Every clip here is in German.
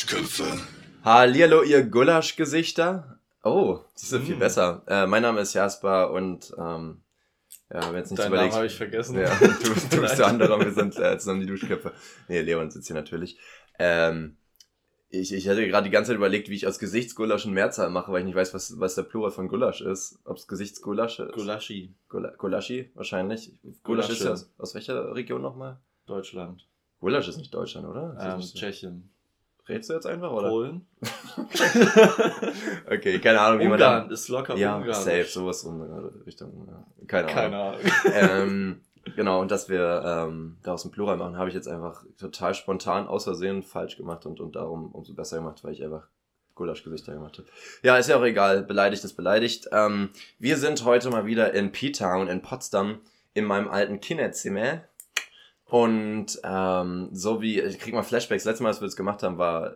Duschköpfe. Hallihallo, ihr Gulaschgesichter. Oh, das ist ja viel Mm. besser. Äh, mein Name ist Jasper und ähm, ja, wenn jetzt nicht Deinen Namen habe ich vergessen. Ja, du, du bist der andere und wir sind äh, zusammen die Duschköpfe. Nee, Leon sitzt hier natürlich. Ähm, ich, ich hatte gerade die ganze Zeit überlegt, wie ich aus Gesichtsgulasch ein Mehrzahl mache, weil ich nicht weiß, was, was der Plural von Gulasch ist. Ob es Gesichtsgulasch ist. Gulaschi, Gula Gulaschi, wahrscheinlich. Gulasch ist ja Gulasche. aus, aus welcher Region nochmal? Deutschland, Gulasch ist nicht Deutschland, oder? Ähm, nicht so? Tschechien, Rätst du jetzt einfach, oder? Polen, Okay, keine Ahnung, wie man Ungarn da... ist locker Ja, Ungarn. safe, sowas in der Richtung. Ja. Keine Ahnung. Keine Ahnung. ähm, genau, und dass wir ähm, daraus ein Plural machen, habe ich jetzt einfach total spontan aus Versehen falsch gemacht und, und darum umso besser gemacht, weil ich einfach Gulaschgesichter gemacht habe. Ja, ist ja auch egal, beleidigt ist beleidigt. Ähm, wir sind heute mal wieder in P-Town in Potsdam in meinem alten Kinderzimmer. Und ähm, so wie, ich krieg mal Flashbacks, letztes Mal, als wir das gemacht haben, war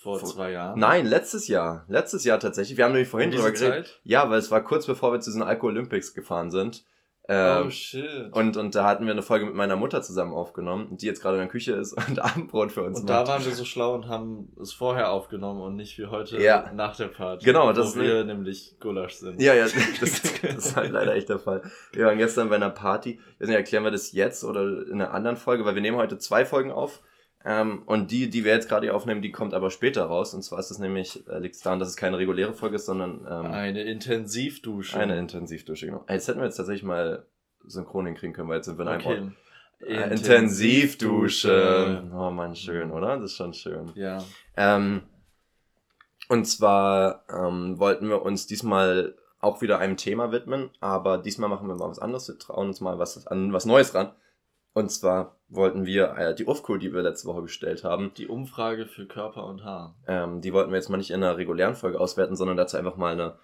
Vor Vor- zwei Jahren. Nein, letztes Jahr. Letztes Jahr tatsächlich. Wir haben nämlich vorhin drüber geredet. Zeit? Ja, weil es war kurz bevor wir zu diesen Alko Olympics gefahren sind. Ähm, oh shit. und, und da hatten wir eine Folge mit meiner Mutter zusammen aufgenommen, die jetzt gerade in der Küche ist und Abendbrot für uns Und da macht. waren wir so schlau und haben es vorher aufgenomung und nicht wie heute Ja. nach der Party. Genau, wo das ist wir nämlich Gulasch sind. Ja, ja, das, das ist halt leider echt der Fall. Wir waren gestern bei einer Party. Ich weiß nicht, erklären wir das jetzt oder in einer anderen Folge, weil wir nehmen heute zwei Folgen auf. Ähm, und die, die wir jetzt gerade aufnehmen, die kommt aber später raus. Und zwar ist es nämlich, äh, liegt es daran, dass es keine reguläre Folge ist, sondern ähm, Eine Intensivdusche. eine Intensivdusche. Genau. Jetzt hätten wir jetzt tatsächlich mal synchron hinkriegen können, weil jetzt sind wir in einem Ort. Okay. Äh, Intensivdusche. Oh man, schön, oder? Das ist schon schön. Ja. Ähm, und zwar ähm, wollten wir uns diesmal auch wieder einem Thema widmen, aber diesmal machen wir mal was anderes. Wir trauen uns mal was an was Neues ran. Und zwar wollten wir äh, die UFCO, die wir letzte Woche gestellt haben, Die Umfrage für Körper und Haar. ähm, die wollten wir jetzt mal nicht in einer regulären Folge auswerten, sondern dazu einfach mal eine,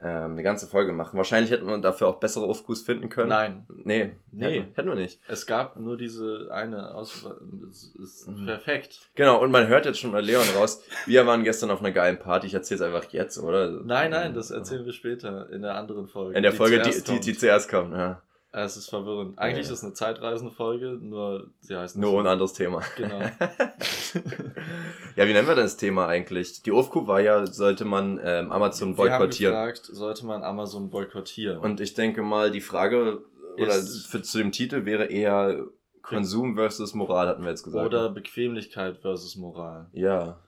ähm, eine ganze Folge machen. Wahrscheinlich hätten wir dafür auch bessere UFCOs finden können. Nein, Nee, Nee. Hätten, hätten wir nicht. es gab nur diese eine Auswahl. Das ist Mhm. perfekt. Genau, und man hört jetzt schon mal Leon raus. Wir waren gestern auf einer geilen Party. Ich erzähl's einfach jetzt, oder? Nein, nein, das erzählen wir später in der anderen Folge. In der Folge, die, zuerst die, kommt. die zuerst kommt. Ja. Ah, Es ist verwirrend. Eigentlich Ja. ist es eine zeitreisende Folge, nur sie heißt nicht Nur so. ein anderes Thema. Genau. Ja, wie nennen wir das Thema eigentlich? Die UFCO war ja, sollte man ähm, Amazon Wir haben boykottieren. gefragt, sollte man Amazon boykottieren? Und ich denke mal, die Frage oder Ist- für, zu dem Titel wäre eher Konsum versus Moral, hatten wir jetzt gesagt. Oder Bequemlichkeit versus Moral. Ja.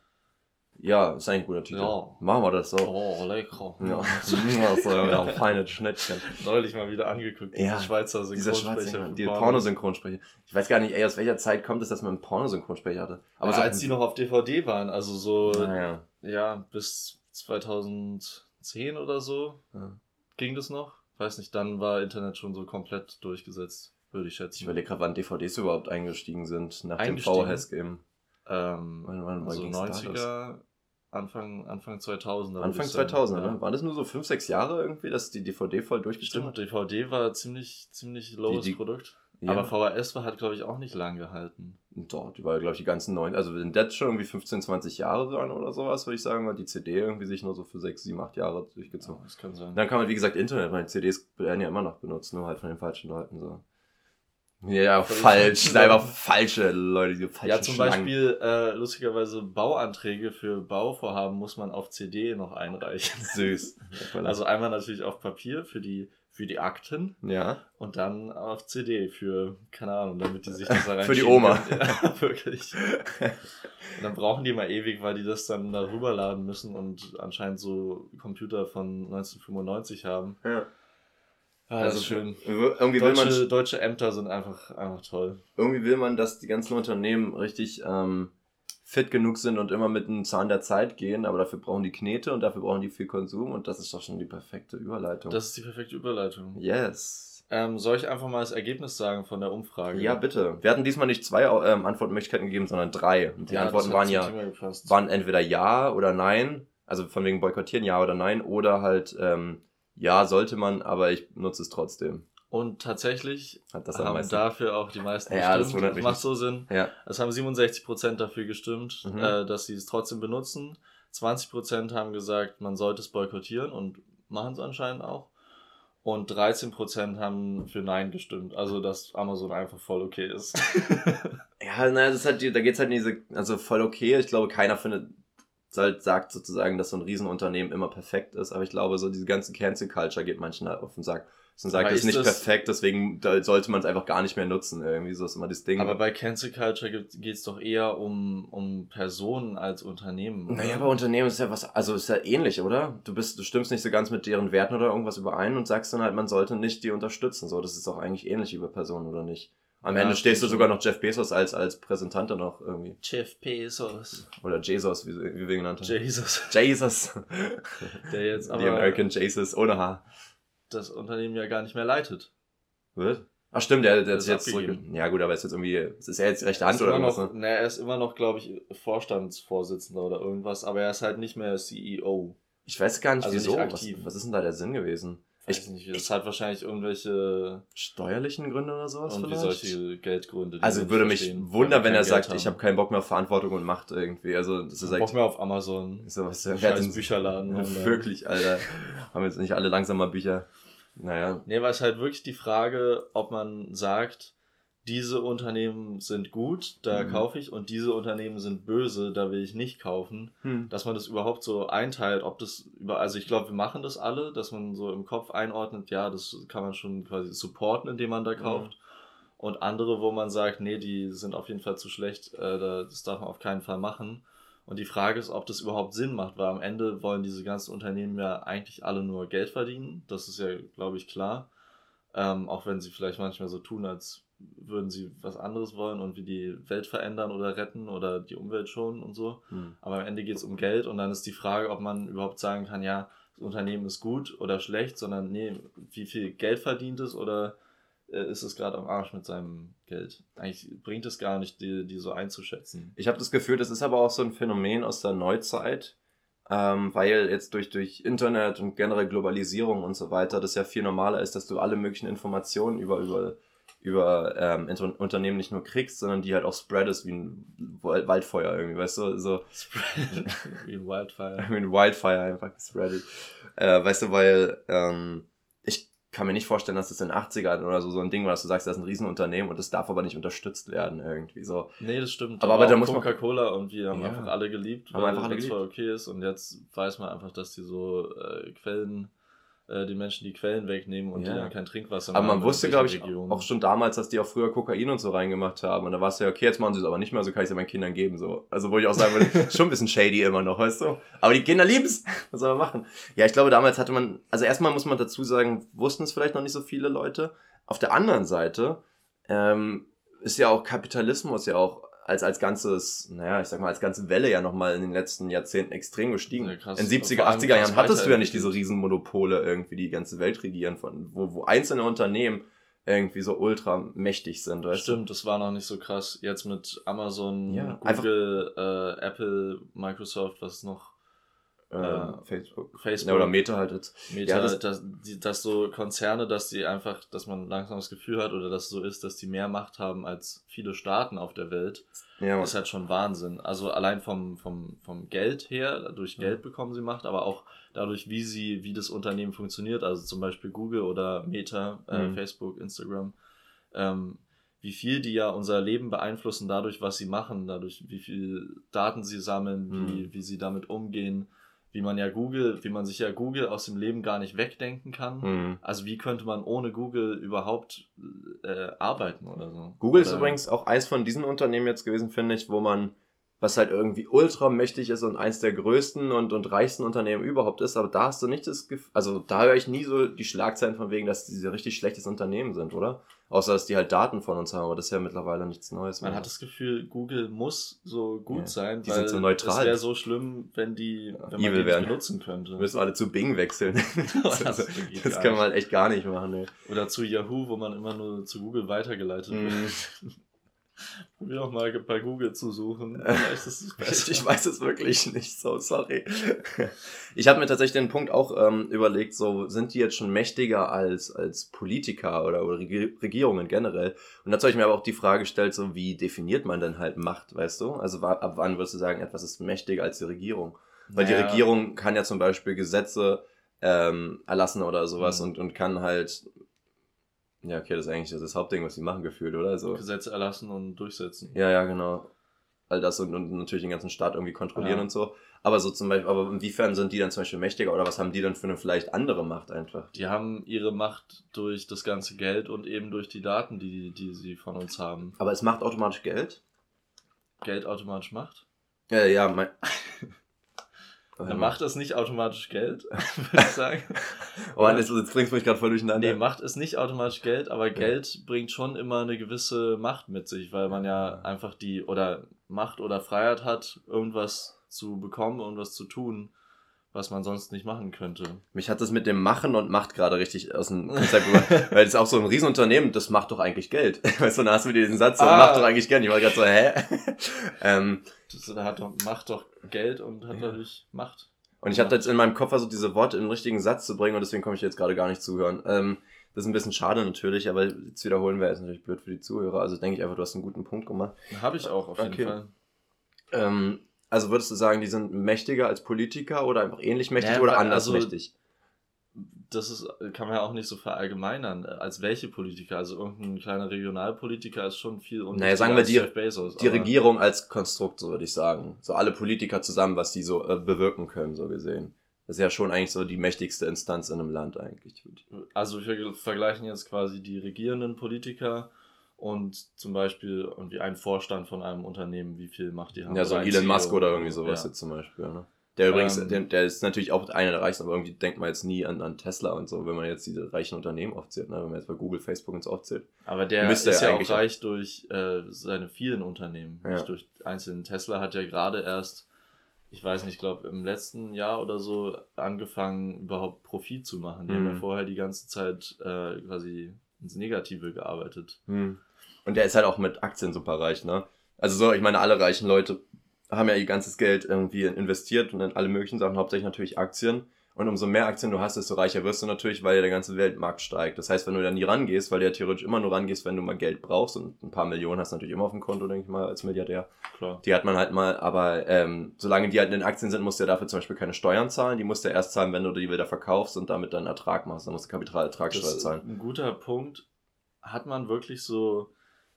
Ja, ist eigentlich ein guter Titel. Ja. Machen wir das so. Oh, lecker. Ja, ja, so, ja feine Schnittchen. Neulich mal wieder angeguckt, Ja, Schweizer Synchronsprecher. Die Pornos. Pornosynchronsprecher. Ich weiß gar nicht, ey, aus welcher Zeit kommt es, dass man einen Pornosynchronsprecher hatte. Aber so, als die noch auf DVD waren, also so, Naja. ja, bis 2010 oder so, Ja. ging das noch? Weiß nicht, dann war Internet schon so komplett durchgesetzt, würde ich Ich schätzen. überlege gerade, wann DVDs überhaupt eingestiegen sind, nach dem VHS-Game. Ähm, Wann, wann, da 90er, Anfang, Anfang 2000er. würde Anfang ich sagen. 2000, ja. ne? Waren das nur so 5, 6 Jahre irgendwie, dass die DVD voll durchgestimmt Stimmt, DVD war ziemlich, ziemlich lowes Die- die- Produkt. Ja. Aber VHS war, hat, glaube ich, auch nicht lang gehalten. Doch, die war, glaube ich, die ganzen neun. Also, wenn das schon irgendwie 15, 20 Jahre waren oder sowas, würde ich sagen, war die CD irgendwie sich nur so für 6, 7, 8 Jahre durchgezogen. das kann sein. Dann kann man, wie gesagt, Internet, weil CDs werden ja immer noch benutzt, nur halt von den falschen Leuten so. Ja, falsch. Das sind einfach falsche Leute, die falschen Ja, zum Schlangen. Beispiel, äh, lustigerweise, Bauanträge für Bauvorhaben muss man auf CD noch einreichen. Süß. Also einmal natürlich auf Papier für die, für die Akten ja. und dann auf CD für, keine Ahnung, damit die sich das da Für die Oma. Ja, wirklich. Und dann brauchen die mal ewig, weil die das dann da rüberladen müssen und anscheinend so Computer von 1995 haben. ja. Ja, Also das ist schön. Irgendwie will, man, Deutsche, deutsche Ämter sind einfach, einfach toll. irgendwie will man, dass die ganzen Unternehmen richtig ähm, fit genug sind und immer mit dem Zahn der Zeit gehen, aber dafür brauchen die Knete und dafür brauchen die viel Konsum und das ist doch schon die perfekte Überleitung. Das ist die perfekte Überleitung. yes. Ähm, soll ich einfach mal das Ergebnis sagen von der Umfrage? Ja, bitte. Wir hatten diesmal nicht zwei ähm, Antwortmöglichkeiten gegeben, sondern drei. Und die Ja, Antworten waren ja waren entweder ja oder nein, also von wegen boykottieren ja oder nein, oder halt ähm, ja sollte man, aber ich nutze es trotzdem. Und tatsächlich Hat das haben dafür auch die meisten Ja, das gestimmt. wundert mich macht so Sinn. Ja. Es haben 67% dafür gestimmt, Mhm. äh, dass sie es trotzdem benutzen. 20% haben gesagt, man sollte es boykottieren und machen es anscheinend auch. Und 13% haben für Nein gestimmt. Also, dass Amazon einfach voll okay ist. Ja, naja, das ist halt, da geht's halt in diese, also voll okay. Ich glaube, keiner findet halt sagt sozusagen, dass so ein Riesenunternehmen immer perfekt ist, aber ich glaube, so diese ganze Cancel Culture geht manchen halt auf den Sack. Und sagt, es ist nicht perfekt, deswegen sollte man es einfach gar nicht mehr nutzen. Irgendwie so ist immer das Ding. Aber bei Cancel Culture geht es doch eher um, um Personen als Unternehmen. Oder? Naja, bei Unternehmen ist ja was, also ist ja ähnlich, oder? Du bist, du stimmst nicht so ganz mit deren Werten oder irgendwas überein und sagst dann halt, man sollte nicht die unterstützen. So, das ist auch eigentlich ähnlich bei Personen, oder nicht? Am ja, Ende stehst du sogar noch Jeff Bezos als, als Präsentant dann noch irgendwie. Jeff Bezos. Oder Jesus, wie, wie wir ihn genannt haben. Jesus. Jesus. Der jetzt aber. The American Jesus ohne Haar. Das Unternehmen ja gar nicht mehr leitet. Wird? Ach stimmt, der, der ist jetzt zurück. Ja gut, aber ist jetzt irgendwie, ist er jetzt rechte Hand oder irgendwas? Noch, ne? er ist immer noch, glaube ich, Vorstandsvorsitzender oder irgendwas, aber er ist halt nicht mehr CEO. Ich weiß gar nicht also wieso. Nicht was, was ist denn da der Sinn gewesen? Ich weiß nicht, das hat wahrscheinlich irgendwelche steuerlichen Gründe oder sowas irgendwie vielleicht. solche Geldgründe. Also würde mich wundern, wenn er sagt, haben. ich habe keinen Bock mehr auf Verantwortung und Macht irgendwie. Also das ist Bock halt, mehr auf Amazon. So was der Scheiß Bücherladen. wirklich, Alter. haben jetzt nicht alle langsam mal Bücher. Naja. Nee, war es halt wirklich die Frage, ob man sagt, diese Unternehmen sind gut, da mhm. kaufe ich, und diese Unternehmen sind böse, da will ich nicht kaufen, mhm. dass man das überhaupt so einteilt, ob das über, also ich glaube, wir machen das alle, dass man so im Kopf einordnet, ja, das kann man schon quasi supporten, indem man da kauft. Mhm. Und andere, wo man sagt, nee, die sind auf jeden Fall zu schlecht, äh, das darf man auf keinen Fall machen. Und die Frage ist, ob das überhaupt Sinn macht, weil am Ende wollen diese ganzen Unternehmen ja eigentlich alle nur Geld verdienen. Das ist ja, glaube ich, klar. Ähm, auch wenn sie vielleicht manchmal so tun, als würden sie was anderes wollen und wie die Welt verändern oder retten oder die Umwelt schonen und so. Hm. Aber am Ende geht es um Geld und dann ist die Frage, ob man überhaupt sagen kann, ja, das Unternehmen ist gut oder schlecht, sondern nee, wie viel Geld verdient es oder äh, ist es gerade am Arsch mit seinem Geld. Eigentlich bringt es gar nicht, die, die so einzuschätzen. Ich habe das Gefühl, das ist aber auch so ein Phänomen aus der Neuzeit, ähm, weil jetzt durch, durch Internet und generell Globalisierung und so weiter das ja viel normaler ist, dass du alle möglichen Informationen über, über, über ähm, Unternehmen nicht nur kriegst, sondern die halt auch spreadest wie ein Waldfeuer irgendwie, weißt du? So. wie ein Wildfire. wie ein Wildfire einfach gespreadet. Äh, weißt du, weil ähm, ich kann mir nicht vorstellen, dass das in den 80ern oder so so ein Ding war, dass du sagst, das ist ein Riesenunternehmen und das darf aber nicht unterstützt werden irgendwie so. Nee, das stimmt. Aber, aber da muss Coca-Cola und wir haben ja. einfach alle geliebt, weil einfach alle das voll okay ist und jetzt weiß man einfach, dass die so äh, Quellen äh, die Menschen die Quellen wegnehmen und ja. die dann kein Trinkwasser mehr Aber man wusste, glaube ich, Regionen. auch schon damals, dass die auch früher Kokain und so reingemacht haben. Und da war es ja, okay, jetzt machen sie es aber nicht mehr, so kann ich es ja meinen Kindern geben. So. Also wo ich auch sagen würde, schon ein bisschen shady immer noch, weißt du? Aber die Kinder lieben es. Was soll man machen? Ja, ich glaube, damals hatte man, also erstmal muss man dazu sagen, wussten es vielleicht noch nicht so viele Leute. Auf der anderen Seite ähm, ist ja auch Kapitalismus ja auch als, als ganzes, naja, ich sag mal, als ganze Welle ja nochmal in den letzten Jahrzehnten extrem gestiegen. Ja, in 70er, 80er Jahren hattest du ja nicht diese Riesenmonopole irgendwie, die ganze Welt regieren, von, wo, wo einzelne Unternehmen irgendwie so ultra mächtig sind. Weißt Stimmt, das war noch nicht so krass. Jetzt mit Amazon, ja, Google, äh, Apple, Microsoft, was noch äh, Facebook. Facebook. Ja, oder Meta halt jetzt. Meta, ja, das, dass, die, dass so Konzerne, dass die einfach, dass man langsam das Gefühl hat oder dass es so ist, dass die mehr Macht haben als viele Staaten auf der Welt, ja, ist halt schon Wahnsinn. Also allein vom, vom, vom Geld her, durch Geld bekommen sie Macht, aber auch dadurch, wie sie, wie das Unternehmen funktioniert, also zum Beispiel Google oder Meta, äh, mhm. Facebook, Instagram, ähm, wie viel die ja unser Leben beeinflussen dadurch, was sie machen, dadurch, wie viel Daten sie sammeln, mhm. wie, wie sie damit umgehen wie man ja Google, wie man sich ja Google aus dem Leben gar nicht wegdenken kann. Mhm. Also wie könnte man ohne Google überhaupt äh, arbeiten oder so? Google oder ist übrigens auch eins von diesen Unternehmen jetzt gewesen, finde ich, wo man was halt irgendwie ultra mächtig ist und eins der größten und, und reichsten Unternehmen überhaupt ist, aber da hast du nicht das Gefühl, also da höre ich nie so die Schlagzeilen von wegen, dass diese richtig schlechtes Unternehmen sind, oder? Außer, dass die halt Daten von uns haben, aber das ist ja mittlerweile nichts Neues mehr. Man hat das Gefühl, Google muss so gut ja. sein, die sind so neutral. Es wäre so schlimm, wenn die, wenn man die werden. benutzen könnte. Wir müssen alle zu Bing wechseln. das, das, das kann man halt echt gar nicht machen, ey. Oder zu Yahoo, wo man immer nur zu Google weitergeleitet wird. Probier doch mal bei Google zu suchen. ich weiß es wirklich nicht, so sorry. Ich habe mir tatsächlich den Punkt auch ähm, überlegt, so sind die jetzt schon mächtiger als, als Politiker oder, oder Regierungen generell? Und dazu habe ich mir aber auch die Frage gestellt, so wie definiert man denn halt Macht, weißt du? Also ab wann würdest du sagen, etwas ist mächtiger als die Regierung? Weil naja. die Regierung kann ja zum Beispiel Gesetze ähm, erlassen oder sowas mhm. und, und kann halt ja, okay, das ist eigentlich das Hauptding, was sie machen, gefühlt, oder? So. Gesetze erlassen und durchsetzen. Ja, ja, genau. all das und, und natürlich den ganzen Staat irgendwie kontrollieren Ja. und so. Aber so zum Beispiel, aber inwiefern sind die dann zum Beispiel mächtiger oder was haben die dann für eine vielleicht andere Macht einfach? Die haben ihre Macht durch das ganze Geld und eben durch die Daten, die, die sie von uns haben. Aber es macht automatisch Geld? Geld automatisch macht. Ja, ja, mein. Dann macht es nicht automatisch Geld, würde ich sagen. Oh jetzt, jetzt bringst du mich gerade voll durcheinander. Nee, macht es nicht automatisch Geld, aber Geld bringt schon immer eine gewisse Macht mit sich, weil man ja einfach die oder Macht oder Freiheit hat, irgendwas zu bekommen, irgendwas zu tun, was man sonst nicht machen könnte. Mich hat das mit dem Machen und Macht gerade richtig aus dem Konzept gebracht. Weil das ist auch so ein Riesenunternehmen, das macht doch eigentlich Geld. Weißt du, dann hast du diesen Satz, so, Ah. macht doch eigentlich Geld. Ich war gerade so, hä? ähm, Das, da hat doch, macht doch Geld und hat Ja. dadurch Macht. und ich habe jetzt in meinem Kopf versucht, diese Worte in den richtigen Satz zu bringen und deswegen komme ich jetzt gerade gar nicht zuhören. Ähm, das ist ein bisschen schade natürlich, aber jetzt wiederholen wäre jetzt natürlich blöd für die Zuhörer. Also denke ich einfach, du hast einen guten Punkt gemacht. Habe ich auch auf jeden Okay. Fall. Ähm, also würdest du sagen, die sind mächtiger als Politiker oder einfach ähnlich mächtig Ja, oder anders also- mächtig? Das ist, kann man ja auch nicht so verallgemeinern. Als welche Politiker? Also irgendein kleiner Regionalpolitiker ist schon viel Naja, sagen wir die- Bezos. Die Regierung als Konstrukt, so würde ich sagen. So alle Politiker zusammen, was die so äh, bewirken können, so gesehen. Das ist ja schon eigentlich so die mächtigste Instanz in einem Land eigentlich. Also wir vergleichen jetzt quasi die regierenden Politiker und zum Beispiel irgendwie einen Vorstand von einem Unternehmen, wie viel Macht die haben. Ja, so ein Elon Musk CEO. oder irgendwie sowas Ja. jetzt zum Beispiel. Ne? Der übrigens, Ähm, der, der ist natürlich auch einer der reichsten, aber irgendwie denkt man jetzt nie an, an Tesla und so, wenn man jetzt diese reichen Unternehmen aufzählt, ne? wenn man jetzt bei Google, Facebook und so aufzählt. Aber der ist ja auch reich durch äh, seine vielen Unternehmen, Ja. nicht durch einzelne. Tesla hat ja gerade erst, ich weiß nicht, ich glaube im letzten Jahr oder so angefangen, überhaupt Profit zu machen. Die haben ja Mhm. vorher die ganze Zeit äh, quasi ins Negative gearbeitet. Hm. Und der ist halt auch mit Aktien super reich, ne? Also so, ich meine, alle reichen Leute haben ja ihr ganzes Geld irgendwie investiert und in alle möglichen Sachen, hauptsächlich natürlich Aktien. Und umso mehr Aktien du hast, desto reicher wirst du natürlich, weil ja der ganze Weltmarkt steigt. Das heißt, wenn du da nie rangehst, weil du ja theoretisch immer nur rangehst, wenn du mal Geld brauchst und ein paar Millionen hast du natürlich immer auf dem Konto, denke ich mal, als Milliardär. Klar. Die hat man halt mal, aber ähm, solange die halt in den Aktien sind, musst du ja dafür zum Beispiel keine Steuern zahlen. Die musst du ja erst zahlen, wenn du die wieder verkaufst und damit dann Ertrag machst. Dann musst du Kapitalertragssteuer zahlen. ein guter Punkt. Hat man wirklich so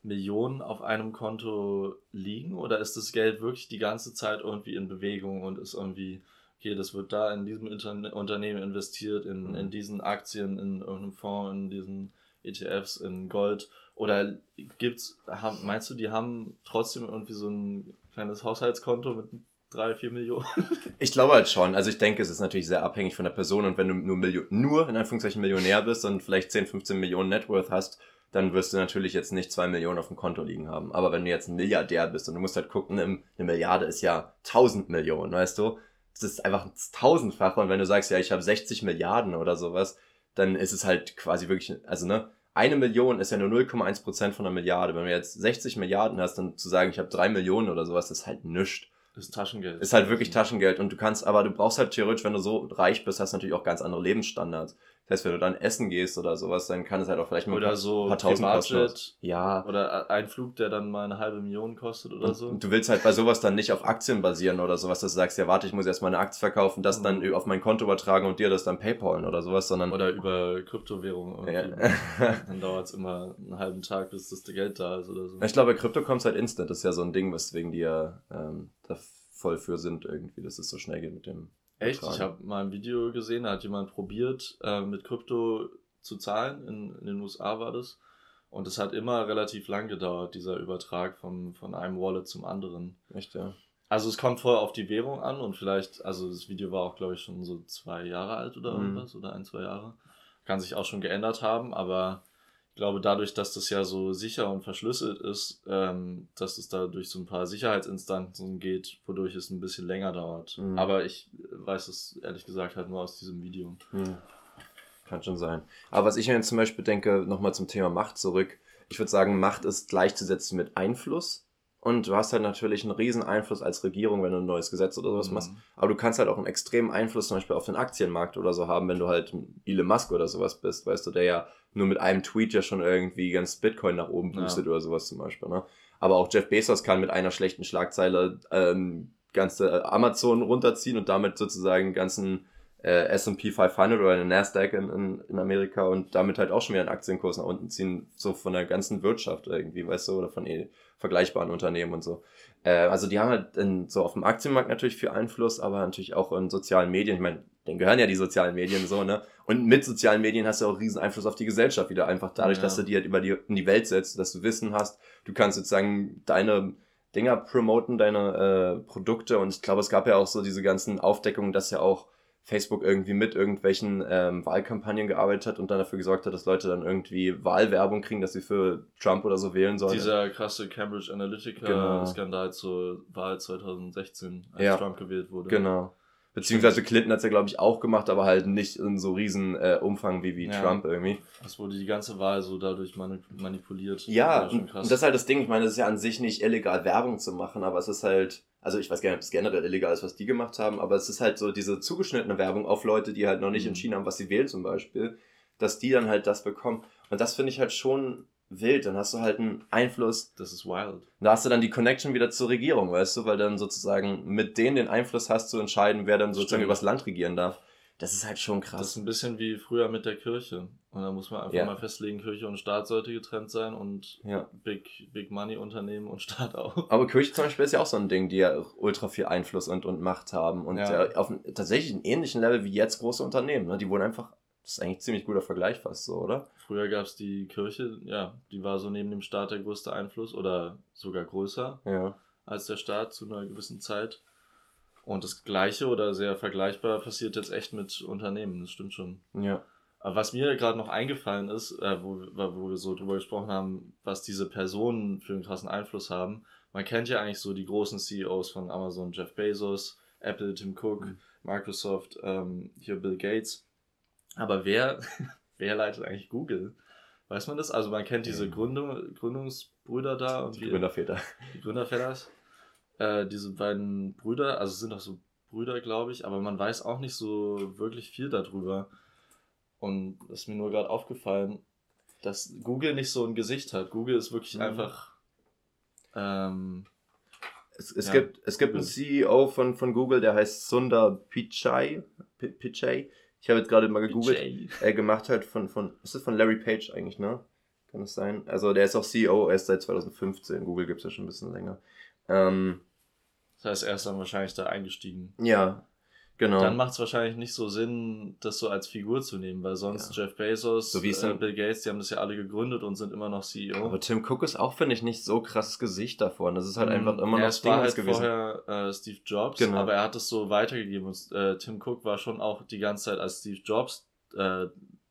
Millionen auf einem Konto liegen oder ist das Geld wirklich die ganze Zeit irgendwie in Bewegung und ist irgendwie, okay, das wird da in diesem Interne Unternehmen investiert, in, Mhm. in diesen Aktien, in irgendeinem Fonds, in diesen ETFs, in Gold? Oder gibt's, haben, meinst du, die haben trotzdem irgendwie so ein kleines Haushaltskonto mit drei, vier Millionen? Ich glaube halt schon. Also ich denke, es ist natürlich sehr abhängig von der Person und wenn du nur, Milio nur in Anführungszeichen Millionär bist und vielleicht 10, 15 Millionen Networth hast, dann wirst du natürlich jetzt nicht zwei Millionen auf dem Konto liegen haben. Aber wenn du jetzt ein Milliardär bist und du musst halt gucken, eine Milliarde ist ja 1000 Millionen, weißt du? Das ist einfach ein tausendfache und wenn du sagst, ja, ich habe 60 Milliarden oder sowas, dann ist es halt quasi wirklich, also ne, eine Million ist ja nur 0,1 Prozent von einer Milliarde. Wenn du jetzt 60 Milliarden hast, dann zu sagen, ich habe drei Millionen oder sowas, ist halt nichts. Das ist Taschengeld. Ist halt wirklich Taschengeld und du kannst, aber du brauchst halt theoretisch, wenn du so reich bist, hast du natürlich auch ganz andere Lebensstandards. Das heißt, wenn du dann essen gehst oder sowas, dann kann es halt auch vielleicht mal ein Oder paar, so paar tausend kosten. Ja. oder ein Flug, der dann mal eine halbe Million kostet oder so. Und du willst halt bei sowas dann nicht auf Aktien basieren oder sowas, dass du sagst, ja warte, ich muss erstmal eine Aktie verkaufen, das dann Mhm. auf mein Konto übertragen und dir das dann PayPalen oder sowas, sondern Oder über Kryptowährungen. ja. Dann dauert es immer einen halben Tag, bis das Geld da ist oder so. Ich glaube, bei Krypto kommt halt instant. Das ist ja so ein Ding, weswegen die ja ähm, da voll für sind irgendwie, dass es so schnell geht mit dem. Echt? Ich habe mal ein Video gesehen, da hat jemand probiert, äh, mit Krypto zu zahlen. In, in den USA war das. Und es hat immer relativ lang gedauert, dieser Übertrag von, von einem Wallet zum anderen. Echt, ja. Also es kommt voll auf die Währung an und vielleicht, also das Video war auch, glaube ich, schon so zwei Jahre alt oder Mhm. irgendwas oder ein, zwei Jahre. Kann sich auch schon geändert haben, aber glaube, dadurch, dass das ja so sicher und verschlüsselt ist, ähm, dass es da durch so ein paar Sicherheitsinstanzen geht, wodurch es ein bisschen länger dauert. Mhm. Aber ich weiß es ehrlich gesagt halt nur aus diesem Video. Hm. Kann schon sein. Aber was ich mir jetzt zum Beispiel denke, nochmal zum Thema Macht zurück. Ich würde sagen, Macht ist gleichzusetzen mit Einfluss. Und du hast halt natürlich einen riesen Einfluss als Regierung, wenn du ein neues Gesetz oder sowas Mhm. machst. Aber du kannst halt auch einen extremen Einfluss zum Beispiel auf den Aktienmarkt oder so haben, wenn du halt Elon Musk oder sowas bist, weißt du, der ja nur mit einem Tweet ja schon irgendwie ganz Bitcoin nach oben Ja. boostet oder sowas zum Beispiel. Ne? Aber auch Jeff Bezos kann mit einer schlechten Schlagzeile ähm, ganze äh, Amazon runterziehen und damit sozusagen ganzen äh, S&P 500 oder den Nasdaq in, in, in Amerika und damit halt auch schon wieder einen Aktienkurs nach unten ziehen, so von der ganzen Wirtschaft irgendwie, weißt du, oder von eh vergleichbaren Unternehmen und so. Äh, also die haben halt in, so auf dem Aktienmarkt natürlich viel Einfluss, aber natürlich auch in sozialen Medien. Ich meine, denen gehören ja die sozialen Medien so, ne? Und mit sozialen Medien hast du auch riesen Einfluss auf die Gesellschaft wieder. Einfach dadurch, ja. dass du die halt über die, in die Welt setzt, dass du Wissen hast. Du kannst sozusagen deine Dinger promoten, deine äh, Produkte. Und ich glaube, es gab ja auch so diese ganzen Aufdeckungen, dass ja auch Facebook irgendwie mit irgendwelchen ähm, Wahlkampagnen gearbeitet hat und dann dafür gesorgt hat, dass Leute dann irgendwie Wahlwerbung kriegen, dass sie für Trump oder so wählen sollen. Dieser krasse Cambridge Analytica-Skandal genau. zur Wahl 2016, als ja, Trump gewählt wurde. Genau. Beziehungsweise Clinton hat es ja, glaube ich, auch gemacht, aber halt nicht in so riesen äh, Umfang wie, wie ja. Trump irgendwie. Das wurde die ganze Wahl so dadurch manipuliert. Ja, das und das ist halt das Ding. Ich meine, es ist ja an sich nicht illegal, Werbung zu machen, aber es ist halt, also ich weiß gar nicht, ob es generell illegal ist, was die gemacht haben, aber es ist halt so diese zugeschnittene Werbung auf Leute, die halt noch nicht mhm. entschieden haben, was sie wählen zum Beispiel, dass die dann halt das bekommen. Und das finde ich halt schon wild, dann hast du halt einen Einfluss. Das ist wild. Da hast du dann die Connection wieder zur Regierung, weißt du, weil dann sozusagen mit denen den Einfluss hast zu entscheiden, wer dann sozusagen Stimmt. übers Land regieren darf. Das ist halt schon krass. Das ist ein bisschen wie früher mit der Kirche. Und da muss man einfach ja. mal festlegen, Kirche und Staat sollte getrennt sein und ja. Big, Big Money Unternehmen und Staat auch. Aber Kirche zum Beispiel ist ja auch so ein Ding, die ja ultra viel Einfluss und, und Macht haben. Und ja. auf tatsächlich einen ähnlichen Level wie jetzt große Unternehmen. Ne? Die wurden einfach das ist eigentlich ein ziemlich guter Vergleich fast so, oder? Früher gab es die Kirche, ja, die war so neben dem Staat der größte Einfluss oder sogar größer ja. als der Staat zu einer gewissen Zeit. Und das Gleiche oder sehr vergleichbar passiert jetzt echt mit Unternehmen, das stimmt schon. Ja. Aber was mir gerade noch eingefallen ist, äh, wo, wo wir so drüber gesprochen haben, was diese Personen für einen krassen Einfluss haben, man kennt ja eigentlich so die großen CEOs von Amazon, Jeff Bezos, Apple, Tim Cook, mhm. Microsoft, ähm, hier Bill Gates aber wer, wer leitet eigentlich Google? Weiß man das? Also man kennt diese Gründung, Gründungsbrüder da und die Gründerväter. Die Gründerväters. Äh, diese beiden Brüder, also sind auch so Brüder, glaube ich, aber man weiß auch nicht so wirklich viel darüber. Und es ist mir nur gerade aufgefallen, dass Google nicht so ein Gesicht hat. Google ist wirklich mhm. einfach. Ähm, es, es, ja, gibt, es gibt einen CEO von, von Google, der heißt Sundar Pichai. Pichai ich habe jetzt gerade mal gegoogelt. Er gemacht halt von, von, ist das von Larry Page eigentlich, ne? Kann das sein? Also der ist auch CEO erst seit 2015. Google gibt es ja schon ein bisschen länger. Ähm, das heißt, er ist dann wahrscheinlich da eingestiegen. Ja, Genau. Dann macht es wahrscheinlich nicht so Sinn, das so als Figur zu nehmen, weil sonst ja. Jeff Bezos, so äh, Bill Gates, die haben das ja alle gegründet und sind immer noch CEO. Aber Tim Cook ist auch, finde ich, nicht so krasses Gesicht davon. Das ist halt mhm. einfach immer ja, noch Ding halt gewesen. vorher äh, Steve Jobs, genau. aber er hat es so weitergegeben. Und äh, Tim Cook war schon auch die ganze Zeit, als Steve Jobs äh,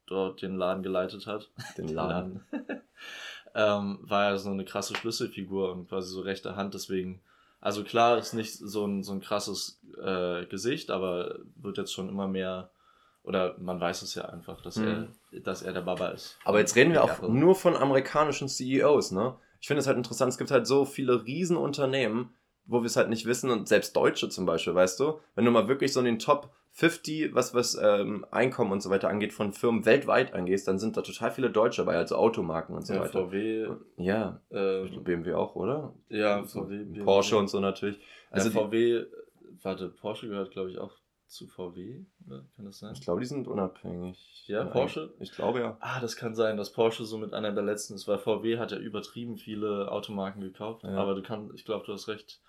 dort den Laden geleitet hat. Den Laden. ähm, war er so eine krasse Schlüsselfigur und quasi so rechte Hand, deswegen also klar ist nicht so ein, so ein krasses äh, Gesicht, aber wird jetzt schon immer mehr, oder man weiß es ja einfach, dass, mhm. er, dass er der Baba ist. Aber jetzt reden wir auch ja. nur von amerikanischen CEOs, ne? Ich finde es halt interessant, es gibt halt so viele Riesenunternehmen, wo wir es halt nicht wissen und selbst Deutsche zum Beispiel, weißt du? Wenn du mal wirklich so in den Top 50, was, was ähm, Einkommen und so weiter angeht, von Firmen weltweit angehst, dann sind da total viele Deutsche bei, also Automarken und so ja, weiter. VW. Ja, ähm, BMW auch, oder? Ja, VW. BMW. Porsche und so natürlich. Also ja, VW, warte, Porsche gehört glaube ich auch zu VW, oder? Kann das sein? Ich glaube, die sind unabhängig. Ja, Porsche? Ich glaube ja. Ah, das kann sein, dass Porsche so mit einer der letzten ist, weil VW hat ja übertrieben viele Automarken gekauft. Ja. Aber du kannst, ich glaube, du hast recht.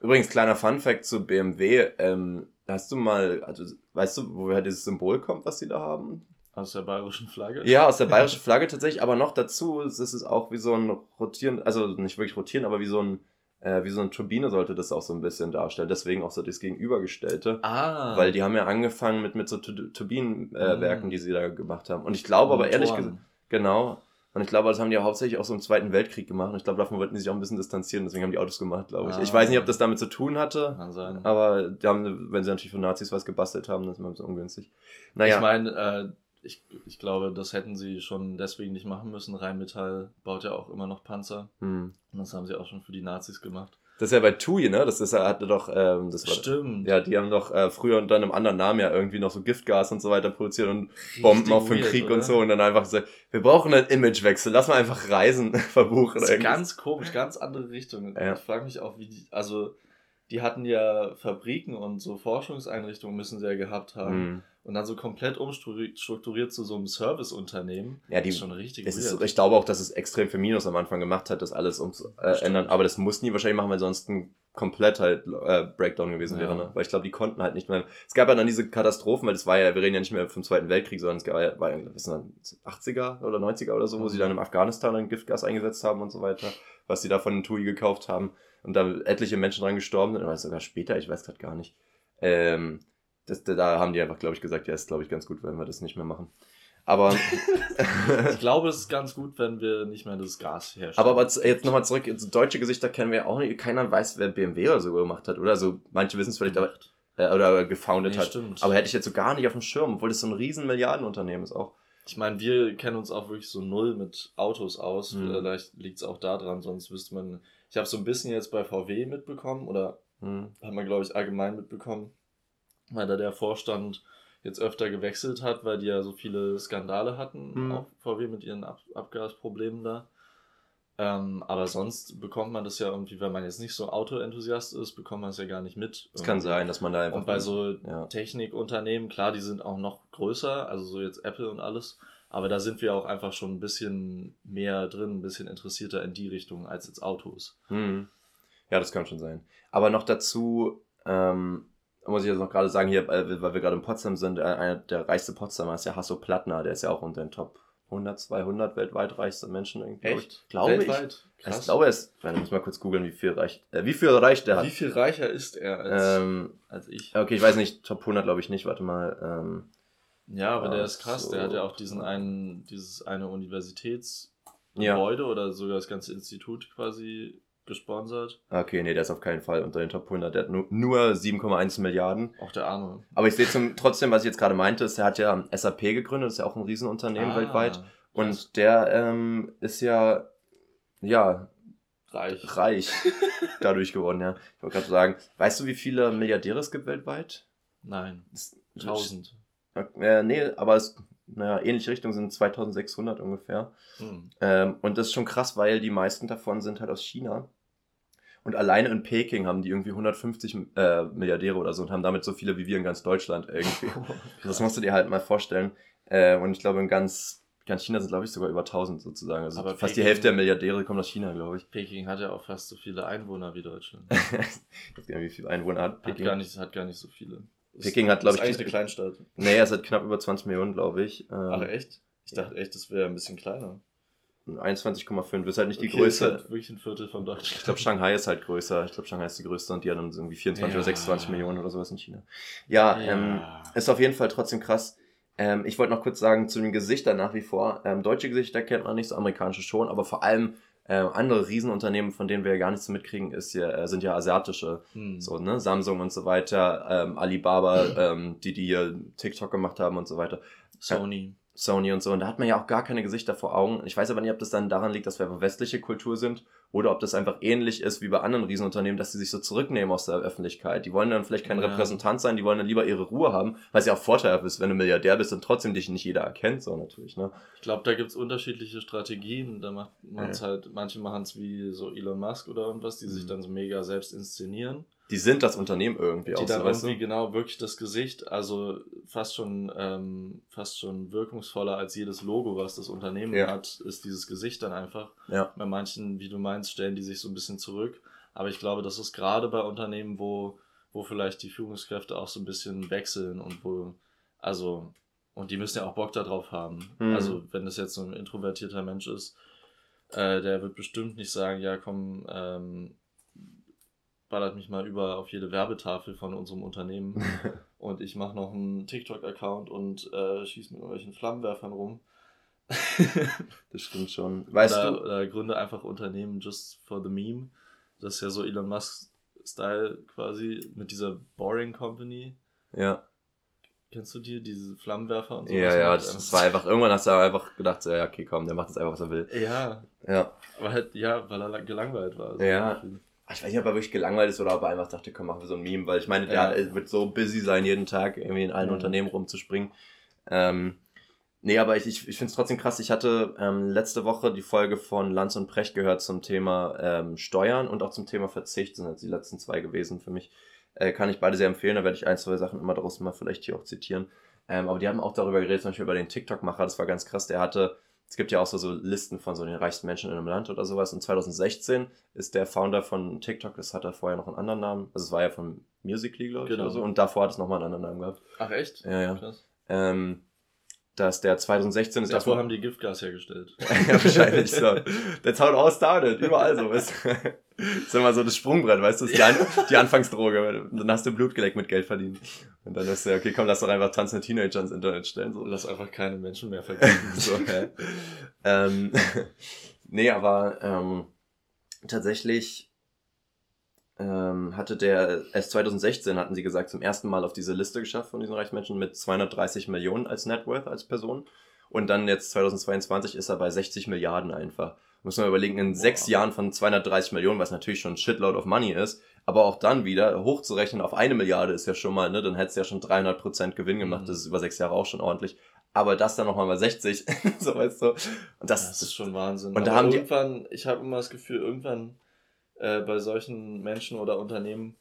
Übrigens, kleiner Fun-Fact zu BMW. Ähm, hast du mal, also weißt du, woher dieses Symbol kommt, was sie da haben? Aus der bayerischen Flagge? Ja, aus der bayerischen Flagge tatsächlich, aber noch dazu ist es auch wie so ein rotieren, also nicht wirklich rotieren, aber wie so ein äh, wie so eine Turbine sollte das auch so ein bisschen darstellen. Deswegen auch so das Gegenübergestellte. Ah. Weil die haben ja angefangen mit, mit so Turbinenwerken, äh, mhm. die sie da gemacht haben. Und ich glaube aber ehrlich gesagt, genau, und ich glaube, das haben die ja hauptsächlich auch so im Zweiten Weltkrieg gemacht. Und ich glaube, davon wollten die sich auch ein bisschen distanzieren. Deswegen haben die Autos gemacht, glaube ich. Ah, ich weiß nicht, ob das damit zu tun hatte. Kann sein. Aber die haben, wenn sie natürlich von Nazis was gebastelt haben, das ist immer so ungünstig. Naja. Ich meine, äh, ich, ich glaube, das hätten sie schon deswegen nicht machen müssen. Rheinmetall baut ja auch immer noch Panzer. Hm. Und das haben sie auch schon für die Nazis gemacht. Das ist ja bei TUI, ne? Das ist ja, hatte doch, ähm, das war, Stimmt. Ja, die haben doch äh, früher unter einem anderen Namen ja irgendwie noch so Giftgas und so weiter produziert und Richtig Bomben auch für den Krieg oder? und so und dann einfach so, wir brauchen einen Imagewechsel, lass mal einfach Reisen verbuchen. Das ist ganz komisch, ganz andere Richtung. Ja. Ich frage mich auch, wie die, also die hatten ja Fabriken und so Forschungseinrichtungen müssen sie ja gehabt haben. Mhm und dann so komplett umstrukturiert zu so einem Serviceunternehmen. Ja, die ist schon richtig. Es ist, ich glaube auch, dass es extrem für Minus am Anfang gemacht hat, das alles um äh, ändern. Aber das mussten die wahrscheinlich machen, weil sonst komplett halt äh, Breakdown gewesen ja. wäre, ne? Weil ich glaube, die konnten halt nicht mehr. Es gab ja dann diese Katastrophen, weil das war ja, wir reden ja nicht mehr vom Zweiten Weltkrieg, sondern es gab ja, war ja, was dann, 80er oder 90er oder so, wo mhm. sie dann im Afghanistan ein Giftgas eingesetzt haben und so weiter, was sie da von den TUI gekauft haben und da etliche Menschen dran gestorben sind, oder sogar später, ich weiß gerade gar nicht. Ähm, das, da haben die einfach, glaube ich, gesagt, ja, ist glaube ich ganz gut, wenn wir das nicht mehr machen. Aber ich glaube, es ist ganz gut, wenn wir nicht mehr das Gas herstellen. Aber, jetzt nochmal zurück, deutsche Gesichter kennen wir auch nicht. Keiner weiß, wer BMW oder so gemacht hat, oder? Also manche wissen es vielleicht, aber, äh, oder gefoundet nee, hat. Stimmt. Aber hätte ich jetzt so gar nicht auf dem Schirm, obwohl das so ein riesen Milliardenunternehmen ist auch. Ich meine, wir kennen uns auch wirklich so null mit Autos aus. Mhm. Vielleicht liegt es auch daran, sonst wüsste man. Ich habe so ein bisschen jetzt bei VW mitbekommen oder mhm. hat man, glaube ich, allgemein mitbekommen, weil da der Vorstand jetzt öfter gewechselt hat, weil die ja so viele Skandale hatten, mhm. auch VW mit ihren Ab Abgasproblemen da. Ähm, aber sonst bekommt man das ja irgendwie, wenn man jetzt nicht so Autoenthusiast ist, bekommt man es ja gar nicht mit. Es kann sein, dass man da einfach. Und bei so ja. Technikunternehmen, klar, die sind auch noch größer, also so jetzt Apple und alles. Aber da sind wir auch einfach schon ein bisschen mehr drin, ein bisschen interessierter in die Richtung als jetzt Autos. Hm. Ja, das kann schon sein. Aber noch dazu, ähm, muss ich jetzt noch gerade sagen, hier, äh, weil wir gerade in Potsdam sind, äh, einer der reichste Potsdamer ist ja Hasso Plattner, der ist ja auch unter den Top 100, 200 weltweit reichste Menschen. Echt? Glaube weltweit? ich. Krass. Ich glaube es. Ich muss mal kurz googeln, wie viel reicht, äh, wie viel reicht der hat. Wie viel reicher ist er als, ähm, als ich? Okay, ich weiß nicht, Top 100 glaube ich nicht, warte mal. Ähm, ja, aber der ist krass, so. der hat ja auch diesen einen, dieses eine Universitätsgebäude ja. oder sogar das ganze Institut quasi gesponsert. Okay, nee, der ist auf keinen Fall unter den Top 100. Der hat nur, nur 7,1 Milliarden. Auch der Arme. Aber ich sehe zum, trotzdem, was ich jetzt gerade meinte, ist, er hat ja SAP gegründet, das ist ja auch ein Riesenunternehmen ah, weltweit. Und krass. der ähm, ist ja, ja, reich, reich dadurch geworden, ja. Ich wollte gerade sagen, weißt du, wie viele Milliardäre es gibt weltweit? Nein. Tausend. Äh, nee, aber es naja, ähnliche Richtung sind 2600 ungefähr. Hm. Ähm, und das ist schon krass, weil die meisten davon sind halt aus China. Und alleine in Peking haben die irgendwie 150 äh, Milliardäre oder so und haben damit so viele wie wir in ganz Deutschland irgendwie. das musst du dir halt mal vorstellen. Äh, und ich glaube, in ganz, ganz China sind, glaube ich, sogar über 1000 sozusagen. Also Aber fast Peking, die Hälfte der Milliardäre kommen aus China, glaube ich. Peking hat ja auch fast so viele Einwohner wie Deutschland. ich weiß gar nicht, wie viele Einwohner hat Peking. Hat gar nicht, hat gar nicht so viele. Peking hat, glaube ich. Ist eigentlich eine Kleinstadt. Nee, es hat knapp über 20 Millionen, glaube ich. Ähm, Ach, echt? Ich dachte echt, das wäre ein bisschen kleiner. 21,5 ist halt nicht die okay, Größe. Ist halt wirklich ein Viertel von Deutschland. Ich glaube, Shanghai ist halt größer. Ich glaube, Shanghai ist die größte und die haben irgendwie 24 ja. oder 26 Millionen oder sowas in China. Ja, ja. Ähm, ist auf jeden Fall trotzdem krass. Ähm, ich wollte noch kurz sagen zu den Gesichtern nach wie vor. Ähm, deutsche Gesichter kennt man nicht, so amerikanische schon, aber vor allem äh, andere Riesenunternehmen, von denen wir ja gar nichts mitkriegen, ist ja, äh, sind ja asiatische, hm. so, ne, Samsung und so weiter, ähm, Alibaba, ähm, die, die hier TikTok gemacht haben und so weiter. Sony. Sony und so. Und da hat man ja auch gar keine Gesichter vor Augen. Ich weiß aber nicht, ob das dann daran liegt, dass wir einfach westliche Kultur sind oder ob das einfach ähnlich ist wie bei anderen Riesenunternehmen, dass sie sich so zurücknehmen aus der Öffentlichkeit. Die wollen dann vielleicht kein ja. Repräsentant sein, die wollen dann lieber ihre Ruhe haben, weil es ja auch vorteilhaft ist, wenn du Milliardär bist und trotzdem dich nicht jeder erkennt, so natürlich. Ne? Ich glaube, da gibt's unterschiedliche Strategien. Da macht man es ja. halt, manche machen es wie so Elon Musk oder irgendwas, die mhm. sich dann so mega selbst inszenieren die sind das Unternehmen irgendwie auch. Die dann irgendwie du? genau wirklich das Gesicht, also fast schon ähm, fast schon wirkungsvoller als jedes Logo, was das Unternehmen ja. hat, ist dieses Gesicht dann einfach. Ja. Bei manchen, wie du meinst, stellen die sich so ein bisschen zurück. Aber ich glaube, das ist gerade bei Unternehmen, wo, wo vielleicht die Führungskräfte auch so ein bisschen wechseln und wo, also, und die müssen ja auch Bock darauf haben. Mhm. Also, wenn das jetzt so ein introvertierter Mensch ist, äh, der wird bestimmt nicht sagen, ja komm, ähm, ballert mich mal über auf jede Werbetafel von unserem Unternehmen und ich mache noch einen TikTok-Account und äh, schieße mit irgendwelchen Flammenwerfern rum. das stimmt schon. Weißt oder, du? Oder gründe einfach Unternehmen just for the meme. Das ist ja so Elon Musk-Style quasi mit dieser Boring Company. Ja. Kennst du die, diese Flammenwerfer und so? Ja, ja, das, das war einfach, irgendwann hast du einfach gedacht, so, ja, okay, komm, der macht jetzt einfach, was er will. Ja. Ja. Aber halt, ja, weil er gelangweilt war. Also ja. Ich weiß nicht, ob er wirklich gelangweilt ist oder ob er einfach dachte, komm, machen wir so ein Meme, weil ich meine, der ja. wird so busy sein, jeden Tag irgendwie in allen mhm. Unternehmen rumzuspringen. Ähm, nee, aber ich, ich, ich finde es trotzdem krass. Ich hatte ähm, letzte Woche die Folge von Lanz und Precht gehört zum Thema ähm, Steuern und auch zum Thema Verzicht, sind jetzt die letzten zwei gewesen für mich. Äh, kann ich beide sehr empfehlen, da werde ich ein, zwei Sachen immer daraus mal vielleicht hier auch zitieren. Ähm, aber die haben auch darüber geredet, zum Beispiel über den TikTok-Macher, das war ganz krass. Der hatte es gibt ja auch so, so Listen von so den reichsten Menschen in einem Land oder sowas. Und 2016 ist der Founder von TikTok, das hat er vorher noch einen anderen Namen. Also es war ja von Musically, glaube ich, genau. oder so. Und davor hat es nochmal einen anderen Namen gehabt. Ach echt? Ja, ja. Krass. Ähm, dass der 2016 ist. Davor haben die Giftgas hergestellt. ja, wahrscheinlich so. That's how it all started. Überall so. Ist immer so das Sprungbrett, weißt du? Ist die, An die Anfangsdroge. Dann hast du Blut geleckt mit Geld verdient. Und dann ist ja, okay, komm, lass doch einfach tanzende Teenager ins Internet stellen. So. Lass einfach keine Menschen mehr vergessen. so, hä? ähm, nee, aber ähm, tatsächlich ähm, hatte der, erst 2016 hatten sie gesagt, zum ersten Mal auf diese Liste geschafft von diesen reichen Menschen mit 230 Millionen als Net Worth als Person. Und dann jetzt 2022 ist er bei 60 Milliarden einfach. Muss man überlegen, in Boah. sechs Jahren von 230 Millionen, was natürlich schon ein Shitload of Money ist, aber auch dann wieder hochzurechnen auf eine Milliarde ist ja schon mal, ne, dann hättest du ja schon 300 Prozent Gewinn gemacht, mhm. das ist über sechs Jahre auch schon ordentlich. Aber das dann nochmal bei 60, so weißt du. Und das, das ist schon Wahnsinn. Und da haben irgendwann, die, ich habe immer das Gefühl, irgendwann äh, bei solchen Menschen oder Unternehmen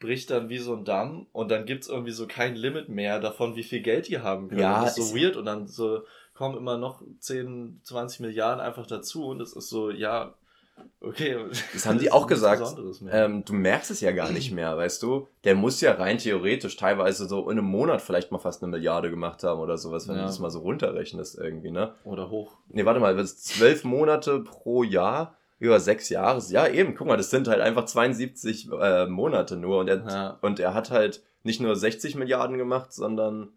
bricht dann wie so ein Damm und dann gibt's irgendwie so kein Limit mehr davon, wie viel Geld die haben können. Ja, das ist so weird und dann so kommen immer noch 10, 20 Milliarden einfach dazu und es ist so, ja, okay. Das haben die auch gesagt. Ähm, du merkst es ja gar nicht mehr, weißt du? Der muss ja rein theoretisch teilweise so in einem Monat vielleicht mal fast eine Milliarde gemacht haben oder sowas, wenn ja. du das mal so runterrechnest irgendwie, ne? Oder hoch. Nee, warte mal, das zwölf Monate pro Jahr über sechs Jahre. Ja, eben, guck mal, das sind halt einfach 72 äh, Monate nur. Und er, ja. und er hat halt nicht nur 60 Milliarden gemacht, sondern.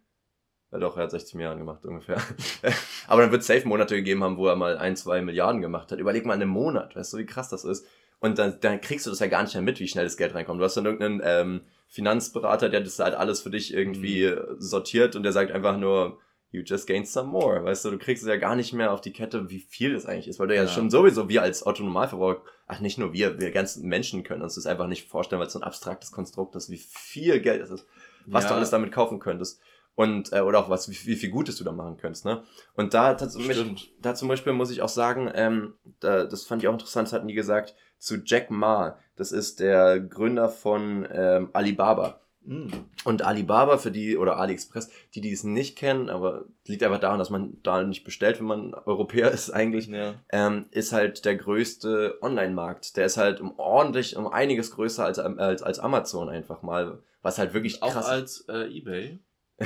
Ja doch, er hat 60 Milliarden gemacht ungefähr. Aber dann wird es safe Monate gegeben haben, wo er mal ein, zwei Milliarden gemacht hat. Überleg mal in einem Monat, weißt du, wie krass das ist. Und dann, dann kriegst du das ja gar nicht mehr mit, wie schnell das Geld reinkommt. Du hast dann irgendeinen ähm, Finanzberater, der das halt alles für dich irgendwie mhm. sortiert und der sagt einfach nur, you just gain some more. Weißt du, du kriegst es ja gar nicht mehr auf die Kette, wie viel das eigentlich ist, weil du ja, ja schon sowieso, wir als Autonomalverbraucher, ach nicht nur wir, wir ganzen Menschen können uns das einfach nicht vorstellen, weil es so ein abstraktes Konstrukt ist, wie viel Geld es ist, was ja. du alles damit kaufen könntest. Und, äh, oder auch was, wie, wie viel Gutes du da machen könntest, ne? Und da, da, zum, Beispiel, da zum Beispiel muss ich auch sagen, ähm, da, das fand ich auch interessant, das hatten die gesagt, zu Jack Ma, das ist der Gründer von ähm, Alibaba. Mm. Und Alibaba für die, oder AliExpress, die, die es nicht kennen, aber liegt einfach daran, dass man da nicht bestellt, wenn man Europäer ist eigentlich, ja. ähm, ist halt der größte Online-Markt. Der ist halt um ordentlich, um einiges größer als, als, als Amazon einfach mal, was halt wirklich krass Auch als äh, Ebay?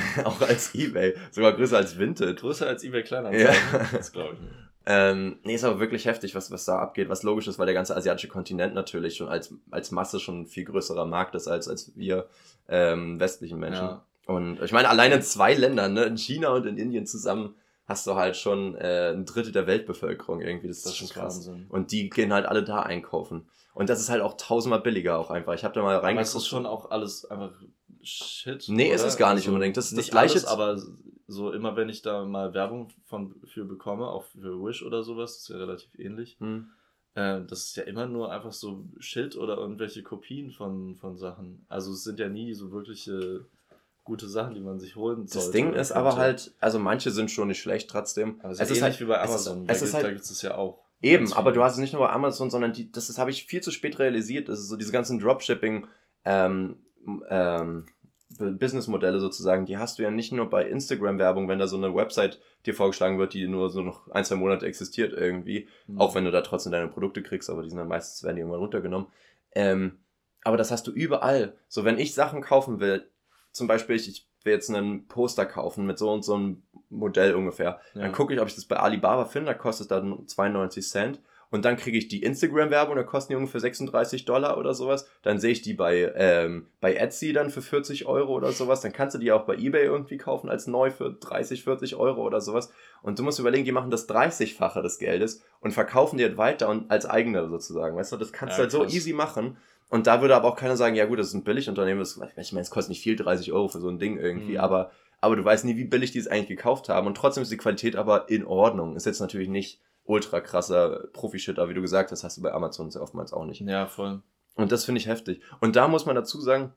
auch als Ebay. Sogar größer als Vinted. Größer als Ebay Kleinanzeigen. Ja. Das glaube ich nicht. Ähm, nee, ist aber wirklich heftig, was, was da abgeht, was logisch ist, weil der ganze asiatische Kontinent natürlich schon als, als Masse schon ein viel größerer Markt ist als, als wir ähm, westlichen Menschen. Ja. Und ich meine, allein in zwei Ländern, ne, in China und in Indien zusammen, hast du halt schon äh, ein Drittel der Weltbevölkerung irgendwie. Das, das ist schon krass. Wahnsinn. Und die gehen halt alle da einkaufen. Und das ist halt auch tausendmal billiger auch einfach. Ich habe da mal reingeguckt. Aber ist das schon auch alles einfach Shit? Nee, oder? ist es gar nicht also unbedingt. Das ist das gleiche. Alles, aber so immer wenn ich da mal Werbung von, für bekomme, auch für Wish oder sowas, ist ja relativ ähnlich. Hm. Äh, das ist ja immer nur einfach so Shit oder irgendwelche Kopien von, von Sachen. Also es sind ja nie so wirkliche gute Sachen, die man sich holen soll. Das Ding ist aber halt, also manche sind schon nicht schlecht trotzdem. Aber es, es ist, halt wie bei Amazon. Es ist, da, halt, da gibt es ja auch. Eben, aber du hast es nicht nur bei Amazon, sondern die, das, das habe ich viel zu spät realisiert. Das ist so diese ganzen Dropshipping ähm, ähm, Businessmodelle sozusagen, die hast du ja nicht nur bei Instagram-Werbung, wenn da so eine Website dir vorgeschlagen wird, die nur so noch ein, zwei Monate existiert irgendwie, mhm. auch wenn du da trotzdem deine Produkte kriegst, aber die sind dann meistens, werden die irgendwann runtergenommen. Ähm, aber das hast du überall. So, wenn ich Sachen kaufen will, zum Beispiel, ich, ich will jetzt einen Poster kaufen mit so und so einem Modell ungefähr, ja. dann gucke ich, ob ich das bei Alibaba finde, da kostet dann 92 Cent und dann kriege ich die Instagram-Werbung, da kosten die ungefähr 36 Dollar oder sowas. Dann sehe ich die bei, ähm, bei Etsy dann für 40 Euro oder sowas. Dann kannst du die auch bei Ebay irgendwie kaufen als neu für 30, 40 Euro oder sowas. Und du musst überlegen, die machen das 30-fache des Geldes und verkaufen dir weiter und als eigene sozusagen. Weißt du, das kannst ja, du halt krass. so easy machen. Und da würde aber auch keiner sagen, ja gut, das ist ein Billigunternehmen. Das, ich meine, es kostet nicht viel, 30 Euro für so ein Ding irgendwie, mhm. aber, aber du weißt nie, wie billig die es eigentlich gekauft haben. Und trotzdem ist die Qualität aber in Ordnung. Ist jetzt natürlich nicht ultra krasser Profi-Shit, aber wie du gesagt hast, hast du bei Amazon sehr oftmals auch nicht. Ja, voll. Und das finde ich heftig. Und da muss man dazu sagen,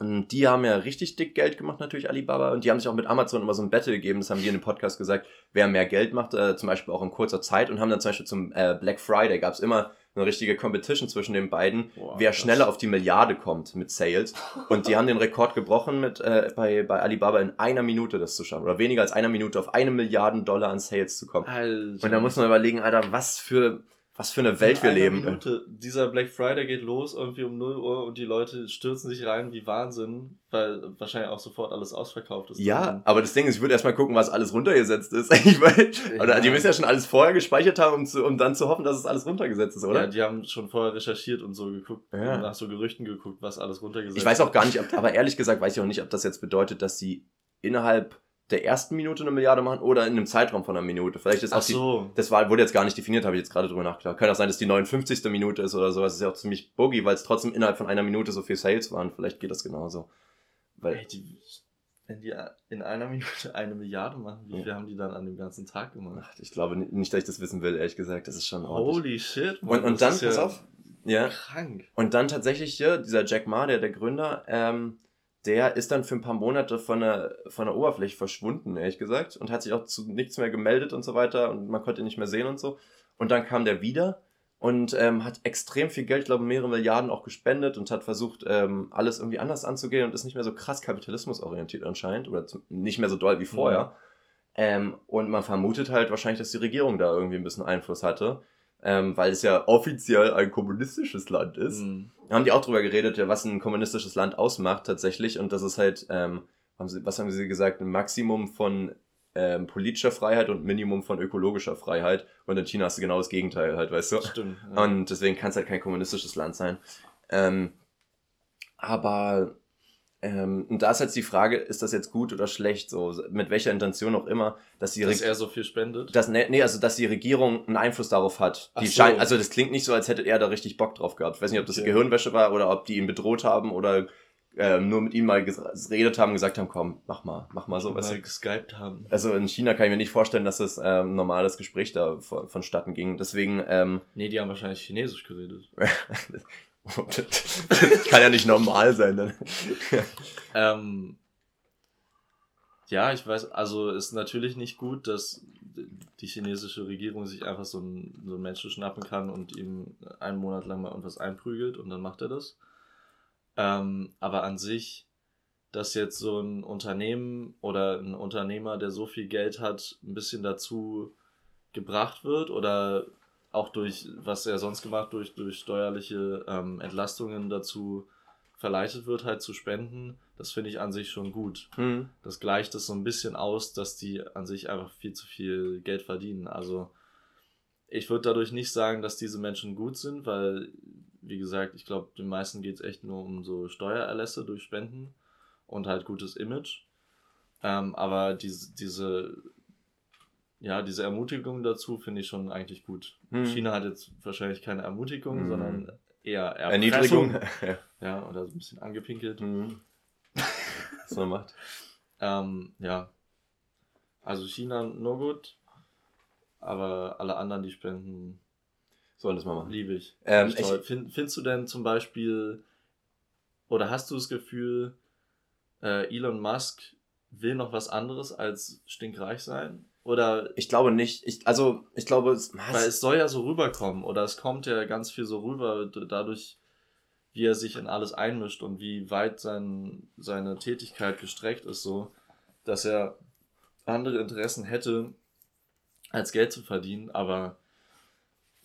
die haben ja richtig dick Geld gemacht, natürlich Alibaba, und die haben sich auch mit Amazon immer so ein Battle gegeben, das haben die in dem Podcast gesagt, wer mehr Geld macht, äh, zum Beispiel auch in kurzer Zeit, und haben dann zum Beispiel zum äh, Black Friday gab es immer eine richtige Competition zwischen den beiden, Boah, wer schneller auf die Milliarde kommt mit Sales. Und die haben den Rekord gebrochen mit äh, bei, bei Alibaba in einer Minute das zu schaffen. Oder weniger als einer Minute auf eine Milliarden Dollar an Sales zu kommen. Alter. Und da muss man überlegen, Alter, was für was für eine Welt wir leben. Minute. Dieser Black Friday geht los irgendwie um 0 Uhr und die Leute stürzen sich rein wie Wahnsinn, weil wahrscheinlich auch sofort alles ausverkauft ist. Ja, dann. aber das Ding ist, ich würde erstmal gucken, was alles runtergesetzt ist. Ich meine, oder die müssen ja schon alles vorher gespeichert haben, um, zu, um dann zu hoffen, dass es alles runtergesetzt ist, oder? Ja, die haben schon vorher recherchiert und so geguckt, ja. nach so Gerüchten geguckt, was alles runtergesetzt ist. Ich weiß auch gar nicht, ob, aber ehrlich gesagt weiß ich auch nicht, ob das jetzt bedeutet, dass sie innerhalb der ersten Minute eine Milliarde machen oder in einem Zeitraum von einer Minute. Vielleicht ist Ach auch so. die, das war, wurde jetzt gar nicht definiert, habe ich jetzt gerade drüber nachgedacht. Kann auch sein, dass die 59. Minute ist oder sowas. Das ist ja auch ziemlich buggy, weil es trotzdem innerhalb von einer Minute so viel Sales waren. Vielleicht geht das genauso. Weil hey, die, wenn die in einer Minute eine Milliarde machen, wie viel ja. haben die dann an dem ganzen Tag gemacht? Ach, ich glaube nicht, dass ich das wissen will, ehrlich gesagt. Das ist schon ordentlich. Holy shit. Man, und, und dann, pass ja auf. Ja. Krank. Und dann tatsächlich hier, dieser Jack Ma, der, der Gründer, ähm, der ist dann für ein paar Monate von der, von der Oberfläche verschwunden, ehrlich gesagt, und hat sich auch zu nichts mehr gemeldet und so weiter und man konnte ihn nicht mehr sehen und so. Und dann kam der wieder und ähm, hat extrem viel Geld, glaube mehrere Milliarden auch gespendet und hat versucht, ähm, alles irgendwie anders anzugehen und ist nicht mehr so krass kapitalismusorientiert anscheinend oder nicht mehr so doll wie vorher. Mhm. Ähm, und man vermutet halt wahrscheinlich, dass die Regierung da irgendwie ein bisschen Einfluss hatte ähm, weil es ja offiziell ein kommunistisches Land ist. Mhm. Haben die auch drüber geredet, ja, was ein kommunistisches Land ausmacht tatsächlich und das ist halt, ähm, haben sie, was haben sie gesagt, ein Maximum von ähm, politischer Freiheit und Minimum von ökologischer Freiheit. Und in China hast du genau das Gegenteil halt, weißt du? Stimmt. Ja. Und deswegen kann es halt kein kommunistisches Land sein. Ähm, aber ähm, und da ist jetzt die Frage, ist das jetzt gut oder schlecht, so mit welcher Intention auch immer, dass die dass er so viel spendet. Dass, nee, also dass die Regierung einen Einfluss darauf hat. Die so. scheint, also das klingt nicht so, als hätte er da richtig Bock drauf gehabt. Ich weiß nicht, ob das okay. Gehirnwäsche war oder ob die ihn bedroht haben oder äh, nur mit ihm mal geredet haben und gesagt haben, komm, mach mal, mach mal so. Mal geskypt haben. Also in China kann ich mir nicht vorstellen, dass das ähm, normales Gespräch da von, vonstatten ging. Deswegen. Ähm, nee, die haben wahrscheinlich Chinesisch geredet. das kann ja nicht normal sein dann. ähm, ja, ich weiß, also ist natürlich nicht gut, dass die chinesische Regierung sich einfach so einen, so einen Menschen schnappen kann und ihm einen Monat lang mal irgendwas einprügelt und dann macht er das. Ähm, aber an sich, dass jetzt so ein Unternehmen oder ein Unternehmer, der so viel Geld hat, ein bisschen dazu gebracht wird oder auch durch, was er sonst gemacht, durch, durch steuerliche ähm, Entlastungen dazu verleitet wird, halt zu spenden, das finde ich an sich schon gut. Mhm. Das gleicht es so ein bisschen aus, dass die an sich einfach viel zu viel Geld verdienen. Also ich würde dadurch nicht sagen, dass diese Menschen gut sind, weil, wie gesagt, ich glaube, den meisten geht es echt nur um so Steuererlässe durch Spenden und halt gutes Image. Ähm, aber diese, diese ja, diese Ermutigung dazu finde ich schon eigentlich gut. Hm. China hat jetzt wahrscheinlich keine Ermutigung, hm. sondern eher Erniedrigung. ja, oder so ein bisschen angepinkelt. Hm. Was man macht. ähm, ja. Also China nur gut, aber alle anderen, die spenden, sollen das mal machen. Liebe ich. Ähm, ich Find, findest du denn zum Beispiel, oder hast du das Gefühl, äh, Elon Musk will noch was anderes als stinkreich sein? Oder ich glaube nicht. Ich, also ich glaube, es, weil es soll ja so rüberkommen oder es kommt ja ganz viel so rüber dadurch, wie er sich in alles einmischt und wie weit sein, seine Tätigkeit gestreckt ist, so, dass er andere Interessen hätte, als Geld zu verdienen, aber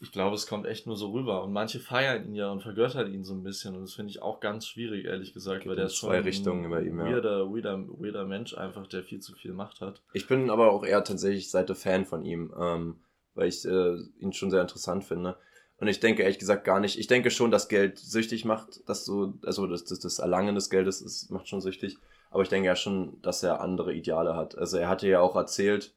ich glaube, es kommt echt nur so rüber. Und manche feiern ihn ja und vergöttern ihn so ein bisschen. Und das finde ich auch ganz schwierig, ehrlich gesagt, weil der ist schon zwei Richtungen bei ihm, ja. weirder, weirder, weirder Mensch einfach, der viel zu viel Macht hat. Ich bin aber auch eher tatsächlich Seite Fan von ihm, ähm, weil ich äh, ihn schon sehr interessant finde. Und ich denke ehrlich gesagt gar nicht. Ich denke schon, dass Geld süchtig macht, dass so, also das, das, das Erlangen des Geldes ist, macht schon süchtig. Aber ich denke ja schon, dass er andere Ideale hat. Also er hatte ja auch erzählt,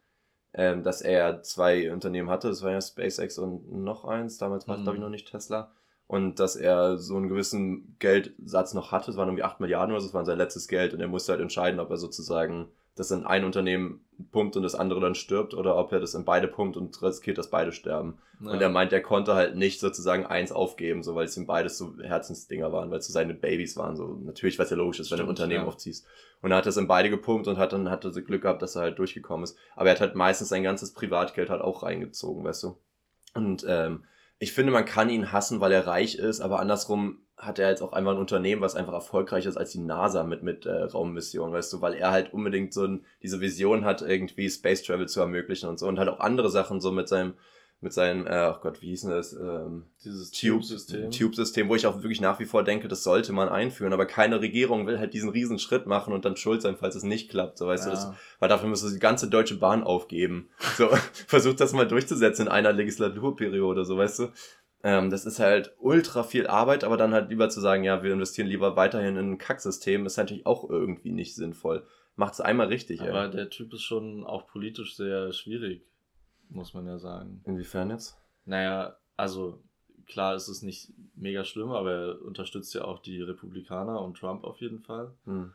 ähm, dass er zwei Unternehmen hatte, das war ja SpaceX und noch eins, damals war es mhm. glaube ich noch nicht Tesla. Und dass er so einen gewissen Geldsatz noch hatte, es waren irgendwie 8 Milliarden oder so, das war sein letztes Geld. Und er musste halt entscheiden, ob er sozusagen das in ein Unternehmen pumpt und das andere dann stirbt oder ob er das in beide pumpt und riskiert, dass beide sterben. Ja. Und er meint, er konnte halt nicht sozusagen eins aufgeben, so weil es ihm beides so Herzensdinger waren, weil es so seine Babys waren. So natürlich, was ja logisch ist, wenn du ein Unternehmen ja. aufziehst. Und er hat das in beide gepumpt und hat dann hatte Glück gehabt, dass er halt durchgekommen ist. Aber er hat halt meistens sein ganzes Privatgeld halt auch reingezogen, weißt du. Und ähm, ich finde, man kann ihn hassen, weil er reich ist, aber andersrum hat er jetzt auch einfach ein Unternehmen, was einfach erfolgreicher ist als die NASA mit, mit äh, Raummissionen, weißt du, weil er halt unbedingt so ein, diese Vision hat, irgendwie Space Travel zu ermöglichen und so und halt auch andere Sachen so mit seinem, mit seinem, äh, oh Gott, wie hieß denn das? Ähm, Dieses Tube-System. Tube-System, wo ich auch wirklich nach wie vor denke, das sollte man einführen, aber keine Regierung will halt diesen riesen Schritt machen und dann schuld sein, falls es nicht klappt, so weißt ja. du, das, weil dafür müsste die ganze Deutsche Bahn aufgeben. So, versucht das mal durchzusetzen in einer Legislaturperiode, so weißt du. Ähm, das ist halt ultra viel Arbeit, aber dann halt lieber zu sagen, ja, wir investieren lieber weiterhin in ein Kacksystem, ist natürlich auch irgendwie nicht sinnvoll. Macht es einmal richtig, Aber ey. der Typ ist schon auch politisch sehr schwierig, muss man ja sagen. Inwiefern jetzt? Naja, also klar ist es nicht mega schlimm, aber er unterstützt ja auch die Republikaner und Trump auf jeden Fall. Hm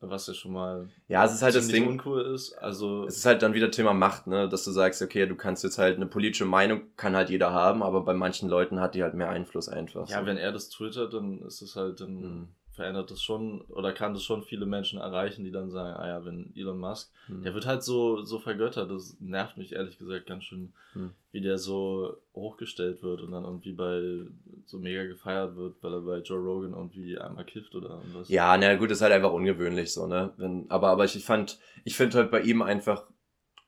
was ja schon mal ja es ist halt das Ding uncool ist also es ist halt dann wieder Thema Macht ne dass du sagst okay du kannst jetzt halt eine politische Meinung kann halt jeder haben aber bei manchen Leuten hat die halt mehr Einfluss einfach ja so. wenn er das twittert dann ist es halt dann mhm verändert das schon oder kann das schon viele Menschen erreichen, die dann sagen, ah ja, wenn Elon Musk, hm. der wird halt so, so vergöttert, das nervt mich ehrlich gesagt ganz schön, hm. wie der so hochgestellt wird und dann irgendwie bei so mega gefeiert wird, weil er bei Joe Rogan irgendwie einmal kifft oder was. Ja, na gut, ist halt einfach ungewöhnlich so, ne? Wenn, aber, aber ich, ich fand, ich finde halt bei ihm einfach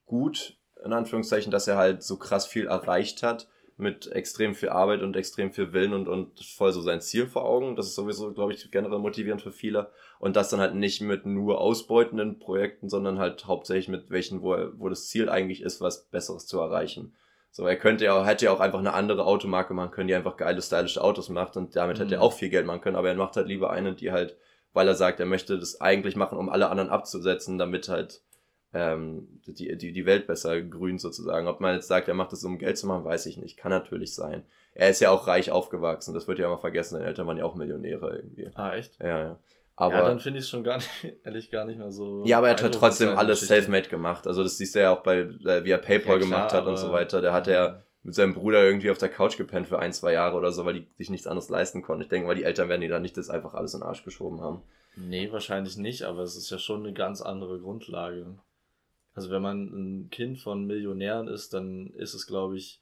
gut, in Anführungszeichen, dass er halt so krass viel erreicht hat mit extrem viel Arbeit und extrem viel Willen und, und voll so sein Ziel vor Augen. Das ist sowieso, glaube ich, generell motivierend für viele. Und das dann halt nicht mit nur ausbeutenden Projekten, sondern halt hauptsächlich mit welchen, wo, er, wo das Ziel eigentlich ist, was Besseres zu erreichen. So, er könnte ja, hätte ja auch einfach eine andere Automarke machen können, die einfach geile, stylische Autos macht und damit mhm. hätte er auch viel Geld machen können, aber er macht halt lieber eine, die halt, weil er sagt, er möchte das eigentlich machen, um alle anderen abzusetzen, damit halt ähm, die, die, die Welt besser grünt sozusagen. Ob man jetzt sagt, er macht das, um Geld zu machen, weiß ich nicht. Kann natürlich sein. Er ist ja auch reich aufgewachsen, das wird ja immer vergessen. Seine Eltern waren ja auch Millionäre irgendwie. Ah, echt? Ja, ja. Aber, ja, dann finde ich es schon gar nicht, ehrlich gar nicht mehr so. Ja, aber er hat halt trotzdem alles self-made gemacht. Also das siehst du ja auch bei, äh, wie er PayPal ja, gemacht hat und so weiter. Der hat ja mit seinem Bruder irgendwie auf der Couch gepennt für ein, zwei Jahre oder so, weil die sich nichts anderes leisten konnten. Ich denke weil die Eltern werden die dann nicht das einfach alles in den Arsch geschoben haben. Nee, wahrscheinlich nicht, aber es ist ja schon eine ganz andere Grundlage. Also wenn man ein Kind von Millionären ist, dann ist es, glaube ich,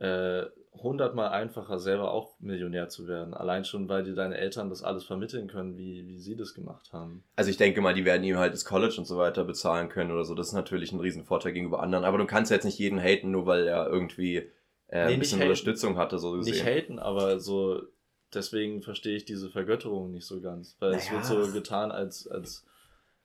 äh, hundertmal einfacher, selber auch Millionär zu werden. Allein schon, weil dir deine Eltern das alles vermitteln können, wie, wie sie das gemacht haben. Also ich denke mal, die werden ihm halt das College und so weiter bezahlen können oder so. Das ist natürlich ein Riesenvorteil gegenüber anderen. Aber du kannst jetzt nicht jeden haten, nur weil er irgendwie äh, nee, ein bisschen Unterstützung hatte, so gesehen. Nicht haten, aber so, deswegen verstehe ich diese Vergötterung nicht so ganz. Weil naja. es wird so getan, als, als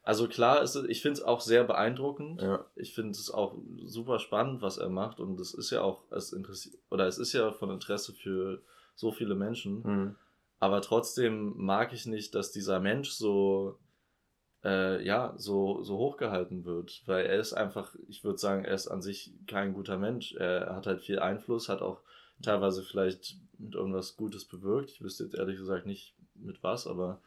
also klar, ist, ich finde es auch sehr beeindruckend. Ja. Ich finde es auch super spannend, was er macht. Und es ist ja auch, es interessiert, oder es ist ja von Interesse für so viele Menschen. Mhm. Aber trotzdem mag ich nicht, dass dieser Mensch so, äh, ja, so, so hochgehalten wird. Weil er ist einfach, ich würde sagen, er ist an sich kein guter Mensch. Er hat halt viel Einfluss, hat auch teilweise vielleicht mit irgendwas Gutes bewirkt. Ich wüsste jetzt ehrlich gesagt nicht mit was, aber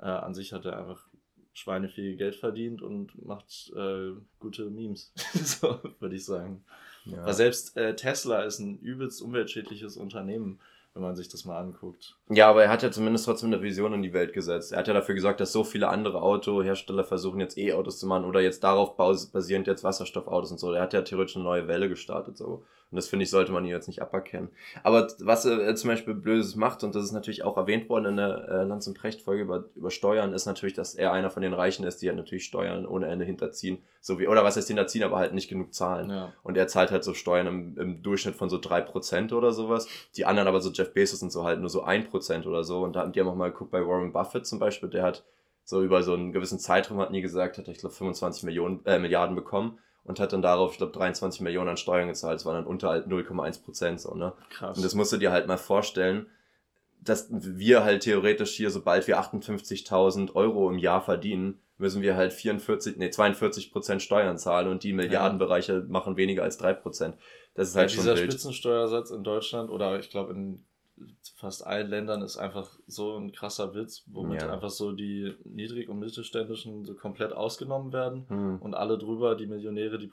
äh, an sich hat er einfach Schweine viel Geld verdient und macht äh, gute Memes, so würde ich sagen. Ja. Weil selbst äh, Tesla ist ein übelst umweltschädliches Unternehmen wenn man sich das mal anguckt. Ja, aber er hat ja zumindest trotzdem eine Vision in die Welt gesetzt. Er hat ja dafür gesorgt, dass so viele andere Autohersteller versuchen jetzt E-Autos zu machen oder jetzt darauf basierend jetzt Wasserstoffautos und so. Er hat ja theoretisch eine neue Welle gestartet so. Und das finde ich, sollte man hier jetzt nicht aberkennen. Aber was er zum Beispiel Blödes macht, und das ist natürlich auch erwähnt worden in der äh, Lanz- und Precht-Folge über, über Steuern, ist natürlich, dass er einer von den Reichen ist, die halt natürlich Steuern ohne Ende hinterziehen. So wie, oder was heißt hinterziehen, aber halt nicht genug zahlen. Ja. Und er zahlt halt so Steuern im, im Durchschnitt von so drei Prozent oder sowas. Die anderen aber so Jeff Bezos und so halt nur so ein Prozent oder so. Und da haben die haben auch mal geguckt bei Warren Buffett zum Beispiel, der hat so über so einen gewissen Zeitraum, hat nie gesagt, hat er, ich glaube, 25 Millionen, äh, Milliarden bekommen und hat dann darauf, ich glaube, 23 Millionen an Steuern gezahlt. Das war dann unter halt 0,1 Prozent so, ne? Krass. Und das musst du dir halt mal vorstellen, dass wir halt theoretisch hier, sobald wir 58.000 Euro im Jahr verdienen, müssen wir halt 44, nee, 42 Prozent Steuern zahlen und die Milliardenbereiche machen weniger als drei Prozent. Das ist halt ja, schon dieser wild. Spitzensteuersatz in Deutschland oder ich glaube in fast allen Ländern ist einfach so ein krasser Witz, womit ja. einfach so die Niedrig- und Mittelständischen so komplett ausgenommen werden hm. und alle drüber, die Millionäre, die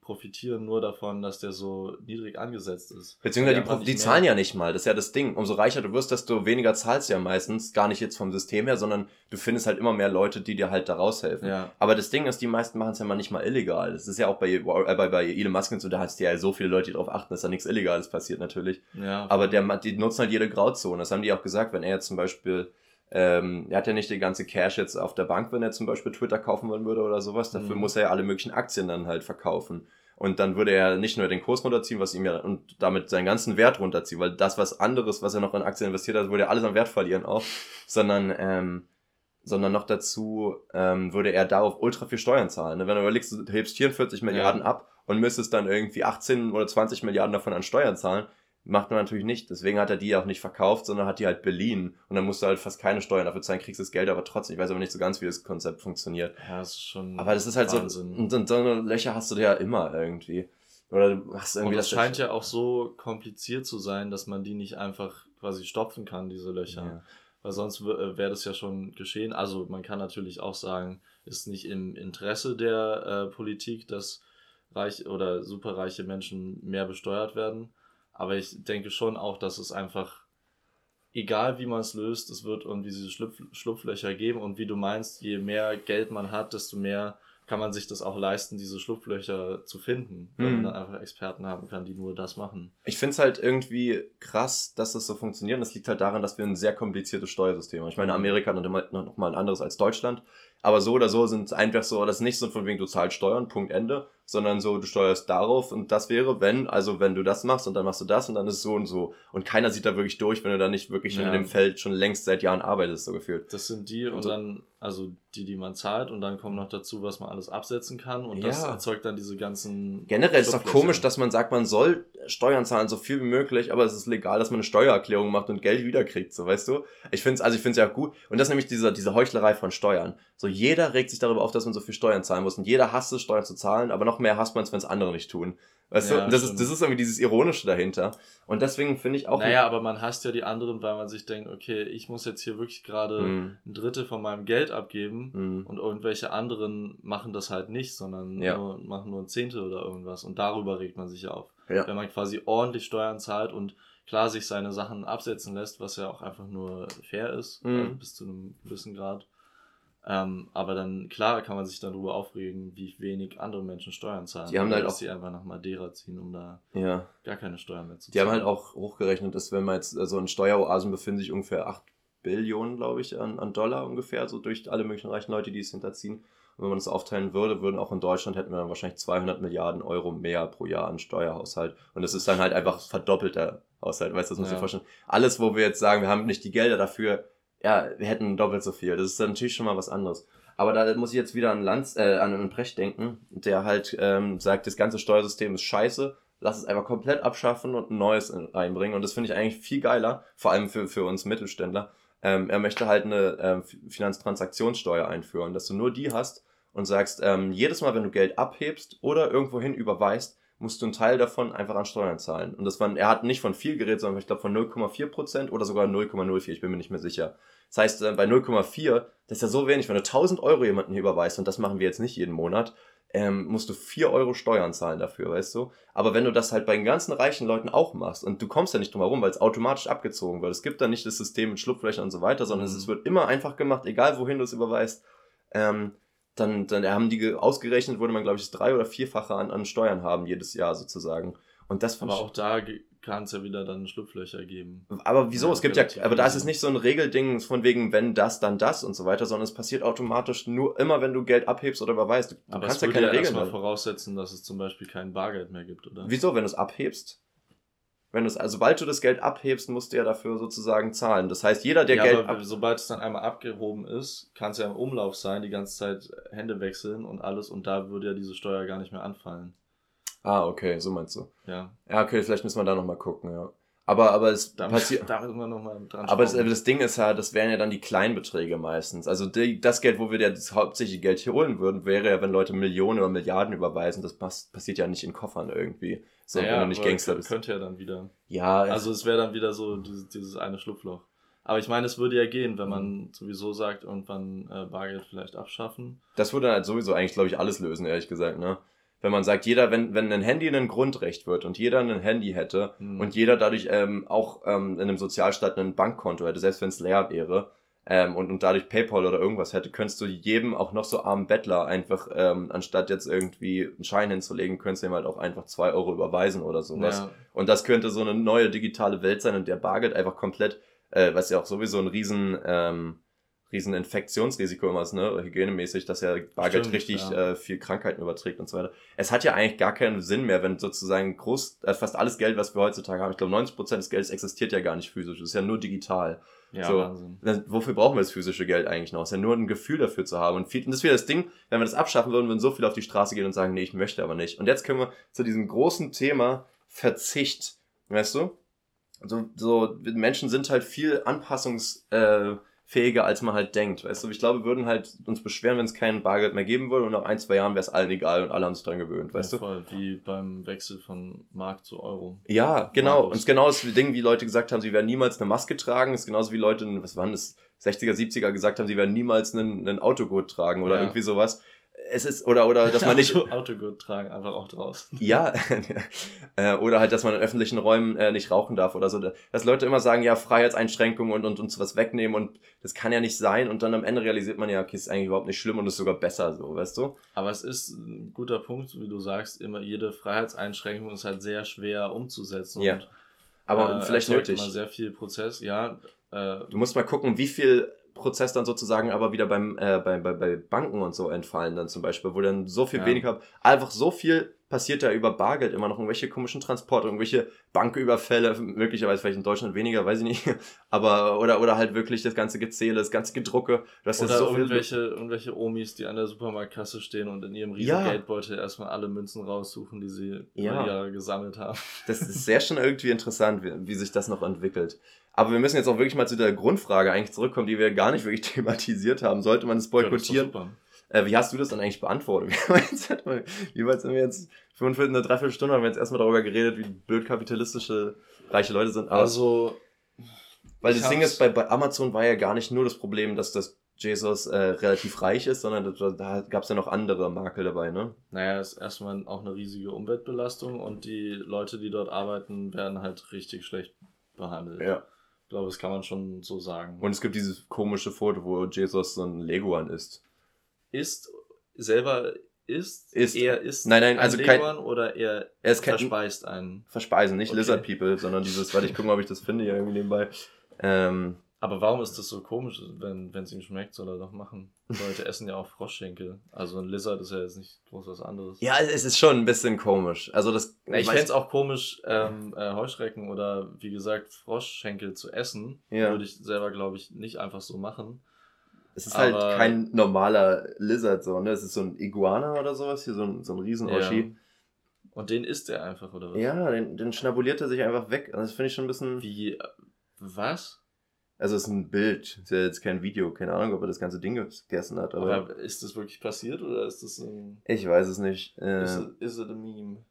profitieren nur davon, dass der so niedrig angesetzt ist. Beziehungsweise die, die zahlen ja nicht mal, das ist ja das Ding. Umso reicher du wirst, desto weniger zahlst du ja meistens, gar nicht jetzt vom System her, sondern du findest halt immer mehr Leute, die dir halt da raushelfen. Ja. Aber das Ding ist, die meisten machen es ja mal nicht mal illegal. Das ist ja auch bei, äh, bei, bei Elon Musk und so, da hast du ja so viele Leute, die darauf achten, dass da nichts Illegales passiert natürlich. Ja. Aber der, die nutzen halt jede Grauzone. Das haben die auch gesagt, wenn er jetzt zum Beispiel, ähm, er hat ja nicht die ganze Cash jetzt auf der Bank, wenn er zum Beispiel Twitter kaufen wollen würde oder sowas. Dafür mhm. muss er ja alle möglichen Aktien dann halt verkaufen. Und dann würde er nicht nur den Kurs runterziehen, was ihm ja und damit seinen ganzen Wert runterziehen, weil das, was anderes, was er noch in Aktien investiert hat, würde er alles an Wert verlieren auch, sondern ähm, sondern noch dazu ähm, würde er darauf ultra viel Steuern zahlen. Ne? Wenn du überlegst, du hebst 44 Milliarden ja. ab und müsstest dann irgendwie 18 oder 20 Milliarden davon an Steuern zahlen, Macht man natürlich nicht. Deswegen hat er die auch nicht verkauft, sondern hat die halt beliehen. Und dann musst du halt fast keine Steuern dafür zahlen, kriegst das Geld aber trotzdem. Ich weiß aber nicht so ganz, wie das Konzept funktioniert. Ja, das ist schon. Aber das ist halt Wahnsinn. so. Und, und so eine Löcher hast du ja immer irgendwie. Oder du hast irgendwie. Und das scheint ja auch so kompliziert zu sein, dass man die nicht einfach quasi stopfen kann, diese Löcher. Ja. Weil sonst äh, wäre das ja schon geschehen. Also man kann natürlich auch sagen, ist nicht im Interesse der äh, Politik, dass reich oder superreiche Menschen mehr besteuert werden. Aber ich denke schon auch, dass es einfach, egal wie man es löst, es wird irgendwie diese Schlupf Schlupflöcher geben. Und wie du meinst, je mehr Geld man hat, desto mehr kann man sich das auch leisten, diese Schlupflöcher zu finden, wenn man mhm. dann einfach Experten haben kann, die nur das machen. Ich finde es halt irgendwie krass, dass das so funktioniert. Und das liegt halt daran, dass wir ein sehr kompliziertes Steuersystem haben. Ich meine, Amerika hat noch mal ein anderes als Deutschland. Aber so oder so sind es einfach so, das ist nicht so von wegen du zahlst Steuern, Punkt Ende, sondern so du steuerst darauf und das wäre, wenn, also wenn du das machst und dann machst du das und dann ist es so und so. Und keiner sieht da wirklich durch, wenn du da nicht wirklich ja. in dem Feld schon längst seit Jahren arbeitest, so gefühlt. Das sind die und, und dann, also die, die man zahlt und dann kommt noch dazu, was man alles absetzen kann und ja. das erzeugt dann diese ganzen. Generell ist es doch komisch, dass man sagt, man soll Steuern zahlen, so viel wie möglich, aber es ist legal, dass man eine Steuererklärung macht und Geld wiederkriegt, so weißt du? Ich finde es, also ich finde es ja gut. Und das ist nämlich diese, diese Heuchlerei von Steuern. So jeder regt sich darüber auf, dass man so viel Steuern zahlen muss und jeder hasst es, Steuern zu zahlen, aber noch mehr hasst man es, wenn es andere nicht tun. Weißt ja, du, das ist, das ist irgendwie dieses Ironische dahinter. Und deswegen finde ich auch. Naja, aber man hasst ja die anderen, weil man sich denkt, okay, ich muss jetzt hier wirklich gerade mm. ein Drittel von meinem Geld abgeben mm. und irgendwelche anderen machen das halt nicht, sondern ja. nur, machen nur ein Zehntel oder irgendwas. Und darüber regt man sich auf. Ja. Wenn man quasi ordentlich Steuern zahlt und klar sich seine Sachen absetzen lässt, was ja auch einfach nur fair ist, mm. also bis zu einem gewissen Grad. Ähm, aber dann, klar, kann man sich dann darüber aufregen, wie wenig andere Menschen Steuern zahlen. Die haben halt auch, sie einfach nach Madeira ziehen, um da ja. gar keine Steuern mehr zu zahlen. Die haben halt auch hochgerechnet, dass wenn man jetzt, also in Steueroasen befinden sich ungefähr 8 Billionen, glaube ich, an, an Dollar ungefähr, so durch alle möglichen reichen Leute, die es hinterziehen. Und wenn man das aufteilen würde, würden auch in Deutschland hätten wir dann wahrscheinlich 200 Milliarden Euro mehr pro Jahr an Steuerhaushalt. Und das ist dann halt einfach verdoppelter Haushalt, weißt du, das muss ja. dir vorstellen. Alles, wo wir jetzt sagen, wir haben nicht die Gelder dafür, ja, wir hätten doppelt so viel. Das ist natürlich schon mal was anderes. Aber da muss ich jetzt wieder an Lanz, äh, an Precht denken, der halt ähm, sagt, das ganze Steuersystem ist scheiße, lass es einfach komplett abschaffen und ein neues einbringen. Und das finde ich eigentlich viel geiler, vor allem für, für uns Mittelständler. Ähm, er möchte halt eine ähm, Finanztransaktionssteuer einführen, dass du nur die hast und sagst, ähm, jedes Mal, wenn du Geld abhebst oder irgendwohin überweist, musst du einen Teil davon einfach an Steuern zahlen. Und das waren, er hat nicht von viel geredet, sondern ich glaube von 0,4 Prozent oder sogar 0,04, ich bin mir nicht mehr sicher. Das heißt, äh, bei 0,4, das ist ja so wenig, wenn du 1000 Euro jemanden hier überweist, und das machen wir jetzt nicht jeden Monat, ähm, musst du 4 Euro Steuern zahlen dafür, weißt du? Aber wenn du das halt bei den ganzen reichen Leuten auch machst, und du kommst ja nicht drum herum, weil es automatisch abgezogen wird, es gibt da nicht das System mit Schlupflöchern und so weiter, sondern mhm. es wird immer einfach gemacht, egal wohin du es überweist, ähm, dann, dann haben die ausgerechnet, würde man, glaube ich, das drei- oder vierfache an, an Steuern haben jedes Jahr sozusagen. Und das Aber auch da kann es ja wieder dann Schlupflöcher geben. Aber wieso? Ja, es gibt ja, aber da ist es nicht so ein Regelding von wegen, wenn das, dann das und so weiter, sondern es passiert automatisch nur immer, wenn du Geld abhebst oder überweist. Du, aber kannst ja keine ja Regeln. voraussetzen, dass es zum Beispiel kein Bargeld mehr gibt, oder? Wieso, wenn du es abhebst? Wenn du also sobald du das Geld abhebst, musst du ja dafür sozusagen zahlen. Das heißt, jeder, der ja, Geld. Aber sobald es dann einmal abgehoben ist, kann es ja im Umlauf sein, die ganze Zeit Hände wechseln und alles und da würde ja diese Steuer gar nicht mehr anfallen. Ah, okay, so meinst du. Ja. Ja, okay, vielleicht müssen wir da nochmal gucken, ja. Aber, aber es Da, passiert. da müssen wir noch mal dran Aber das, das Ding ist ja, das wären ja dann die kleinen Beträge meistens. Also die, das Geld, wo wir ja das hauptsächliche Geld hier holen würden, wäre ja, wenn Leute Millionen oder Milliarden überweisen. Das pass, passiert ja nicht in Koffern irgendwie. So, Naja, wenn du nicht Gangster bist. Könnte ja dann wieder. Ja, Also es wäre dann wieder so dieses, dieses eine Schlupfloch. Aber ich meine, es würde ja gehen, wenn man Mhm. sowieso sagt, irgendwann äh, Bargeld vielleicht abschaffen. Das würde halt sowieso eigentlich, glaube ich, alles lösen, ehrlich gesagt, ne? Wenn man sagt, jeder, wenn, wenn ein Handy ein Grundrecht wird und jeder ein Handy hätte Hm. und jeder dadurch ähm, auch ähm, in einem Sozialstaat ein Bankkonto hätte, selbst wenn es leer wäre, ähm, und, und dadurch PayPal oder irgendwas hätte, könntest du jedem, auch noch so armen Bettler, einfach, ähm, anstatt jetzt irgendwie einen Schein hinzulegen, könntest du ihm halt auch einfach zwei Euro überweisen oder sowas. Ja, Und das könnte so eine neue digitale Welt sein und der Bargeld einfach komplett, äh, was ja auch sowieso ein riesen, ähm, riesen Infektionsrisiko immer ist, ne, hygienemäßig, dass ja Bargeld Stimmt, richtig ja. äh, viel Krankheiten überträgt und so weiter. Es hat ja eigentlich gar keinen Sinn mehr, wenn sozusagen groß, äh, fast alles Geld, was wir heutzutage haben, ich glaube 90% des Geldes existiert ja gar nicht physisch, es ist ja nur digital. ja So. Wahnsinn. Dann, wofür brauchen wir das physische Geld eigentlich noch? Es ist ja nur ein Gefühl dafür zu haben. Und, viel, und das ist wieder das Ding, wenn wir das abschaffen würden, würden so viele auf die Straße gehen und sagen, nee, ich möchte aber nicht. Und jetzt können wir zu diesem großen Thema Verzicht, weißt du? So, so Menschen sind halt viel anpassungsfähiger, als man halt denkt, weißt du? Ich glaube, wir würden halt uns beschweren, wenn es kein Bargeld mehr geben würde und nach ein, zwei Jahren wäre es allen egal und alle haben sich dran gewöhnt, weißt ja, du? voll, wie beim Wechsel von Mark zu Euro. Ja, genau. Und es ist genau das Ding, wie Leute gesagt haben, sie werden niemals eine Maske tragen. Es ist genauso wie Leute, was waren das, 60er, 70er gesagt haben, sie werden niemals einen, einen Autogurt tragen oder Ja. irgendwie sowas. Es ist, oder, oder, dass man nicht, Auto, Autogurt tragen, einfach auch draußen. ja, äh, oder halt, dass man in öffentlichen Räumen äh, nicht rauchen darf oder so. Dass Leute immer sagen, ja, Freiheitseinschränkungen und, und uns was wegnehmen und das kann ja nicht sein und dann am Ende realisiert man ja, okay, ist eigentlich überhaupt nicht schlimm und ist sogar besser so, weißt du? Aber es ist ein guter Punkt, wie du sagst, immer jede Freiheitseinschränkung ist halt sehr schwer umzusetzen. Ja. Aber äh, vielleicht nötig. immer sehr viel Prozess, ja. Äh, Du musst mal gucken, wie viel Prozess dann sozusagen aber wieder beim, äh, bei, bei, bei Banken und so entfallen dann zum Beispiel, wo dann so viel Ja. weniger, einfach so viel passiert da über Bargeld immer noch, irgendwelche komischen Transporte, irgendwelche Banküberfälle, möglicherweise vielleicht in Deutschland weniger, weiß ich nicht, aber, oder, oder halt wirklich das ganze Gezähle, das ganze Gedrucke, du hast oder so irgendwelche, irgendwelche Omis, die an der Supermarktkasse stehen und in ihrem riesen Ja. Geldbeutel erstmal alle Münzen raussuchen, die sie Ja. über Jahre gesammelt haben. das ist sehr schon irgendwie interessant, wie, wie sich das noch entwickelt. Aber wir müssen jetzt auch wirklich mal zu der Grundfrage eigentlich zurückkommen, die wir gar nicht wirklich thematisiert haben. Sollte man es boykottieren? Ja. Äh, wie hast du das dann eigentlich beantwortet? wie weit sind wir jetzt? 45, eine Dreiviertelstunde haben wir jetzt erstmal darüber geredet, wie blöd kapitalistische reiche Leute sind. Aber Also, weil das Ding ist, bei, bei Amazon war ja gar nicht nur das Problem, dass das Jesus äh, relativ reich ist, sondern war- da gab es ja noch andere Makel dabei, ne? naja, ist erstmal auch eine riesige Umweltbelastung und die Leute, die dort arbeiten, werden halt richtig schlecht behandelt. Ja. Ich glaube, das kann man schon so sagen. Und es gibt dieses komische Foto, wo Jesus so ein Leguan ist. ist selber ist, Ist. er ist Nein, nein, ein also kein- Leguan oder er Er ist kein verspeist einen. Verspeisen, nicht Okay. Lizard People, sondern dieses, warte, ich gucke mal, ob ich das finde hier irgendwie nebenbei. Ähm, Aber warum ist das so komisch, wenn es ihm schmeckt, soll er doch machen. Leute essen ja auch Froschschenkel. Also ein Lizard ist ja jetzt nicht groß was anderes. ja, es ist schon ein bisschen komisch. Also das. Na, ich fände es auch komisch, ähm, äh, Heuschrecken oder wie gesagt Froschschenkel zu essen. Ja. Würde ich selber, glaube ich, nicht einfach so machen. Es ist halt Aber- kein normaler Lizard so, ne? Es ist so ein Iguana oder sowas, hier so ein, so ein riesen Oschi. Und den isst er einfach, oder was? Ja, den, den schnabuliert er sich einfach weg. Also das finde ich schon ein bisschen. Wie, äh, was? Also es ist ein Bild, ist ja jetzt kein Video, keine Ahnung, ob er das ganze Ding gegessen hat, aber, Aber ist das wirklich passiert oder ist das ein, ich weiß es nicht. Äh, is, it, is it a meme?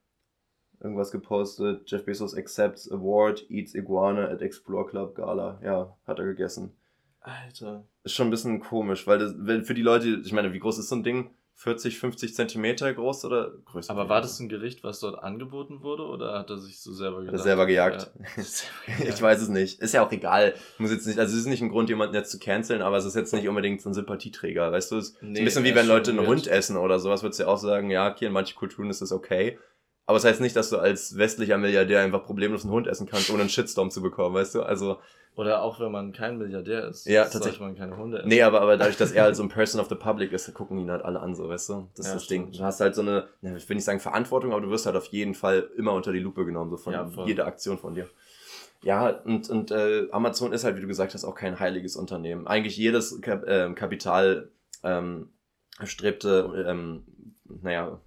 irgendwas gepostet, Jeff Bezos accepts award, eats iguana at Explore Club Gala. Ja, hat er gegessen. Alter. Ist schon ein bisschen komisch, weil das, weil für die Leute, ich meine, wie groß ist so ein Ding? 40, 50 Zentimeter groß oder größer? Aber war das ein Gericht, was dort angeboten wurde oder hat er sich so selber Hat er gedacht? selber gejagt? Ja, selber gejagt. Ich weiß es nicht. Ist ja auch egal. Muss jetzt nicht, also es ist nicht ein Grund, jemanden jetzt zu canceln, aber es ist jetzt nicht unbedingt so ein Sympathieträger, weißt du? Es ist Nee, ein bisschen wie wenn Leute einen. Hund essen oder sowas, würdest du ja auch sagen, ja, okay, in manchen Kulturen ist das okay. Aber es heißt nicht, dass du als westlicher Milliardär einfach problemlos einen Hund essen kannst, ohne einen Shitstorm zu bekommen, weißt du? Also, Oder auch wenn man kein Milliardär ist. Ja, tatsächlich. man keine Hunde essen. nee, aber, aber dadurch, dass er halt so ein Person of the Public ist, gucken ihn halt alle an, so, weißt du? Das Ja, ist das Ding. stimmt. Du hast halt so eine, ich will nicht sagen Verantwortung, aber du wirst halt auf jeden Fall immer unter die Lupe genommen, so von Ja, jeder Aktion von dir. Ja, und, und äh, Amazon ist halt, wie du gesagt hast, auch kein heiliges Unternehmen. Eigentlich jedes Kap ähm, Kapital ähm, strebte, ähm, naja,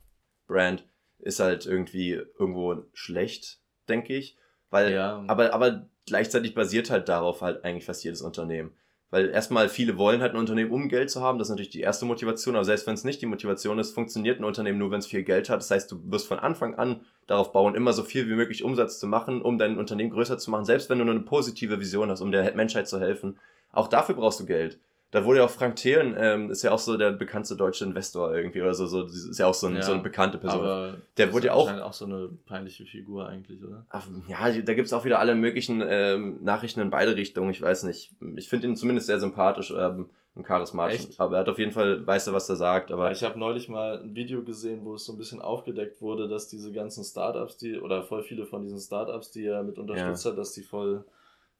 Brand ist halt irgendwie irgendwo schlecht, denke ich. Weil, ja. aber, aber gleichzeitig basiert halt darauf halt eigentlich fast jedes Unternehmen. Weil erstmal viele wollen halt ein Unternehmen, um Geld zu haben. Das ist natürlich die erste Motivation. Aber selbst wenn es nicht die Motivation ist, funktioniert ein Unternehmen nur, wenn es viel Geld hat. Das heißt, du wirst von Anfang an darauf bauen, immer so viel wie möglich Umsatz zu machen, um dein Unternehmen größer zu machen. Selbst wenn du nur eine positive Vision hast, um der Menschheit zu helfen. Auch dafür brauchst du Geld. Da wurde ja auch Frank Thelen, ähm, ist ja auch so der bekannteste deutsche Investor irgendwie oder so, so ist ja auch so, ein, ja, so eine bekannte Person. Aber der wurde ja auch. auch so eine peinliche Figur eigentlich, oder? Ach, ja, da gibt's auch wieder alle möglichen ähm, Nachrichten in beide Richtungen. Ich weiß nicht. Ich finde ihn zumindest sehr sympathisch ähm, und charismatisch. Echt? Aber er hat auf jeden Fall, weiß er, was er sagt. Aber ich habe neulich mal ein Video gesehen, wo es so ein bisschen aufgedeckt wurde, dass diese ganzen Startups, die, oder voll viele von diesen Startups, die er mit unterstützt ja. hat, dass die voll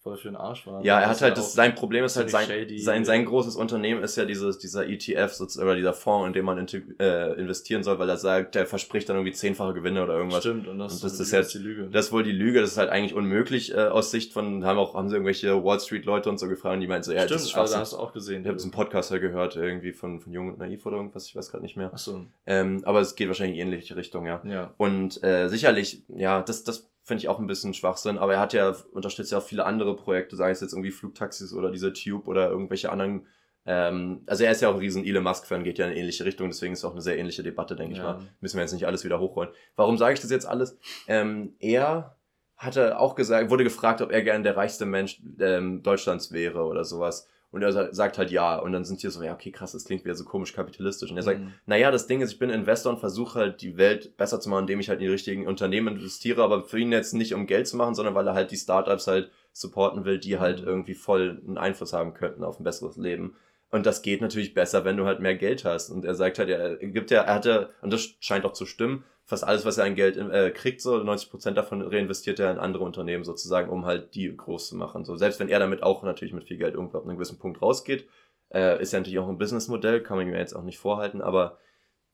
voll für den Arsch war. Ja, er hat halt, das, sein Problem ist halt, sein, sein, sein großes Unternehmen ist ja dieses, dieser ETF sozusagen, oder dieser Fonds, in dem man äh, investieren soll, weil er sagt, der verspricht dann irgendwie zehnfache Gewinne oder irgendwas. Stimmt, und das, und das ist, jetzt, die Lüge. Das ist wohl die Lüge, das ist halt eigentlich unmöglich äh, aus Sicht von, haben auch, haben sie irgendwelche Wall Street Leute und so gefragt, die meinten so, ja, Stimmt, das ist also hast du auch gesehen. Ich habe so einen Podcaster gehört, irgendwie von, von Jung und Naiv oder irgendwas, ich weiß gerade nicht mehr. Ach so. Ähm, aber es geht wahrscheinlich in ähnliche Richtung, ja. ja. Und äh, sicherlich, ja, das, das finde ich auch ein bisschen Schwachsinn, aber er hat ja, unterstützt ja auch viele andere Projekte, sei es jetzt irgendwie Flugtaxis oder diese Tube oder irgendwelche anderen. Ähm, also er ist ja auch ein riesen Elon Musk-Fan, geht ja in eine ähnliche Richtung, deswegen ist es auch eine sehr ähnliche Debatte, denke ja. ich mal. Müssen wir jetzt nicht alles wieder hochrollen. Warum sage ich das jetzt alles? Ähm, er hatte auch gesagt, wurde gefragt, ob er gern der reichste Mensch ähm, Deutschlands wäre oder sowas. Und er sagt halt ja. Und dann sind die so, ja, okay, krass, das klingt wieder so komisch kapitalistisch. Und er sagt, mhm. naja, das Ding ist, ich bin Investor und versuche halt die Welt besser zu machen, indem ich halt in die richtigen Unternehmen investiere, aber für ihn jetzt nicht um Geld zu machen, sondern weil er halt die Startups halt supporten will, die halt mhm. irgendwie voll einen Einfluss haben könnten auf ein besseres Leben. Und das geht natürlich besser, wenn du halt mehr Geld hast. Und er sagt halt, er gibt ja, er hatte, und das scheint auch zu stimmen, fast alles, was er an Geld äh, kriegt, so 90 Prozent davon reinvestiert er in andere Unternehmen sozusagen, um halt die groß zu machen. So selbst wenn er damit auch natürlich mit viel Geld irgendwo auf einen gewissen Punkt rausgeht, äh, ist ja natürlich auch ein Businessmodell, kann man mir jetzt auch nicht vorhalten, aber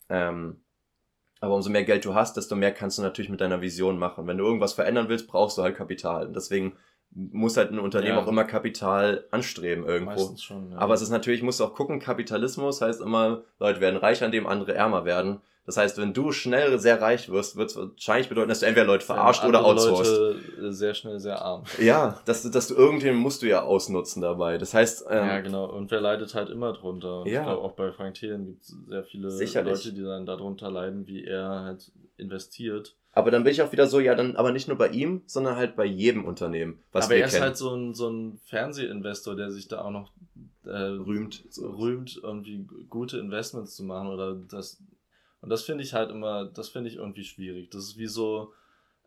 ähm, aber umso mehr Geld du hast, desto mehr kannst du natürlich mit deiner Vision machen. Wenn du irgendwas verändern willst, brauchst du halt Kapital. Und deswegen muss halt ein Unternehmen ja. auch immer Kapital anstreben irgendwo. Schon, ja. Aber es ist natürlich, musst du auch gucken, Kapitalismus heißt immer, Leute werden reich, an dem andere ärmer werden. Das heißt, wenn du schnell sehr reich wirst, wird es wahrscheinlich bedeuten, dass du entweder Leute verarscht oder outsourced. Leute sehr schnell sehr arm. Ja, dass, dass du irgendjemanden musst du ja ausnutzen dabei. Das heißt. Ähm, ja, genau. Und wer leidet halt immer drunter. Und ja. ich glaube, auch bei Frank Thelen gibt es sehr viele Sicherlich. Leute, die dann darunter leiden, wie er halt investiert. Aber dann bin ich auch wieder so, ja, dann aber nicht nur bei ihm, sondern halt bei jedem Unternehmen, was aber wir er ist halt so ein, so ein Fernsehinvestor, der sich da auch noch äh, rühmt, rühmt, irgendwie gute Investments zu machen oder das und das finde ich halt immer, das finde ich irgendwie schwierig. Das ist wie so,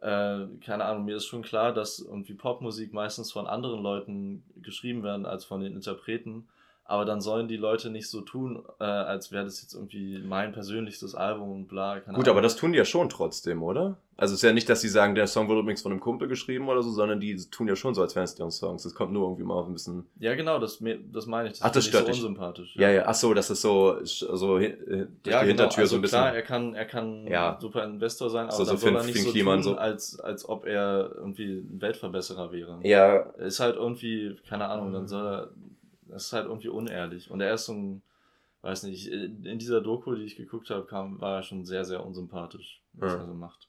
äh, keine Ahnung, mir ist schon klar, dass irgendwie Popmusik meistens von anderen Leuten geschrieben werden als von den Interpreten aber dann sollen die Leute nicht so tun, äh, als wäre das jetzt irgendwie mein persönlichstes Album und bla. Gut, Ahnung. aber das tun die ja schon trotzdem, oder? Also es ist ja nicht, dass sie sagen, der Song wurde übrigens von einem Kumpel geschrieben oder so, sondern die tun ja schon so, als wären es deren Songs. Das kommt nur irgendwie mal auf ein bisschen. Ja, genau, das, das meine ich. Das ach, das stört so dich. unsympathisch. Ja, ja, ja. ach so, das ist so, so durch ja, die genau. Hintertür also so ein bisschen. Klar, er kann, er kann ja. super Investor sein, aber so, dann so soll er nicht so tun, so. Als, als ob er irgendwie ein Weltverbesserer wäre. Ja. Ist halt irgendwie, keine Ahnung, dann soll er das ist halt irgendwie unehrlich. Und er ist so ein, weiß nicht, in dieser Doku, die ich geguckt habe, kam, war er schon sehr, sehr unsympathisch, was ja. er so macht.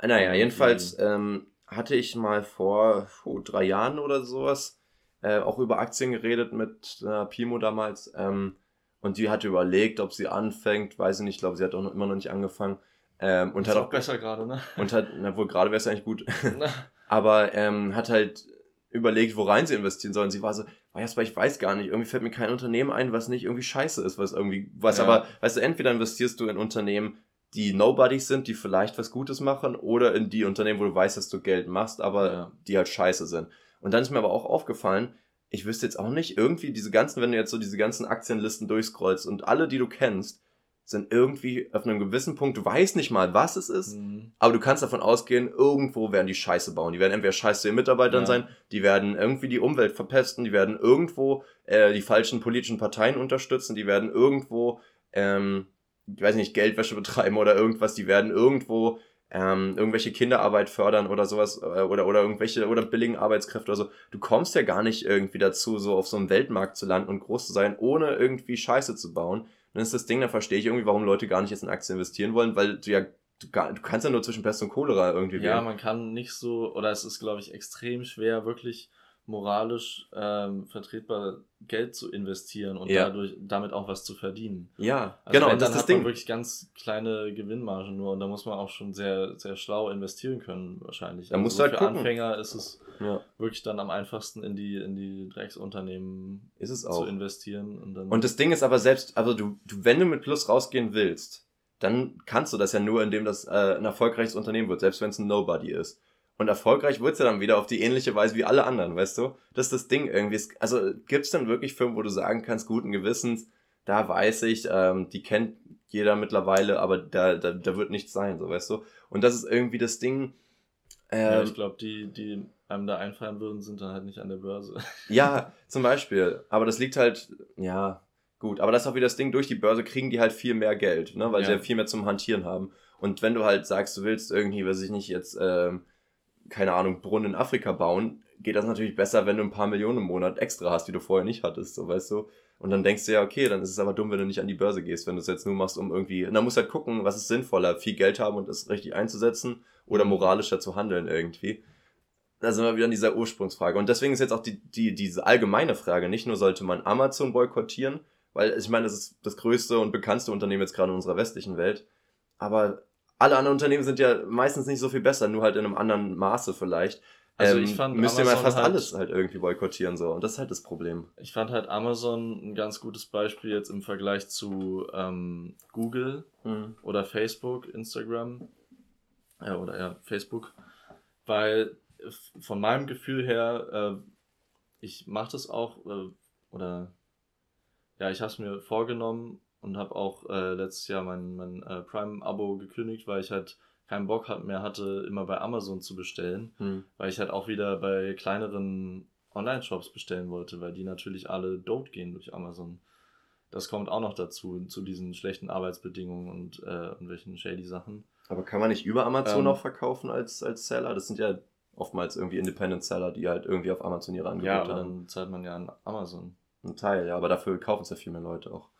Naja, jedenfalls ähm, hatte ich mal vor oh, drei Jahren oder sowas äh, auch über Aktien geredet mit äh, Pimo damals. Ähm, und die hatte überlegt, ob sie anfängt, weiß ich nicht, ich glaube, sie hat auch noch, immer noch nicht angefangen. Ähm, und ist hat auch besser gerade, ne? Und hat, na wohl gerade wäre es eigentlich gut. Aber ähm, hat halt überlegt, wo rein sie investieren sollen. Sie war so, Jasper, ich weiß gar nicht, irgendwie fällt mir kein Unternehmen ein, was nicht irgendwie scheiße ist, was irgendwie, was ja. aber, weißt du, entweder investierst du in Unternehmen, die Nobodies sind, die vielleicht was Gutes machen, oder in die Unternehmen, wo du weißt, dass du Geld machst, aber ja. die halt scheiße sind. Und dann ist mir aber auch aufgefallen, ich wüsste jetzt auch nicht, irgendwie diese ganzen, wenn du jetzt so diese ganzen Aktienlisten durchscrollst und alle, die du kennst, sind irgendwie auf einem gewissen Punkt, du weißt nicht mal, was es ist, mhm. aber du kannst davon ausgehen, irgendwo werden die Scheiße bauen. Die werden entweder Scheiße den Mitarbeitern ja. sein, die werden irgendwie die Umwelt verpesten, die werden irgendwo äh, die falschen politischen Parteien unterstützen, die werden irgendwo, ähm, ich weiß nicht, Geldwäsche betreiben oder irgendwas, die werden irgendwo ähm, irgendwelche Kinderarbeit fördern oder sowas äh, oder oder irgendwelche oder billigen Arbeitskräfte oder so. Du kommst ja gar nicht irgendwie dazu, so auf so einem Weltmarkt zu landen und groß zu sein, ohne irgendwie Scheiße zu bauen dann ist das Ding, da verstehe ich irgendwie, warum Leute gar nicht jetzt in Aktien investieren wollen, weil du ja du, du kannst ja nur zwischen Pest und Cholera irgendwie Ja, wählen. man kann nicht so, oder es ist, glaube ich, extrem schwer, wirklich moralisch ähm, vertretbar Geld zu investieren und ja. dadurch damit auch was zu verdienen. Ja, also genau. Wenn, dann das hat das man Ding. wirklich ganz kleine Gewinnmargen nur und da muss man auch schon sehr sehr schlau investieren können wahrscheinlich. Da also musst so halt für gucken. Anfänger ist es ja. wirklich dann am einfachsten in die in die Drecksunternehmen ist es auch. zu investieren und dann. Und das Ding ist aber selbst, also du, du wenn du mit Plus rausgehen willst, dann kannst du das ja nur, indem das äh, ein erfolgreiches Unternehmen wird, selbst wenn es ein Nobody ist. Und erfolgreich wird's ja dann wieder auf die ähnliche Weise wie alle anderen, weißt du? Das ist das Ding irgendwie. Also gibt's dann wirklich Firmen, wo du sagen kannst, guten Gewissens, da weiß ich, ähm, die kennt jeder mittlerweile, aber da, da, da wird nichts sein, so weißt du? Und das ist irgendwie das Ding. Ähm, ja, ich glaube, die, die einem da einfallen würden, sind dann halt nicht an der Börse. Ja, zum Beispiel. Aber das liegt halt, ja, gut. Aber das ist auch wieder das Ding, durch die Börse kriegen die halt viel mehr Geld, ne? weil ja. sie ja viel mehr zum Hantieren haben. Und wenn du halt sagst, du willst irgendwie, weiß ich nicht, jetzt ähm, keine Ahnung, Brunnen in Afrika bauen, geht das natürlich besser, wenn du ein paar Millionen im Monat extra hast, die du vorher nicht hattest, so weißt du. Und dann denkst du ja, okay, dann ist es aber dumm, wenn du nicht an die Börse gehst, wenn du es jetzt nur machst, um irgendwie. Und dann musst du halt gucken, was ist sinnvoller, viel Geld haben und es richtig einzusetzen oder moralischer zu handeln irgendwie. Da sind wir wieder an dieser Ursprungsfrage. Und deswegen ist jetzt auch die, die, diese allgemeine Frage, nicht nur sollte man Amazon boykottieren, weil ich meine, das ist das größte und bekannteste Unternehmen jetzt gerade in unserer westlichen Welt. Aber alle anderen Unternehmen sind ja meistens nicht so viel besser, nur halt in einem anderen Maße vielleicht. Also ähm, ich fand müsst ihr mal fast halt, alles halt irgendwie boykottieren so und das ist halt das Problem. Ich fand halt Amazon ein ganz gutes Beispiel jetzt im Vergleich zu ähm, Google mhm. oder Facebook, Instagram ja, oder ja Facebook, weil von meinem Gefühl her äh, ich mache das auch äh, oder ja ich habe es mir vorgenommen und habe auch äh, letztes Jahr mein, mein äh, Prime-Abo gekündigt, weil ich halt keinen Bock mehr hatte, immer bei Amazon zu bestellen, hm. weil ich halt auch wieder bei kleineren Online-Shops bestellen wollte, weil die natürlich alle dope gehen durch Amazon. Das kommt auch noch dazu, zu diesen schlechten Arbeitsbedingungen und äh, irgendwelchen shady Sachen. Aber kann man nicht über Amazon ähm, auch verkaufen als, als Seller? Das sind ja oftmals irgendwie Independent Seller, die halt irgendwie auf Amazon ihre Angebote haben. Ja, dann zahlt man ja an Amazon. Ein Teil, ja, aber dafür kaufen es ja viel mehr Leute auch.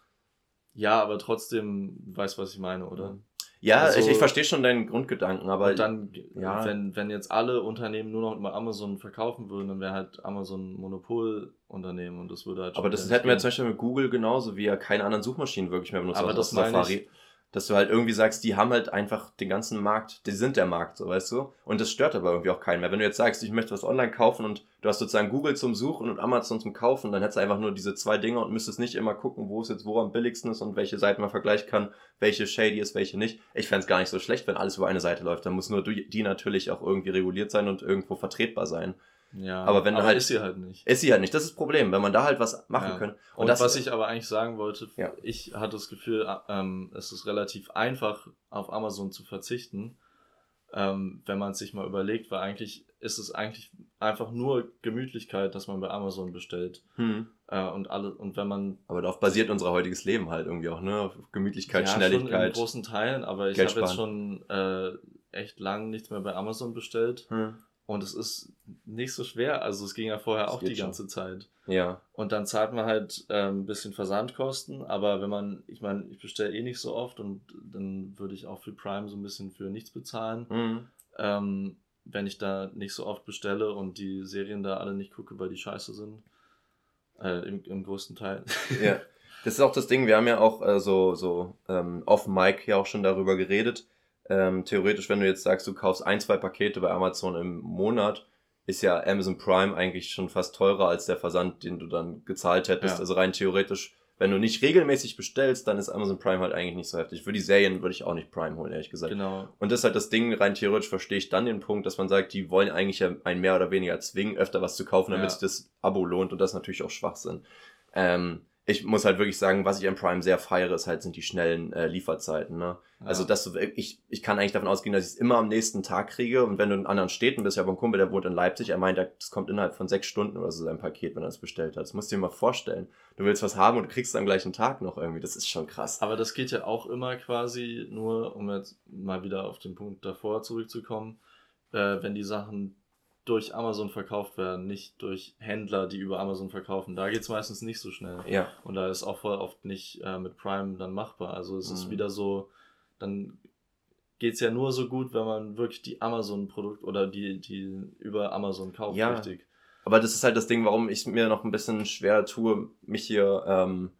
Ja, aber trotzdem weißt was ich meine, oder? Ja, also, ich, ich verstehe schon deinen Grundgedanken, aber dann, ja. wenn, wenn jetzt alle Unternehmen nur noch über Amazon verkaufen würden, dann wäre halt Amazon Monopolunternehmen und das würde halt. Aber das hätten wir zum Beispiel mit Google genauso, wie ja keine anderen Suchmaschinen wirklich mehr benutzt. Aber das Safari. Ich, dass du halt irgendwie sagst, die haben halt einfach den ganzen Markt, die sind der Markt, so weißt du. Und das stört aber irgendwie auch keinen mehr. Wenn du jetzt sagst, ich möchte was online kaufen und du hast sozusagen Google zum Suchen und Amazon zum Kaufen, dann hättest du einfach nur diese zwei Dinge und müsstest nicht immer gucken, wo es jetzt wo am billigsten ist und welche Seiten man vergleichen kann, welche shady ist, welche nicht. Ich fände gar nicht so schlecht, wenn alles über eine Seite läuft. Dann muss nur die natürlich auch irgendwie reguliert sein und irgendwo vertretbar sein. Ja, aber wenn aber halt, ist sie halt nicht. Ist sie halt nicht. Das ist das Problem, wenn man da halt was machen ja. kann. Und, und das, was ich aber eigentlich sagen wollte, ja. ich hatte das Gefühl, ähm, es ist relativ einfach, auf Amazon zu verzichten, ähm, wenn man sich mal überlegt, weil eigentlich ist es eigentlich einfach nur Gemütlichkeit, dass man bei Amazon bestellt. Hm. Äh, und alle, und wenn man. Aber darauf basiert unser heutiges Leben halt irgendwie auch, ne? Auf Gemütlichkeit, ja, Schnelligkeit. Schon in großen Teilen, aber ich habe jetzt schon äh, echt lang nichts mehr bei Amazon bestellt. Hm. Und es ist nicht so schwer. Also es ging ja vorher das auch die ganze schon. Zeit. Ja. Und dann zahlt man halt äh, ein bisschen Versandkosten, aber wenn man, ich meine, ich bestelle eh nicht so oft und dann würde ich auch für Prime so ein bisschen für nichts bezahlen. Mhm. Ähm, wenn ich da nicht so oft bestelle und die Serien da alle nicht gucke, weil die scheiße sind. Äh, im, Im größten Teil. Ja. Das ist auch das Ding, wir haben ja auch äh, so, so ähm, off Mic ja auch schon darüber geredet ähm, theoretisch, wenn du jetzt sagst, du kaufst ein, zwei Pakete bei Amazon im Monat, ist ja Amazon Prime eigentlich schon fast teurer als der Versand, den du dann gezahlt hättest. Ja. Also rein theoretisch, wenn du nicht regelmäßig bestellst, dann ist Amazon Prime halt eigentlich nicht so heftig. Für die Serien würde ich auch nicht Prime holen, ehrlich gesagt. Genau. Und das ist halt das Ding, rein theoretisch verstehe ich dann den Punkt, dass man sagt, die wollen eigentlich ja einen mehr oder weniger zwingen, öfter was zu kaufen, damit ja. sich das Abo lohnt und das ist natürlich auch Schwachsinn. Ähm, ich muss halt wirklich sagen, was ich an Prime sehr feiere, ist halt, sind die schnellen äh, Lieferzeiten. Ne? Ja. Also, dass du, ich, ich kann eigentlich davon ausgehen, dass ich es immer am nächsten Tag kriege. Und wenn du in anderen Städten bist, ja, beim Kumpel, der wohnt in Leipzig, er meint, das kommt innerhalb von sechs Stunden oder so sein Paket, wenn er es bestellt hat. Das musst du dir mal vorstellen. Du willst was haben und du kriegst es am gleichen Tag noch irgendwie. Das ist schon krass. Aber das geht ja auch immer quasi nur, um jetzt mal wieder auf den Punkt davor zurückzukommen, äh, wenn die Sachen durch Amazon verkauft werden, nicht durch Händler, die über Amazon verkaufen. Da geht es meistens nicht so schnell. Ja. Und da ist auch voll oft nicht äh, mit Prime dann machbar. Also es mhm. ist wieder so, dann geht es ja nur so gut, wenn man wirklich die Amazon-Produkt oder die, die über Amazon kauft, ja, richtig. Aber das ist halt das Ding, warum ich mir noch ein bisschen schwer tue, mich hier ähm,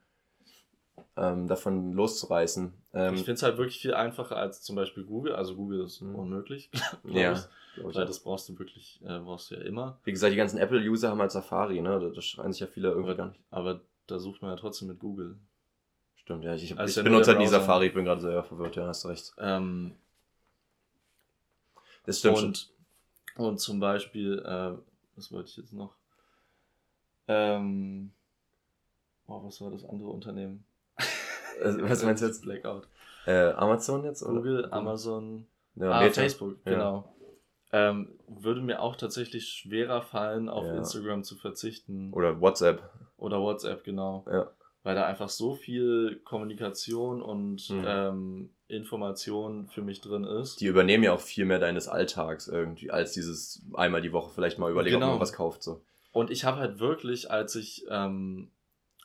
ähm, davon loszureißen. Ähm, ich finde es halt wirklich viel einfacher als zum Beispiel Google. Also Google ist mhm. unmöglich, ja, ich, weil das brauchst du wirklich, äh, brauchst du ja immer. Wie gesagt, die ganzen Apple-User haben halt Safari, ne? Da, da schreien sich ja viele irgendwie aber, gar nicht. Aber da sucht man ja trotzdem mit Google. Stimmt, ja. Ich, ich, also ich benutze halt nie Safari, ich bin gerade sehr verwirrt, ja, hast recht. Ähm, das stimmt und, schon. Und zum Beispiel, äh, was wollte ich jetzt noch? Ähm, oh, was war das andere Unternehmen? Also, was meinst du jetzt? Blackout. Äh, Amazon jetzt? Oder? Google, Amazon, ja, ah, Facebook, genau. Ja. Ähm, würde mir auch tatsächlich schwerer fallen, auf ja. Instagram zu verzichten. Oder WhatsApp. Oder WhatsApp, genau. Ja. Weil da einfach so viel Kommunikation und mhm. ähm, Information für mich drin ist. Die übernehmen ja auch viel mehr deines Alltags irgendwie, als dieses einmal die Woche vielleicht mal überlegen, genau. ob man was kauft. So. Und ich habe halt wirklich, als ich, ähm,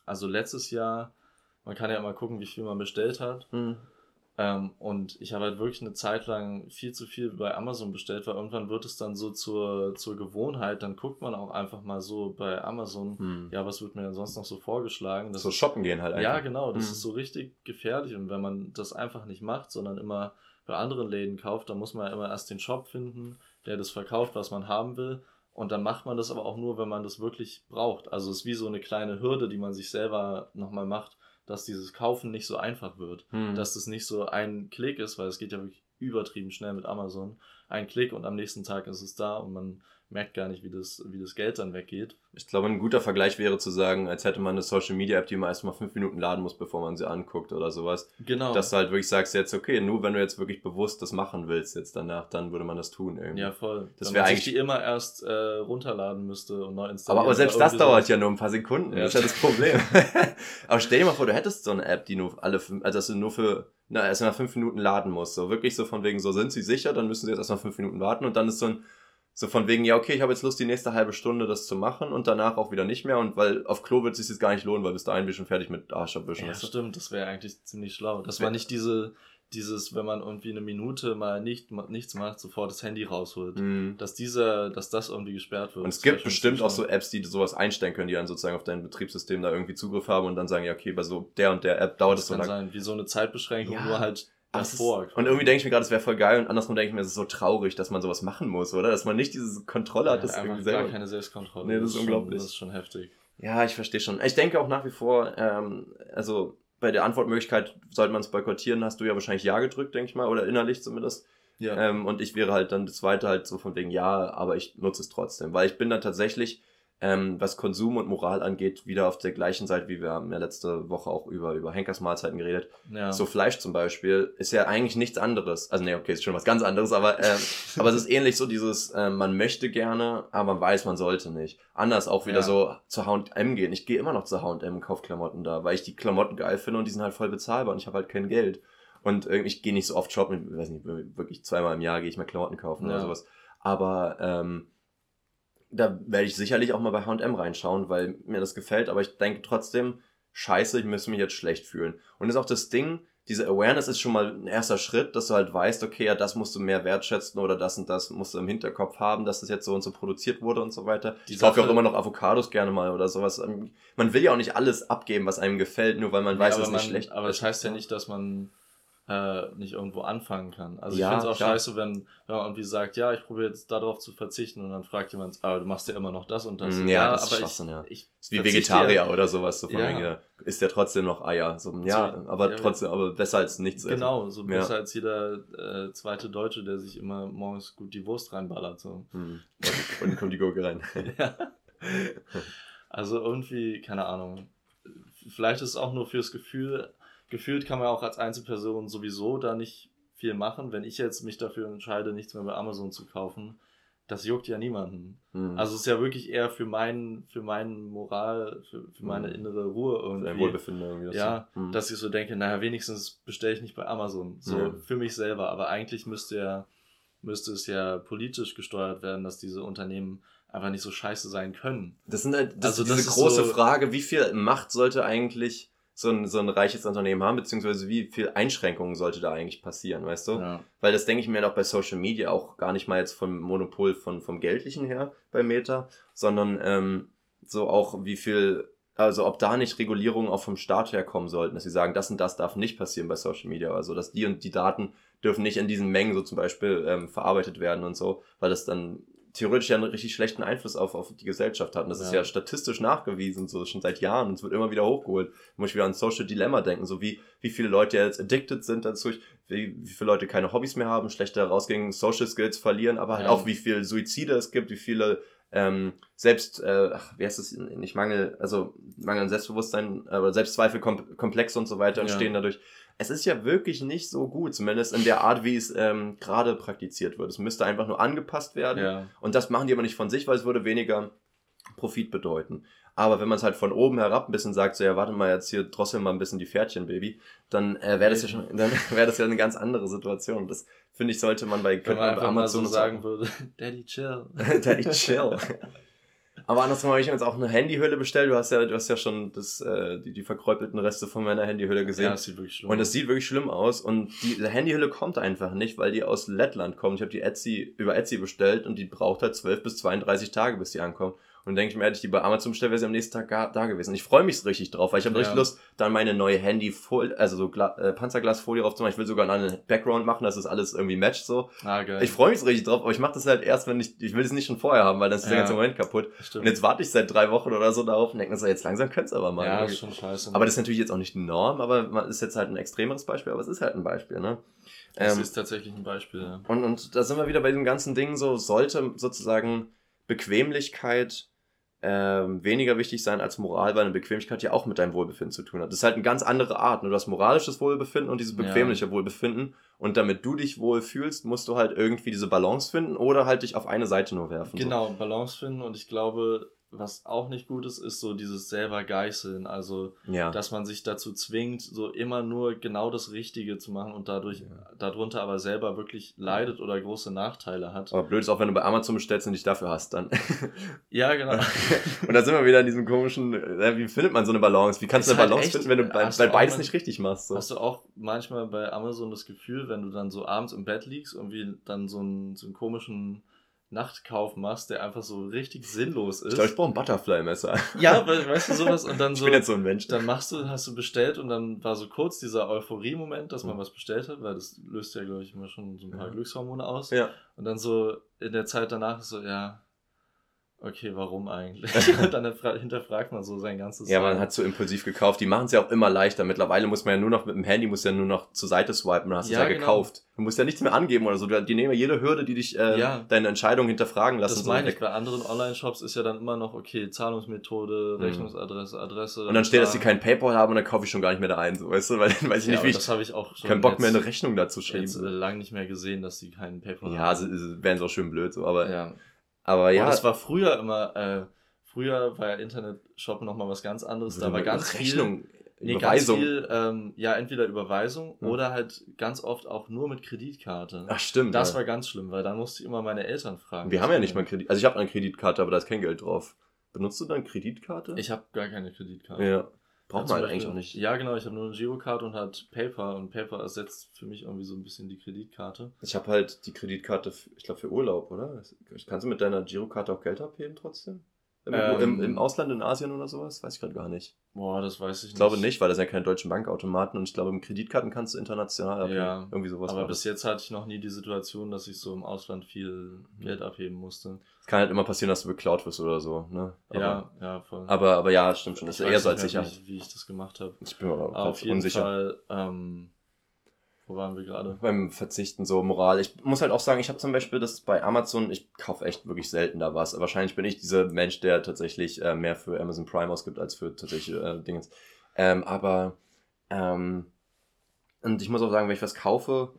also letztes Jahr, man kann ja immer gucken, wie viel man bestellt hat. Mhm. Ähm, und ich habe halt wirklich eine Zeit lang viel zu viel bei Amazon bestellt, weil irgendwann wird es dann so zur, zur Gewohnheit. Dann guckt man auch einfach mal so bei Amazon, hm. ja, was wird mir denn sonst noch so vorgeschlagen? Das so shoppen gehen halt einfach. Ja, genau, das hm. ist so richtig gefährlich. Und wenn man das einfach nicht macht, sondern immer bei anderen Läden kauft, dann muss man ja immer erst den Shop finden, der das verkauft, was man haben will. Und dann macht man das aber auch nur, wenn man das wirklich braucht. Also es ist wie so eine kleine Hürde, die man sich selber nochmal macht dass dieses Kaufen nicht so einfach wird. Hm. Dass das nicht so ein Klick ist, weil es geht ja wirklich übertrieben schnell mit Amazon. Ein Klick und am nächsten Tag ist es da und man merkt gar nicht, wie das, wie das Geld dann weggeht. Ich glaube, ein guter Vergleich wäre zu sagen, als hätte man eine Social Media App, die man erstmal fünf Minuten laden muss, bevor man sie anguckt oder sowas. Genau. Dass du halt wirklich sagst, jetzt okay, nur wenn du jetzt wirklich bewusst das machen willst jetzt danach, dann würde man das tun irgendwie. Ja, voll. Das wäre eigentlich. die immer erst äh, runterladen müsste und neu installieren. Aber, aber selbst das dauert so. ja nur ein paar Sekunden. Ja. Das ist ja das Problem. aber stell dir mal vor, du hättest so eine App, die nur alle, fünf, also dass du nur für na, erstmal fünf Minuten laden musst. So wirklich so von wegen, so sind sie sicher, dann müssen sie jetzt erstmal fünf Minuten warten und dann ist so ein so von wegen, ja, okay, ich habe jetzt Lust, die nächste halbe Stunde das zu machen und danach auch wieder nicht mehr. Und weil auf Klo wird es sich jetzt gar nicht lohnen, weil bis dahin bin ich schon fertig mit Arsch abwischen. Ja, stimmt, das wäre eigentlich ziemlich schlau. Das war nicht diese, dieses, wenn man irgendwie eine Minute mal nicht, nichts macht, sofort das Handy rausholt. Mhm. Dass dieser, dass das irgendwie gesperrt wird. Und es gibt bestimmt auch so Apps, die sowas einstellen können, die dann sozusagen auf dein Betriebssystem da irgendwie Zugriff haben und dann sagen, ja, okay, bei so der und der App dauert es so lange. sein, wie so eine Zeitbeschränkung, ja. nur halt davor. Ist, und irgendwie denke ich mir gerade, es wäre voll geil und andersrum denke ich mir, es ist so traurig, dass man sowas machen muss, oder? Dass man nicht diese Kontrolle hat, ja, das irgendwie selber. gar keine Selbstkontrolle. Nee, das, das ist unglaublich. Schon, das ist schon heftig. Ja, ich verstehe schon. Ich denke auch nach wie vor, ähm, also bei der Antwortmöglichkeit sollte man es boykottieren, hast du ja wahrscheinlich Ja gedrückt, denke ich mal, oder innerlich zumindest. Ja. Ähm, und ich wäre halt dann das zweite halt so von wegen Ja, aber ich nutze es trotzdem, weil ich bin dann tatsächlich ähm, was Konsum und Moral angeht, wieder auf der gleichen Seite, wie wir haben ja letzte Woche auch über, über Henkers Mahlzeiten geredet. Ja. So Fleisch zum Beispiel ist ja eigentlich nichts anderes. Also nee, okay, ist schon was ganz anderes, aber, ähm, aber es ist ähnlich so dieses, äh, man möchte gerne, aber man weiß, man sollte nicht. Anders auch wieder ja. so zu H&M gehen. Ich gehe immer noch zu H&M und kaufe Klamotten da, weil ich die Klamotten geil finde und die sind halt voll bezahlbar und ich habe halt kein Geld. Und äh, ich gehe nicht so oft shoppen, ich weiß nicht, wirklich zweimal im Jahr gehe ich mal Klamotten kaufen ja. oder sowas. Aber ähm, da werde ich sicherlich auch mal bei H&M reinschauen, weil mir das gefällt, aber ich denke trotzdem, scheiße, ich müsste mich jetzt schlecht fühlen. Und ist auch das Ding, diese Awareness ist schon mal ein erster Schritt, dass du halt weißt, okay, ja, das musst du mehr wertschätzen oder das und das musst du im Hinterkopf haben, dass das jetzt so und so produziert wurde und so weiter. Die ich kaufe auch immer noch Avocados gerne mal oder sowas. Man will ja auch nicht alles abgeben, was einem gefällt, nur weil man nee, weiß, dass es nicht schlecht Aber es das heißt ja nicht, dass man äh, nicht irgendwo anfangen kann. Also ja, ich finde es auch klar. scheiße, wenn, wenn man irgendwie sagt, ja, ich probiere jetzt darauf zu verzichten und dann fragt jemand, aber du machst ja immer noch das und das. Mm, ja, ja das aber ist ich, ja. Ich ist wie Vegetarier ja. oder sowas, so von ja. wegen, isst ja trotzdem noch Eier. So, ja, so, aber trotzdem, aber besser als nichts Genau, so besser als jeder äh, zweite Deutsche, der sich immer morgens gut die Wurst reinballert. So. Hm. Und, und kommt die Gurke rein. Also irgendwie, keine Ahnung. Vielleicht ist es auch nur fürs Gefühl, gefühlt kann man auch als Einzelperson sowieso da nicht viel machen. Wenn ich jetzt mich dafür entscheide, nichts mehr bei Amazon zu kaufen, das juckt ja niemanden. Mhm. Also es ist ja wirklich eher für meinen, für meinen Moral, für, für meine mhm. innere Ruhe irgendwie. Ein Wohlbefinden irgendwie. Ja, mhm. dass ich so denke, naja, wenigstens bestelle ich nicht bei Amazon. So für mich selber. Aber eigentlich müsste ja, müsste es ja politisch gesteuert werden, dass diese Unternehmen einfach nicht so scheiße sein können. Das sind halt, das also, ist diese das große so Frage, wie viel Macht sollte eigentlich so ein, so ein reiches Unternehmen haben, beziehungsweise wie viel Einschränkungen sollte da eigentlich passieren, weißt du? Ja. Weil das denke ich mir noch bei Social Media auch gar nicht mal jetzt vom Monopol von, vom Geldlichen her bei Meta, sondern ähm, so auch wie viel, also ob da nicht Regulierungen auch vom Staat herkommen sollten, dass sie sagen, das und das darf nicht passieren bei Social Media, also dass die und die Daten dürfen nicht in diesen Mengen so zum Beispiel ähm, verarbeitet werden und so, weil das dann theoretisch ja einen richtig schlechten Einfluss auf, auf die Gesellschaft hat. Und das ja. ist ja statistisch nachgewiesen, so schon seit Jahren. Und es wird immer wieder hochgeholt. Da muss ich wieder an Social Dilemma denken, so wie, wie viele Leute jetzt addicted sind dazu, wie, wie viele Leute keine Hobbys mehr haben, schlechter rausgehen, Social Skills verlieren, aber halt ja. auch wie viele Suizide es gibt, wie viele ähm, selbst, äh, ach, wie heißt es, nicht Mangel, also Mangel an Selbstbewusstsein, aber Selbstzweifel, Kom Komplexe und so weiter entstehen ja. dadurch es ist ja wirklich nicht so gut, zumindest in der Art, wie es ähm, gerade praktiziert wird. Es müsste einfach nur angepasst werden. Ja. Und das machen die aber nicht von sich, weil es würde weniger Profit bedeuten. Aber wenn man es halt von oben herab ein bisschen sagt, so ja, warte mal, jetzt hier drossel mal ein bisschen die Pferdchen, Baby, dann äh, wäre das ja schon, dann wäre das ja eine ganz andere Situation. Das finde ich, sollte man bei, wenn man bei Amazon so sagen würde, Daddy chill. Daddy chill. Aber andersrum habe ich mir jetzt auch eine Handyhülle bestellt. Du hast ja, du hast ja schon das, äh, die, die verkräupelten Reste von meiner Handyhülle gesehen. Ja, das sieht wirklich schlimm aus. Und das sieht wirklich schlimm aus. Und diese Handyhülle kommt einfach nicht, weil die aus Lettland kommt. Ich habe die Etsy über Etsy bestellt und die braucht halt 12 bis 32 Tage, bis die ankommt. Und denke ich mir, hätte ich die bei Amazon bestellt, wäre sie am nächsten Tag da gewesen. Ich freue mich richtig drauf, weil ich habe ja. richtig Lust, dann meine neue Handyfolie, also so Gla äh, Panzerglasfolie draufzumachen. Ich will sogar einen Background machen, dass das alles irgendwie matcht so. Ah, geil. Ich freue mich richtig drauf, aber ich mache das halt erst, wenn ich, ich will es nicht schon vorher haben, weil dann ist ja. der ganze Moment kaputt. Stimmt. Und jetzt warte ich seit drei Wochen oder so darauf und denke mir so, jetzt langsam könnte es aber mal. Ja, ist schon scheiße. Aber das ist natürlich jetzt auch nicht die Norm, aber ist jetzt halt ein extremeres Beispiel, aber es ist halt ein Beispiel, ne? Das ähm, ist tatsächlich ein Beispiel, ja. Und, und da sind wir wieder bei dem ganzen Ding so, sollte sozusagen Bequemlichkeit ähm, weniger wichtig sein als Moral, weil eine Bequemlichkeit ja auch mit deinem Wohlbefinden zu tun hat. Das ist halt eine ganz andere Art. Du hast moralisches Wohlbefinden und dieses bequemliche ja. Wohlbefinden. Und damit du dich wohl fühlst, musst du halt irgendwie diese Balance finden oder halt dich auf eine Seite nur werfen. Genau, so. Balance finden. Und ich glaube, was auch nicht gut ist, ist so dieses selber Geißeln. Also, ja. dass man sich dazu zwingt, so immer nur genau das Richtige zu machen und dadurch, ja. darunter aber selber wirklich leidet oder große Nachteile hat. Aber blöd ist auch, wenn du bei Amazon bestellst und dich dafür hast, dann. ja, genau. und da sind wir wieder in diesem komischen, wie findet man so eine Balance? Wie kannst ist du eine halt Balance echt, finden, wenn du bei, bei beides nicht richtig machst? So? Hast du auch manchmal bei Amazon das Gefühl, wenn du dann so abends im Bett liegst und wie dann so einen, so einen komischen Nachtkauf machst, der einfach so richtig sinnlos ist. Ich glaube, ich brauche ein Butterfly-Messer. Ja, weißt du sowas und dann so. Ich bin jetzt so ein Mensch. Dann machst du, hast du bestellt und dann war so kurz dieser Euphorie-Moment, dass man was bestellt hat, weil das löst ja, glaube ich, immer schon so ein paar ja. Glückshormone aus. Ja. Und dann so in der Zeit danach so, ja, okay, warum eigentlich? dann hinterfragt man so sein ganzes. Ja, man hat so impulsiv gekauft. Die machen es ja auch immer leichter. Mittlerweile muss man ja nur noch mit dem Handy, muss ja nur noch zur Seite swipen, dann hast du ja, es ja genau. gekauft. Du musst ja nichts mehr angeben oder so. Die nehmen ja jede Hürde, die dich äh, ja. deine Entscheidung hinterfragen lassen. Das meine ich. Bei anderen Online-Shops ist ja dann immer noch, okay, Zahlungsmethode, mhm. Rechnungsadresse, Adresse. Und dann steht, dass sie keinen PayPal haben und dann kaufe ich schon gar nicht mehr da ein, so, weißt du? Weil dann weiß ich ja, nicht, wie ich. Das habe ich auch schon. Keinen Bock mehr eine Rechnung dazu schreiben. Jetzt, äh, lange nicht mehr gesehen, dass sie keinen PayPal ja, haben. Ja, wären sie auch schön blöd, so, aber. Ja. Aber ja. Und das war früher immer, äh, früher war ja Internet-Shop nochmal was ganz anderes. Da war ganz Rechnung, viel, nee, Überweisung. Ganz viel, ähm, ja, entweder Überweisung hm. oder halt ganz oft auch nur mit Kreditkarte. Ach stimmt. Das ja. war ganz schlimm, weil da musste ich immer meine Eltern fragen. Wir haben ja nicht mal Kredit. Also ich habe eine Kreditkarte, aber da ist kein Geld drauf. Benutzt du dann Kreditkarte? Ich habe gar keine Kreditkarte. Ja. Braucht man halt eigentlich auch nicht. Ja, genau. Ich habe nur eine Girokarte und halt Paper. Und Paper ersetzt für mich irgendwie so ein bisschen die Kreditkarte. Ich habe halt die Kreditkarte, ich glaube, für Urlaub, oder? Kannst du mit deiner Girokarte auch Geld abheben trotzdem? Im, ähm, im, Im, Ausland, in Asien oder sowas? Weiß ich gerade gar nicht. Boah, das weiß ich nicht. Ich glaube nicht, weil das ja keine deutschen Bankautomaten und ich glaube, mit Kreditkarten kannst du international abheben. Ja, irgendwie sowas. Aber bis jetzt hatte ich noch nie die Situation, dass ich so im Ausland viel. Geld abheben musste. Es kann halt immer passieren, dass du beklaut wirst oder so, ne? Aber, ja, ja, voll. Aber, aber ja, stimmt schon. Das ist eher so als sicher. Wie, wie ich das gemacht habe. Ich bin aber, aber auf jeden unsicher. Fall, ähm, wo waren wir gerade? Beim Verzichten, so Moral. Ich muss halt auch sagen, ich habe zum Beispiel das bei Amazon, ich kaufe echt wirklich selten da was. Wahrscheinlich bin ich dieser Mensch, der tatsächlich äh, mehr für Amazon Prime ausgibt als für tatsächlich äh, Dinge. Ähm, aber, ähm, und ich muss auch sagen, wenn ich was kaufe,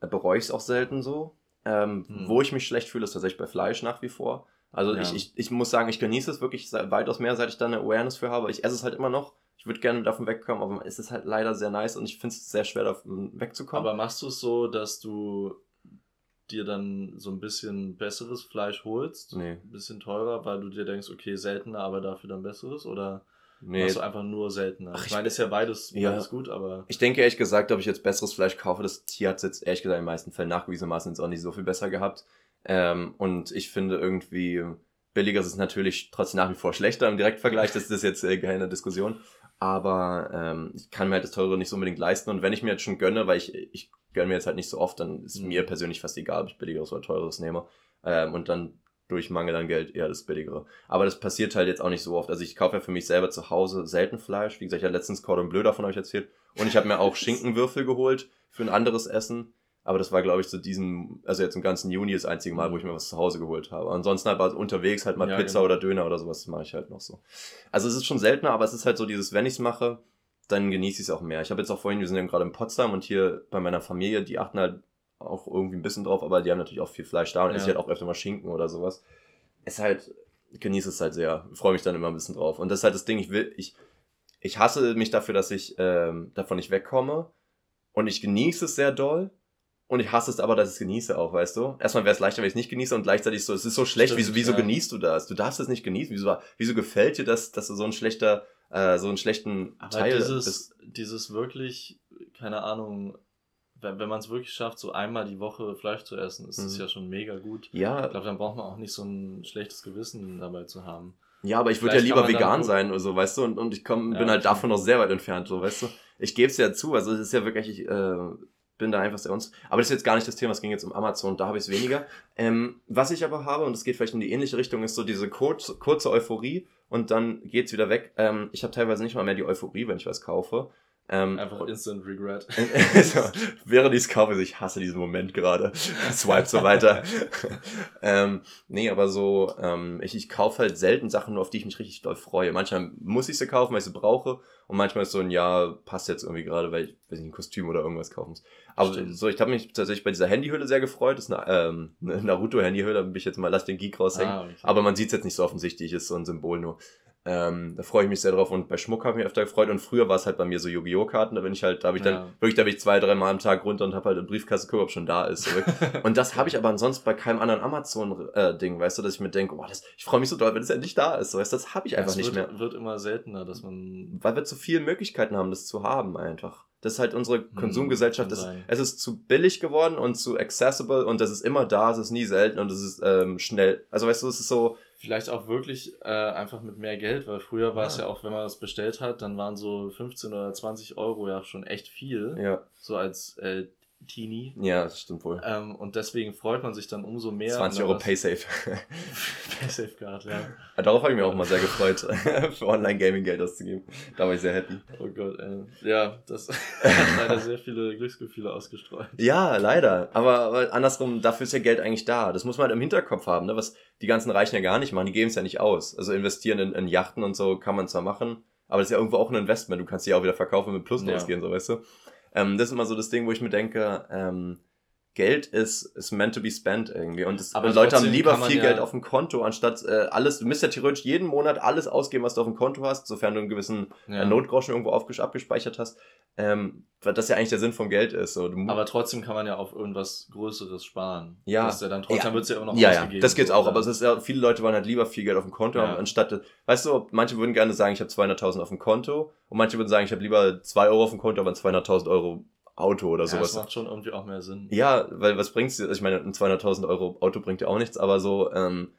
äh, bereue ich es auch selten so. Ähm, hm. Wo ich mich schlecht fühle, ist tatsächlich bei Fleisch nach wie vor. Also ja. ich, ich, ich muss sagen, ich genieße es wirklich weitaus mehr, seit ich da eine Awareness für habe. Ich esse es halt immer noch ich würde gerne davon wegkommen, aber es ist halt leider sehr nice und ich finde es sehr schwer, davon wegzukommen. Aber machst du es so, dass du dir dann so ein bisschen besseres Fleisch holst? Nee. Ein bisschen teurer, weil du dir denkst, okay, seltener, aber dafür dann besseres? Oder Nee. Machst du einfach nur seltener. Ach, ich meine, ist ja beides, ja. beides gut, aber. Ich denke ehrlich gesagt, ob ich jetzt besseres Fleisch kaufe, das Tier hat es jetzt ehrlich gesagt in den meisten Fällen nachgewiesenermaßen jetzt auch nicht so viel besser gehabt. Ähm, und ich finde irgendwie, billiger ist es natürlich trotzdem nach wie vor schlechter im Direktvergleich, das ist jetzt äh, keine Diskussion. Aber ähm, ich kann mir halt das Teure nicht so unbedingt leisten. Und wenn ich mir jetzt schon gönne, weil ich, ich gönne mir jetzt halt nicht so oft, dann ist mhm. mir persönlich fast egal, ob ich billigeres oder teureres nehme. Ähm, und dann durch Mangel an Geld eher das billigere. Aber das passiert halt jetzt auch nicht so oft. Also ich kaufe ja für mich selber zu Hause selten Fleisch. Wie gesagt, ich habe letztens Cordon Bleu davon euch erzählt. Und ich habe mir auch Schinkenwürfel geholt für ein anderes Essen. Aber das war, glaube ich, zu diesem, also jetzt im ganzen Juni das einzige Mal, wo ich mir was zu Hause geholt habe. Ansonsten halt also unterwegs halt mal ja, Pizza genau. oder Döner oder sowas mache ich halt noch so. Also es ist schon seltener, aber es ist halt so dieses, wenn ich es mache, dann genieße ich es auch mehr. Ich habe jetzt auch vorhin, wir sind ja gerade in Potsdam und hier bei meiner Familie, die achten halt auch irgendwie ein bisschen drauf, aber die haben natürlich auch viel Fleisch da und ja. esse halt auch öfter mal Schinken oder sowas. Es halt, ich genieße es halt sehr. Freue mich dann immer ein bisschen drauf. Und das ist halt das Ding, ich will, ich, ich hasse mich dafür, dass ich ähm, davon nicht wegkomme. Und ich genieße es sehr doll. Und ich hasse es aber, dass ich es genieße auch, weißt du? Erstmal wäre es leichter, wenn ich es nicht genieße und gleichzeitig so, es ist so schlecht, Stimmt, wieso, wieso ja. genießt du das? Du darfst es nicht genießen. Wieso, wieso gefällt dir das, dass du so ein schlechter, äh, so einen schlechten aber Teil dieses, ist? Dieses wirklich, keine Ahnung, wenn, wenn man es wirklich schafft, so einmal die Woche Fleisch zu essen, ist es mhm. ja schon mega gut. Ja. Ich glaube, dann braucht man auch nicht so ein schlechtes Gewissen dabei zu haben. Ja, aber ich würde ja lieber vegan sein oder so, weißt du, und, und ich komm, ja, bin halt davon noch sehr weit entfernt, so, weißt du. Ich gebe es ja zu, also es ist ja wirklich, ich, äh, bin da einfach sehr uns. Aber das ist jetzt gar nicht das Thema, es ging jetzt um Amazon, da habe ich es weniger. Ähm, was ich aber habe, und es geht vielleicht in die ähnliche Richtung, ist so diese kurz, kurze Euphorie und dann geht's wieder weg. Ähm, ich habe teilweise nicht mal mehr die Euphorie, wenn ich was kaufe. Ähm, Einfach Instant Regret. so, während ich es kaufe, ich hasse diesen Moment gerade. Swipe so weiter. ähm, nee, aber so, ähm, ich, ich kaufe halt selten Sachen, nur auf die ich mich richtig doll freue. Manchmal muss ich sie kaufen, weil ich sie brauche. Und manchmal ist so ein ja, passt jetzt irgendwie gerade, weil ich, weiß nicht, ein Kostüm oder irgendwas kaufen muss. Aber Stimmt. so, ich habe mich tatsächlich bei dieser Handyhülle sehr gefreut. Das ist eine, ähm, eine Naruto-Handyhülle, bin ich jetzt mal, lass den Geek raushängen. Ah, okay. Aber man sieht es jetzt nicht so offensichtlich, ist so ein Symbol nur. Ähm, da freue ich mich sehr drauf und bei Schmuck habe ich mich öfter gefreut und früher war es halt bei mir so Yu-Gi-Oh! Karten, da bin ich halt, da habe ich dann, ja. wirklich, da bin ich zwei, drei Mal am Tag runter und habe halt eine Briefkasse geguckt, ob schon da ist. und das habe ich aber ansonsten bei keinem anderen Amazon-Ding, weißt du, dass ich mir denke, oh, das, ich freue mich so doll, wenn es endlich da ist, weißt du, das habe ich einfach nicht wird, mehr. wird immer seltener, dass man... Weil wir zu viele Möglichkeiten haben, das zu haben einfach. Das ist halt unsere hm, Konsumgesellschaft. Ist, es ist zu billig geworden und zu accessible und das ist immer da, es ist nie selten und es ist ähm, schnell. Also weißt du, es ist so, Vielleicht auch wirklich äh, einfach mit mehr Geld, weil früher war es ja. ja auch, wenn man das bestellt hat, dann waren so 15 oder 20 Euro ja schon echt viel. Ja. So als äh, Teenie. Ja, das stimmt wohl. Ähm, und deswegen freut man sich dann umso mehr. 20 Euro Paysafe. Paysafe Card, ja. ja. Darauf habe ich mich auch mal sehr gefreut, für Online-Gaming Geld auszugeben. Da war ich sehr happy. Oh Gott, ey. Ja, das hat leider sehr viele Glücksgefühle ausgestreut. Ja, leider. Aber, aber, andersrum, dafür ist ja Geld eigentlich da. Das muss man halt im Hinterkopf haben, ne? was die ganzen Reichen ja gar nicht machen. Die geben es ja nicht aus. Also investieren in, in Yachten und so kann man zwar machen, aber das ist ja irgendwo auch ein Investment. Du kannst die auch wieder verkaufen mit Plus ja. losgehen, so weißt du. Ähm, das ist immer so das Ding, wo ich mir denke, ähm, Geld ist, ist meant to be spent irgendwie. Und, das, und Leute haben lieber viel ja Geld auf dem Konto, anstatt äh, alles, du müsst ja theoretisch jeden Monat alles ausgeben, was du auf dem Konto hast, sofern du einen gewissen äh, ja. äh, Notgroschen irgendwo abgespeichert hast. Ähm, weil das ja eigentlich der Sinn vom Geld ist. So, aber trotzdem kann man ja auf irgendwas Größeres sparen. Ja. Das ja dann trotzdem ja. wird es ja immer noch Ja, ja, das geht so, auch. Oder? Aber es ist ja, viele Leute wollen halt lieber viel Geld auf dem Konto haben, anstatt, weißt du, manche würden gerne sagen, ich habe 200.000 auf dem Konto und manche würden sagen, ich habe lieber 2 Euro auf dem Konto, aber 200.000 Euro Auto oder ja, sowas. Das macht schon irgendwie auch mehr Sinn. Ja, weil was bringt's dir? Ich meine, ein 200.000 Euro Auto bringt dir auch nichts, aber so, ähm,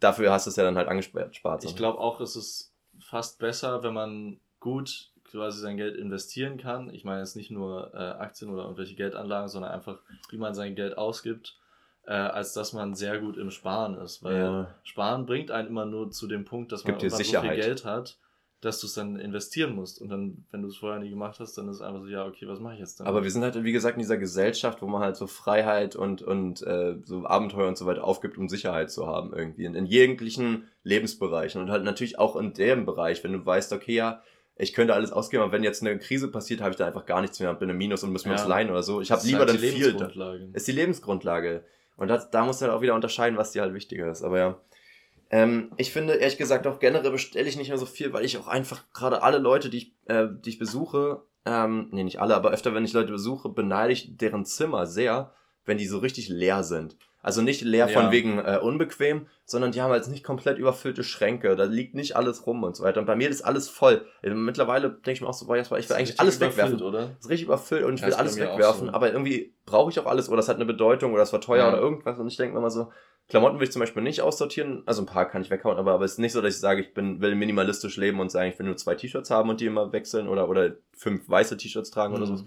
dafür hast du es ja dann halt angespart. Ich glaube auch, es ist fast besser, wenn man gut quasi sein Geld investieren kann. Ich meine jetzt nicht nur äh, Aktien oder irgendwelche Geldanlagen, sondern einfach, wie man sein Geld ausgibt, äh, als dass man sehr gut im Sparen ist. Weil ja. Sparen bringt einen immer nur zu dem Punkt, dass man so viel Geld hat dass du es dann investieren musst. Und dann, wenn du es vorher nie gemacht hast, dann ist es einfach so, ja, okay, was mache ich jetzt dann? Aber wir sind halt, wie gesagt, in dieser Gesellschaft, wo man halt so Freiheit und, und äh, so Abenteuer und so weiter aufgibt, um Sicherheit zu haben irgendwie. In, in jeglichen Lebensbereichen. Und halt natürlich auch in dem Bereich, wenn du weißt, okay, ja, ich könnte alles ausgeben, aber wenn jetzt eine Krise passiert, habe ich da einfach gar nichts mehr, bin im Minus und muss mir ja. was leihen oder so. Ich habe lieber halt dann viel. Ist die Lebensgrundlage. Und das, da musst du halt auch wieder unterscheiden, was dir halt wichtiger ist. Aber ja. Ähm, ich finde, ehrlich gesagt, auch generell bestelle ich nicht mehr so viel, weil ich auch einfach gerade alle Leute, die ich, äh, die ich besuche, ähm, nee, nicht alle, aber öfter, wenn ich Leute besuche, beneide ich deren Zimmer sehr, wenn die so richtig leer sind. Also nicht leer ja. von wegen äh, unbequem, sondern die haben halt nicht komplett überfüllte Schränke. Da liegt nicht alles rum und so weiter. Und bei mir ist alles voll. Mittlerweile denke ich mir auch so, boah, ich will eigentlich alles wegwerfen. Oder? Das ist richtig überfüllt und ich will alles wegwerfen. So. Aber irgendwie brauche ich auch alles oder es hat eine Bedeutung oder es war teuer ja. oder irgendwas. Und ich denke mir mal so, Klamotten will ich zum Beispiel nicht aussortieren. Also ein paar kann ich weghauen, aber, aber es ist nicht so, dass ich sage, ich bin, will minimalistisch leben und sage, ich will nur zwei T-Shirts haben und die immer wechseln oder, oder fünf weiße T-Shirts tragen mhm. oder so.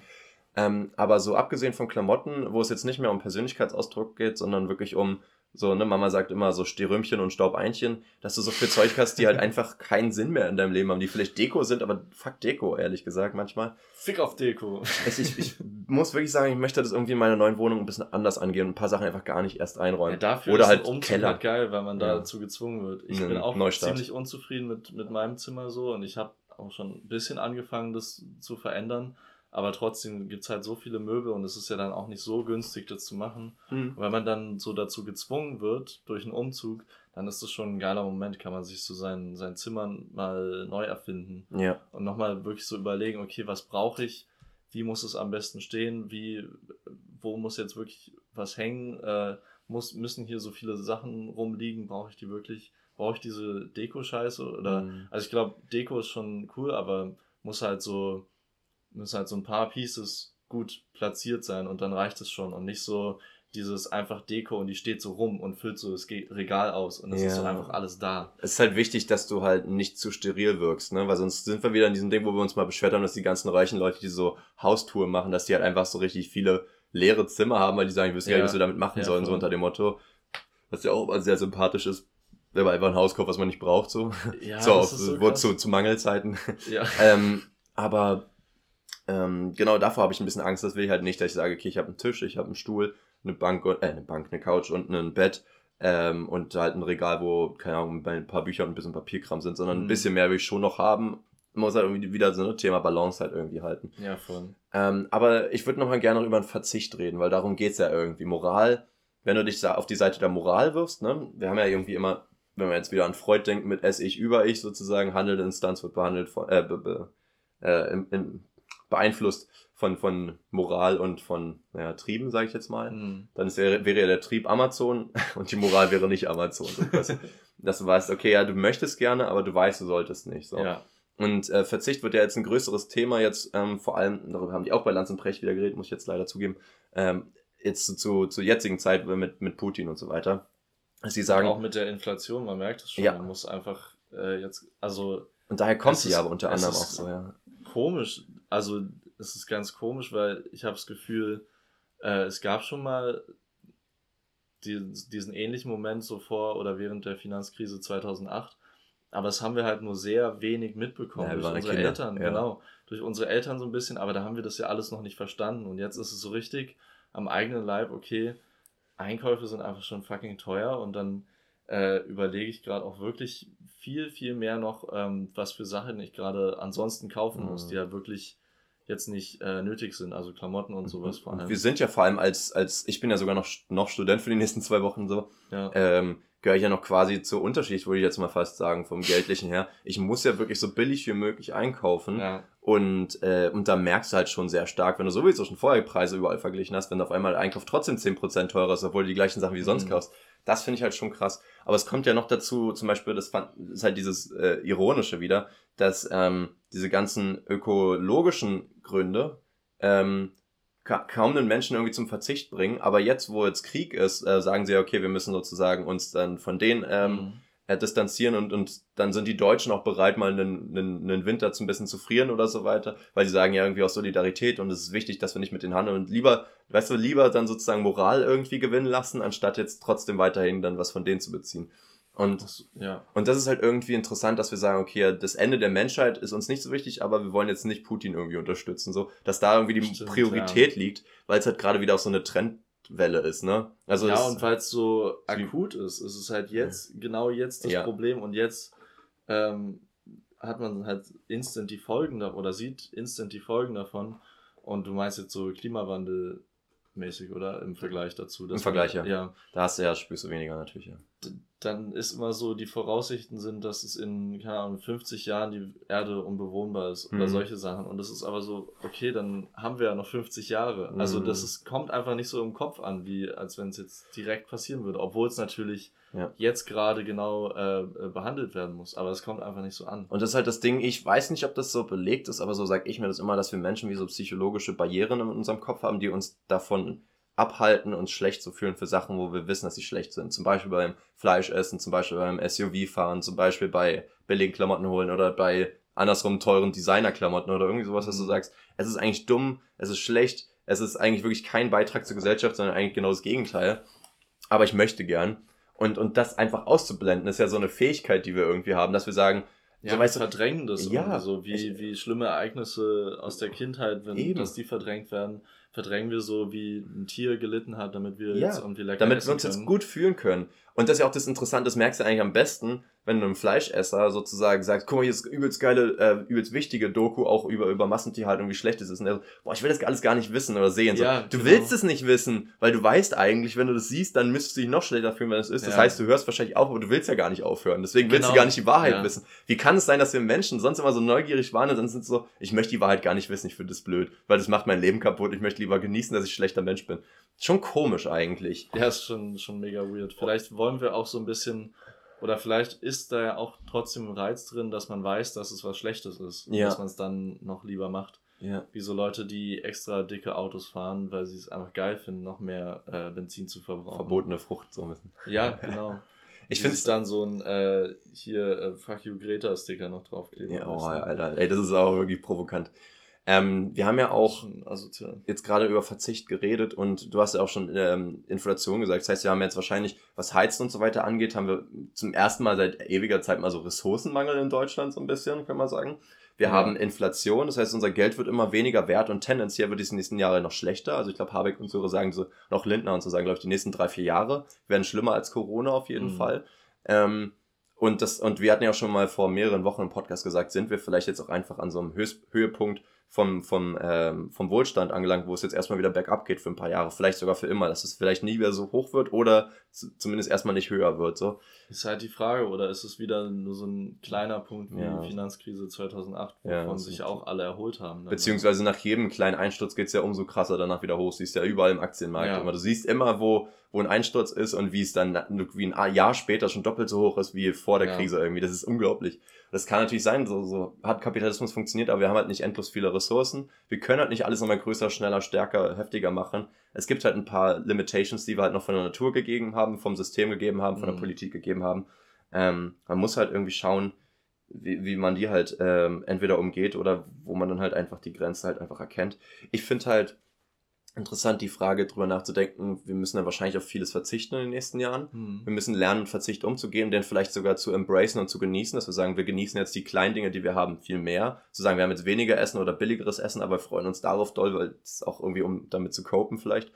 Ähm, aber so abgesehen von Klamotten, wo es jetzt nicht mehr um Persönlichkeitsausdruck geht, sondern wirklich um so, ne, Mama sagt immer so Stehrümchen und Staubeinchen, dass du so viel Zeug hast, die halt einfach keinen Sinn mehr in deinem Leben haben, die vielleicht Deko sind, aber fuck Deko, ehrlich gesagt, manchmal. Fick auf Deko. Ich, ich, ich muss wirklich sagen, ich möchte das irgendwie in meiner neuen Wohnung ein bisschen anders angehen und ein paar Sachen einfach gar nicht erst einräumen. Ja, dafür Oder ist halt ein Keller. Halt geil, weil man ja. dazu gezwungen wird. Ich bin auch Neustart. ziemlich unzufrieden mit, mit meinem Zimmer so und ich habe auch schon ein bisschen angefangen, das zu verändern aber trotzdem gibt es halt so viele Möbel und es ist ja dann auch nicht so günstig, das zu machen. Mhm. Wenn man dann so dazu gezwungen wird durch einen Umzug, dann ist das schon ein geiler Moment, kann man sich so sein, sein Zimmer mal neu erfinden. Ja. Und nochmal wirklich so überlegen, okay, was brauche ich? Wie muss es am besten stehen? Wie, wo muss jetzt wirklich was hängen? Äh, muss, müssen hier so viele Sachen rumliegen? Brauche ich die wirklich? Brauche ich diese Deko-Scheiße? Oder, mhm. also ich glaube, Deko ist schon cool, aber muss halt so, müssen halt so ein paar Pieces gut platziert sein und dann reicht es schon und nicht so dieses einfach Deko und die steht so rum und füllt so das Regal aus und es ja. ist so einfach alles da. Es ist halt wichtig, dass du halt nicht zu steril wirkst, ne? Weil sonst sind wir wieder in diesem Ding, wo wir uns mal beschwert haben, dass die ganzen reichen Leute, die so Haustouren machen, dass die halt einfach so richtig viele leere Zimmer haben, weil die sagen, ich wissen ja, nicht, was wir damit machen ja, sollen, voll. so unter dem Motto. Was ja auch sehr sympathisch ist, wenn man einfach ein Haus kauft, was man nicht braucht, so. Ja, so, auf, so zu, zu Mangelzeiten. Ja. ähm, aber ähm, genau davor habe ich ein bisschen Angst. Das will ich halt nicht, dass ich sage, okay, ich habe einen Tisch, ich habe einen Stuhl, eine Bank, und, äh, eine Bank, eine Couch und ein Bett ähm, und halt ein Regal, wo, keine Ahnung, ein paar Bücher und ein bisschen Papierkram sind, sondern mhm. ein bisschen mehr will ich schon noch haben. Man muss halt irgendwie wieder so ein Thema Balance halt irgendwie halten. Ja, voll. Ähm, aber ich würde nochmal gerne über einen Verzicht reden, weil darum geht's ja irgendwie. Moral, wenn du dich auf die Seite der Moral wirfst, ne? Wir haben ja irgendwie immer, wenn man jetzt wieder an Freud denkt, mit S ich über ich sozusagen, handelnde Instanz wird behandelt von, äh, be, be, äh, im, im, beeinflusst von, von Moral und von naja, Trieben, sage ich jetzt mal. Mhm. Dann ist, wäre, wäre ja der Trieb Amazon und die Moral wäre nicht Amazon. dass, dass du weißt, okay, ja, du möchtest gerne, aber du weißt, du solltest nicht. So. Ja. Und äh, Verzicht wird ja jetzt ein größeres Thema jetzt, ähm, vor allem, darüber haben die auch bei Lanz und Precht wieder geredet, muss ich jetzt leider zugeben, ähm, jetzt zu, zu, zur jetzigen Zeit mit, mit Putin und so weiter. Sie sagen. Auch mit der Inflation, man merkt es schon, ja. man muss einfach äh, jetzt, also. Und daher kommt sie aber unter anderem auch so, ja. Komisch, also es ist ganz komisch, weil ich habe das Gefühl, äh, es gab schon mal die, diesen ähnlichen Moment so vor oder während der Finanzkrise 2008. Aber das haben wir halt nur sehr wenig mitbekommen ja, durch unsere Kinder. Eltern, ja. genau. Durch unsere Eltern so ein bisschen, aber da haben wir das ja alles noch nicht verstanden. Und jetzt ist es so richtig am eigenen Leib, okay, Einkäufe sind einfach schon fucking teuer und dann äh, überlege ich gerade auch wirklich viel, viel mehr noch, ähm, was für Sachen ich gerade ansonsten kaufen mhm. muss, die ja wirklich jetzt nicht äh, nötig sind, also Klamotten und sowas vor allem. Wir sind ja vor allem als, als ich bin ja sogar noch, noch Student für die nächsten zwei Wochen so, ja. ähm, gehöre ich ja noch quasi zur Unterschicht, würde ich jetzt mal fast sagen, vom Geldlichen her. Ich muss ja wirklich so billig wie möglich einkaufen. Ja. Und, äh, und da merkst du halt schon sehr stark, wenn du sowieso schon vorher Preise überall verglichen hast, wenn auf einmal Einkauf trotzdem 10% teurer ist, obwohl du die gleichen Sachen wie sonst mhm. kaufst. Das finde ich halt schon krass. Aber es kommt ja noch dazu, zum Beispiel, das, ist halt dieses äh, Ironische wieder, dass ähm, diese ganzen ökologischen Gründe ähm, ka kaum den Menschen irgendwie zum Verzicht bringen. Aber jetzt, wo jetzt Krieg ist, äh, sagen sie, okay, wir müssen sozusagen uns dann von denen ähm, mhm. Äh, distanzieren und, und dann sind die Deutschen auch bereit, mal einen, einen, einen Winter zu ein bisschen zu frieren oder so weiter, weil sie sagen ja irgendwie aus Solidarität und es ist wichtig, dass wir nicht mit den handeln und lieber, weißt du, lieber dann sozusagen Moral irgendwie gewinnen lassen, anstatt jetzt trotzdem weiterhin dann was von denen zu beziehen. Und, das, ja. und das ist halt irgendwie interessant, dass wir sagen, okay, das Ende der Menschheit ist uns nicht so wichtig, aber wir wollen jetzt nicht Putin irgendwie unterstützen, so, dass da irgendwie die Stimmt, Priorität ja. liegt, weil es halt gerade wieder auch so eine Trendwelle ist, ne? Also ja, und weil es so akut ist, ist es halt jetzt, genau jetzt das ja. Problem und jetzt ähm, hat man halt instant die Folgen da oder sieht instant die Folgen davon und du meinst jetzt so Klimawandel mäßig, oder? Im Vergleich dazu. Im Vergleich, ja. ja. Da hast du ja, spürst du weniger natürlich, ja. Dann ist immer so, die Voraussichten sind, dass es in, keine Ahnung, 50 Jahren die Erde unbewohnbar ist oder mhm. solche Sachen. Und das ist aber so, okay, dann haben wir ja noch 50 Jahre. Mhm. Also das ist, kommt einfach nicht so im Kopf an, wie als wenn es jetzt direkt passieren würde. Obwohl es natürlich ja. jetzt gerade genau äh, äh, behandelt werden muss. Aber es kommt einfach nicht so an. Und das ist halt das Ding, ich weiß nicht, ob das so belegt ist, aber so sage ich mir das immer, dass wir Menschen wie so psychologische Barrieren in unserem Kopf haben, die uns davon abhalten, uns schlecht zu fühlen für Sachen, wo wir wissen, dass sie schlecht sind. Zum Beispiel beim Fleischessen, zum Beispiel beim SUV-Fahren, zum Beispiel bei billigen Klamotten holen oder bei andersrum teuren Designer-Klamotten oder irgendwie sowas, dass du mhm. sagst, es ist eigentlich dumm, es ist schlecht, es ist eigentlich wirklich kein Beitrag zur Gesellschaft, sondern eigentlich genau das Gegenteil. Aber ich möchte gern. Und, und das einfach auszublenden, ist ja so eine Fähigkeit, die wir irgendwie haben, dass wir sagen, ja, so, weißt du, verdrängen das ja, so wie, wie schlimme Ereignisse aus der Kindheit, wenn eben. dass die verdrängt werden verdrängen wir so, wie ein Tier gelitten hat, damit wir ja, jetzt irgendwie lecker Damit wir uns können. jetzt gut fühlen können. Und das ist ja auch das Interessante, das merkst du eigentlich am besten, wenn du einem Fleischesser sozusagen sagst, guck mal, hier ist übelst geile, äh, übelst wichtige Doku auch über, über Massentierhaltung, wie schlecht es ist. Und er so, boah, ich will das alles gar nicht wissen oder sehen. So, ja, du genau. willst es nicht wissen, weil du weißt eigentlich, wenn du das siehst, dann müsstest du dich noch schlechter fühlen, wenn es ist. Das ja. heißt, du hörst wahrscheinlich auf, aber du willst ja gar nicht aufhören. Deswegen willst du genau. gar nicht die Wahrheit ja. wissen. Wie kann es sein, dass wir Menschen sonst immer so neugierig waren und dann sind so, ich möchte die Wahrheit gar nicht wissen, ich finde das blöd, weil das macht mein Leben kaputt, ich möchte lieber genießen, dass ich schlechter Mensch bin. Schon komisch eigentlich. Ja, ist schon, schon mega weird. Vielleicht wollen wir auch so ein bisschen oder vielleicht ist da ja auch trotzdem ein Reiz drin, dass man weiß, dass es was Schlechtes ist. Ja. Dass man es dann noch lieber macht. Ja. Wie so Leute, die extra dicke Autos fahren, weil sie es einfach geil finden, noch mehr äh, Benzin zu verbrauchen. Verbotene Frucht so müssen. Ja, genau. ich finde es dann so ein äh, hier äh, Fuck you Greta Sticker noch draufkleben. Ja, oh, Alter, ey, das ist auch wirklich provokant. Ähm, wir haben ja auch jetzt gerade über Verzicht geredet und du hast ja auch schon ähm, Inflation gesagt. Das heißt, wir haben jetzt wahrscheinlich, was Heizen und so weiter angeht, haben wir zum ersten Mal seit ewiger Zeit mal so Ressourcenmangel in Deutschland so ein bisschen, kann man sagen. Wir ja. haben Inflation, das heißt, unser Geld wird immer weniger wert und tendenziell wird es in den nächsten Jahren noch schlechter. Also ich glaube, Habeck und so sagen so, noch Lindner und so sagen, glaube ich, die nächsten drei, vier Jahre werden schlimmer als Corona auf jeden mhm. Fall. Ähm, und das, und wir hatten ja auch schon mal vor mehreren Wochen im Podcast gesagt, sind wir vielleicht jetzt auch einfach an so einem Höchst Höhepunkt vom, vom, ähm, vom Wohlstand angelangt, wo es jetzt erstmal wieder bergab geht für ein paar Jahre, vielleicht sogar für immer, dass es vielleicht nie wieder so hoch wird oder zumindest erstmal nicht höher wird. So. Ist halt die Frage, oder ist es wieder nur so ein kleiner Punkt wie ja. die Finanzkrise 2008, wovon ja, sich auch alle erholt haben. Ne? Beziehungsweise nach jedem kleinen Einsturz geht es ja umso krasser danach wieder hoch. Siehst ja überall im Aktienmarkt ja. immer. Du siehst immer, wo, wo ein Einsturz ist und wie es dann wie ein Jahr später schon doppelt so hoch ist wie vor der Krise irgendwie. Das ist unglaublich. Das kann natürlich sein, so, so hat Kapitalismus funktioniert, aber wir haben halt nicht endlos viele Ressourcen. Wir können halt nicht alles nochmal größer, schneller, stärker, heftiger machen. Es gibt halt ein paar Limitations, die wir halt noch von der Natur gegeben haben, vom System gegeben haben, von mhm. der Politik gegeben haben. Ähm, man muss halt irgendwie schauen, wie, wie man die halt ähm, entweder umgeht oder wo man dann halt einfach die Grenze halt einfach erkennt. Ich finde halt, interessant, die Frage drüber nachzudenken, wir müssen dann wahrscheinlich auf vieles verzichten in den nächsten Jahren. Mhm. Wir müssen lernen, mit Verzicht umzugehen, den vielleicht sogar zu embracen und zu genießen, dass wir sagen, wir genießen jetzt die kleinen Dinge, die wir haben, viel mehr. Zu sagen, wir haben jetzt weniger Essen oder billigeres Essen, aber freuen uns darauf doll, weil es auch irgendwie, um damit zu copen vielleicht.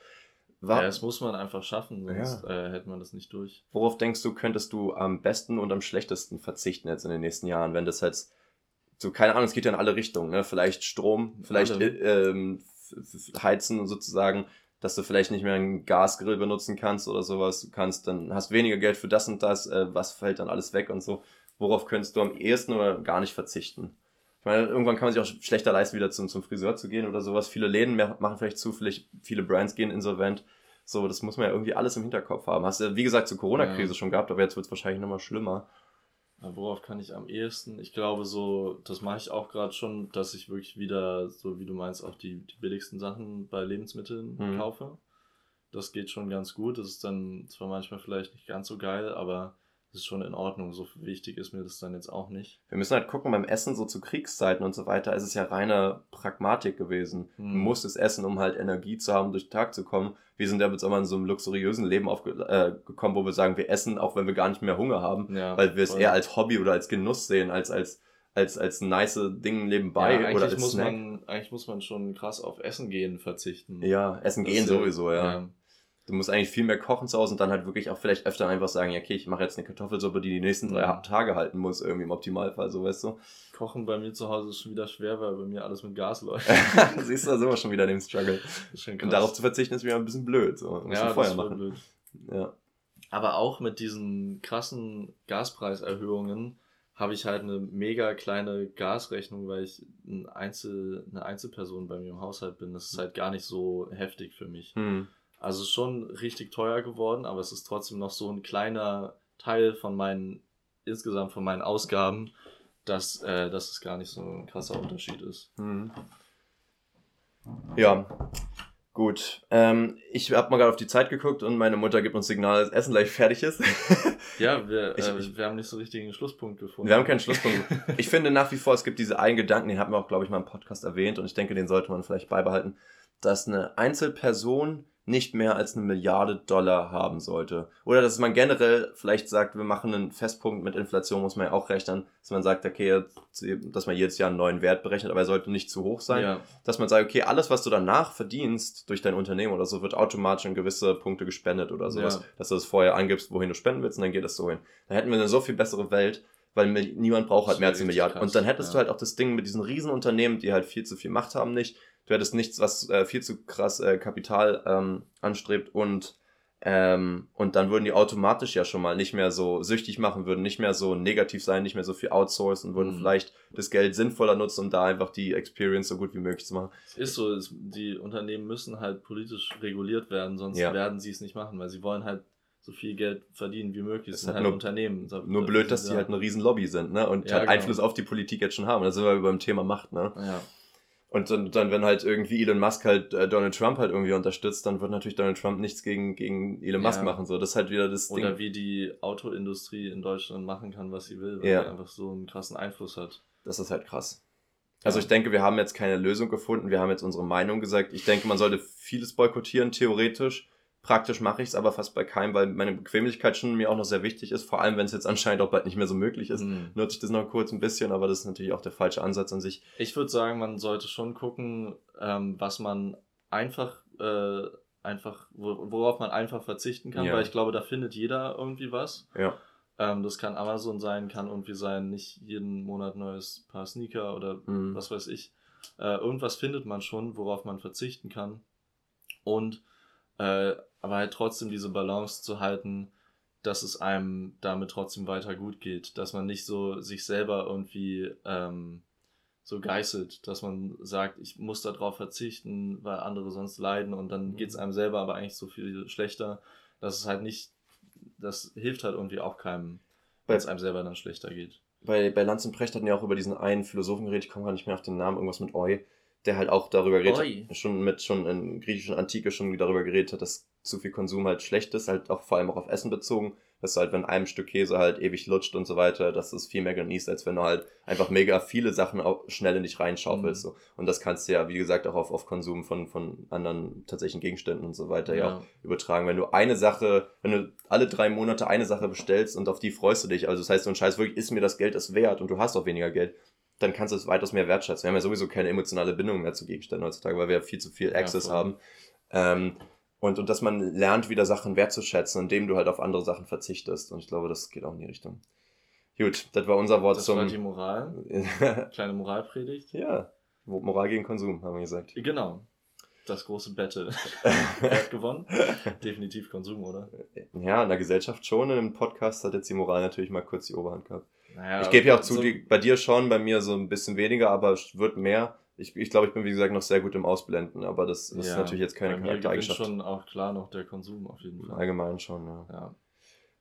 War, ja, das muss man einfach schaffen, sonst ja. äh, hätte man das nicht durch. Worauf denkst du, könntest du am besten und am schlechtesten verzichten jetzt in den nächsten Jahren, wenn das jetzt so, keine Ahnung, es geht ja in alle Richtungen, ne? Vielleicht Strom, vielleicht äh, ähm, heizen sozusagen, dass du vielleicht nicht mehr einen Gasgrill benutzen kannst oder sowas. Du kannst, dann hast weniger Geld für das und das, äh, was fällt dann alles weg und so. Worauf könntest du am ehesten oder gar nicht verzichten? Ich meine, irgendwann kann man sich auch schlechter leisten, wieder zum, zum Friseur zu gehen oder sowas. Viele Läden machen vielleicht zu, vielleicht viele Brands gehen insolvent. So, das muss man ja irgendwie alles im Hinterkopf haben. Hast du, wie gesagt, zur Corona-Krise ja. schon gehabt, aber jetzt wird es wahrscheinlich nochmal schlimmer. Worauf kann ich am ehesten? Ich glaube, so, das mache ich auch gerade schon, dass ich wirklich wieder, so wie du meinst, auch die, die billigsten Sachen bei Lebensmitteln mhm. kaufe. Das geht schon ganz gut. Das ist dann zwar manchmal vielleicht nicht ganz so geil, aber das ist schon in Ordnung. So wichtig ist mir das dann jetzt auch nicht. Wir müssen halt gucken, beim Essen so zu Kriegszeiten und so weiter ist es ja reine Pragmatik gewesen. Hm. Du musstest essen, um halt Energie zu haben, durch den Tag zu kommen. Wir sind ja jetzt immer in so einem luxuriösen Leben aufgekommen, äh, wo wir sagen, wir essen, auch wenn wir gar nicht mehr Hunger haben, ja, weil wir es eher als Hobby oder als Genuss sehen, als als als als nice Ding nebenbei ja, oder als muss Snack. Man, eigentlich muss man schon krass auf Essen gehen verzichten. Ja, Essen das gehen sowieso, ja. ja. Du musst eigentlich viel mehr kochen zu Hause und dann halt wirklich auch vielleicht öfter einfach sagen, ja, okay, ich mache jetzt eine Kartoffelsuppe, die die nächsten drei mhm. Tage halten muss, irgendwie im Optimalfall, so weißt du. Kochen bei mir zu Hause ist schon wieder schwer, weil bei mir alles mit Gas läuft. Siehst du, da sind wir schon wieder in dem Struggle. Und darauf zu verzichten ist wieder ein bisschen blöd. So. Ja, Feuer machen. Blöd. Ja. Aber auch mit diesen krassen Gaspreiserhöhungen habe ich halt eine mega kleine Gasrechnung, weil ich ein Einzel, eine Einzelperson bei mir im Haushalt bin. Das ist halt gar nicht so heftig für mich. Hm. Also schon richtig teuer geworden, aber es ist trotzdem noch so ein kleiner Teil von meinen, insgesamt von meinen Ausgaben, dass, äh, dass es gar nicht so ein krasser Unterschied ist. Hm. Ja, Gut, ähm, ich habe mal gerade auf die Zeit geguckt und meine Mutter gibt uns Signal, dass Essen gleich fertig ist. ja, wir, ich, äh, wir haben nicht so richtig einen Schlusspunkt gefunden. Wir haben keinen Schlusspunkt. ich finde nach wie vor, es gibt diese einen Gedanken, den hatten wir auch, glaube ich, mal im Podcast erwähnt und ich denke, den sollte man vielleicht beibehalten, dass eine Einzelperson nicht mehr als eine Milliarde Dollar haben sollte. Oder dass man generell vielleicht sagt, wir machen einen Festpunkt mit Inflation, muss man ja auch rechnen, dass man sagt, okay, dass man jedes Jahr einen neuen Wert berechnet, aber er sollte nicht zu hoch sein. Ja. Dass man sagt, okay, alles, was du danach verdienst durch dein Unternehmen oder so, wird automatisch in gewisse Punkte gespendet oder sowas. Ja. Dass du das vorher angibst, wohin du spenden willst und dann geht es so hin. Dann hätten wir eine so viel bessere Welt, weil niemand braucht halt mehr als eine Milliarde. Und dann hättest ja. du halt auch das Ding mit diesen Riesenunternehmen, die halt viel zu viel Macht haben, nicht du hättest nichts, was äh, viel zu krass äh, Kapital ähm, anstrebt und ähm, und dann würden die automatisch ja schon mal nicht mehr so süchtig machen, würden nicht mehr so negativ sein, nicht mehr so viel outsourcen, würden mhm. vielleicht das Geld sinnvoller nutzen, um da einfach die Experience so gut wie möglich zu machen. Es ist so, es, die Unternehmen müssen halt politisch reguliert werden, sonst ja. werden sie es nicht machen, weil sie wollen halt so viel Geld verdienen wie möglich. Das sind halt nur, Unternehmen. Nur blöd, dass die halt eine riesen Lobby sind, ne? Und ja, halt genau. Einfluss auf die Politik jetzt schon haben. Da sind wir beim Thema Macht, ne? Ja. Und dann, dann, wenn halt irgendwie Elon Musk halt äh, Donald Trump halt irgendwie unterstützt, dann wird natürlich Donald Trump nichts gegen, gegen Elon Musk ja. machen. So, das ist halt wieder das Oder Ding. wie die Autoindustrie in Deutschland machen kann, was sie will, weil ja. sie einfach so einen krassen Einfluss hat. Das ist halt krass. Also ich denke, wir haben jetzt keine Lösung gefunden, wir haben jetzt unsere Meinung gesagt. Ich denke, man sollte vieles boykottieren, theoretisch. Praktisch mache ich es aber fast bei keinem, weil meine Bequemlichkeit schon mir auch noch sehr wichtig ist. Vor allem, wenn es jetzt anscheinend auch bald nicht mehr so möglich ist, mhm. nutze ich das noch kurz ein bisschen, aber das ist natürlich auch der falsche Ansatz an sich. Ich würde sagen, man sollte schon gucken, ähm, was man einfach, äh, einfach, worauf man einfach verzichten kann, ja. weil ich glaube, da findet jeder irgendwie was. Ja. Ähm, das kann Amazon sein, kann irgendwie sein, nicht jeden Monat neues Paar Sneaker oder mhm. was weiß ich. Äh, irgendwas findet man schon, worauf man verzichten kann. Und äh, aber halt trotzdem diese Balance zu halten, dass es einem damit trotzdem weiter gut geht, dass man nicht so sich selber irgendwie ähm, so geißelt, dass man sagt, ich muss darauf verzichten, weil andere sonst leiden und dann geht es mhm. einem selber aber eigentlich so viel schlechter, dass es halt nicht, das hilft halt irgendwie auch keinem, wenn es einem selber dann schlechter geht. Bei, bei Lanz und Precht hatten ja auch über diesen einen Philosophen geredet, ich komme gar nicht mehr auf den Namen, irgendwas mit Eu, der halt auch darüber Oi. hat, schon mit schon in griechischen Antike schon darüber geredet hat, dass zu viel Konsum halt schlecht ist, halt auch vor allem auch auf Essen bezogen, dass du halt, wenn einem Stück Käse halt ewig lutscht und so weiter, dass du es viel mehr genießt, als wenn du halt einfach mega viele Sachen auch schnell in dich reinschaufelst. Mhm. So. Und das kannst du ja, wie gesagt, auch auf, auf Konsum von, von anderen tatsächlichen Gegenständen und so weiter ja. ja auch übertragen. Wenn du eine Sache, wenn du alle drei Monate eine Sache bestellst und auf die freust du dich, also das heißt, so ein Scheiß wirklich ist mir das Geld es wert und du hast auch weniger Geld, dann kannst du es weitaus mehr wertschätzen. Wir haben ja sowieso keine emotionale Bindung mehr zu Gegenständen heutzutage, weil wir ja viel zu viel Access ja, haben. Ähm, und, und dass man lernt, wieder Sachen wertzuschätzen, indem du halt auf andere Sachen verzichtest. Und ich glaube, das geht auch in die Richtung. Gut, das war unser Wort das zum... Das war die Moral. Kleine Moralpredigt. Ja, Moral gegen Konsum, haben wir gesagt. Genau. Das große Battle. Wer hat gewonnen? Definitiv Konsum, oder? Ja, in der Gesellschaft schon. In einem Podcast hat jetzt die Moral natürlich mal kurz die Oberhand gehabt. Naja, ich gebe ja auch zu, so die, bei dir schon, bei mir so ein bisschen weniger, aber es wird mehr. Ich, ich glaube, ich bin wie gesagt noch sehr gut im Ausblenden, aber das, das ja, ist natürlich jetzt keine Charaktereigenschaft. schon auch klar noch der Konsum auf jeden Fall. Allgemein schon, ja. ja.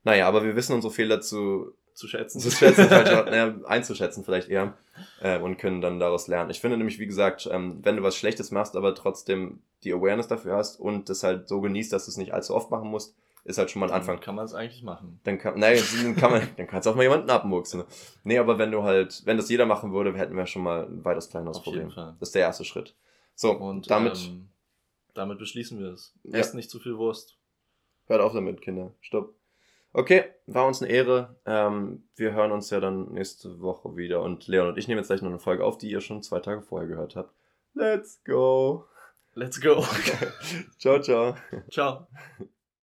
Naja, aber wir wissen unsere Fehler zu, zu schätzen. Zu schätzen, naja, einzuschätzen vielleicht eher äh, und können dann daraus lernen. Ich finde nämlich, wie gesagt, ähm, wenn du was Schlechtes machst, aber trotzdem die Awareness dafür hast und das halt so genießt, dass du es nicht allzu oft machen musst, ist halt schon mal ein Anfang. Dann kann man es eigentlich machen. Dann kann, nein, dann kann man, dann kannst du auch mal jemanden abmurksen. Nee, aber wenn du halt, wenn das jeder machen würde, hätten wir schon mal ein weiteres kleineres Problem. Jeden Fall. Das ist der erste Schritt. So, und damit, ähm, damit beschließen wir es. Ja. Esst nicht zu viel Wurst. Hört auf damit, Kinder. Stopp. Okay, war uns eine Ehre. Ähm, wir hören uns ja dann nächste Woche wieder. Und Leon und ich nehmen jetzt gleich noch eine Folge auf, die ihr schon zwei Tage vorher gehört habt. Let's go. Let's go. ciao, ciao. Ciao.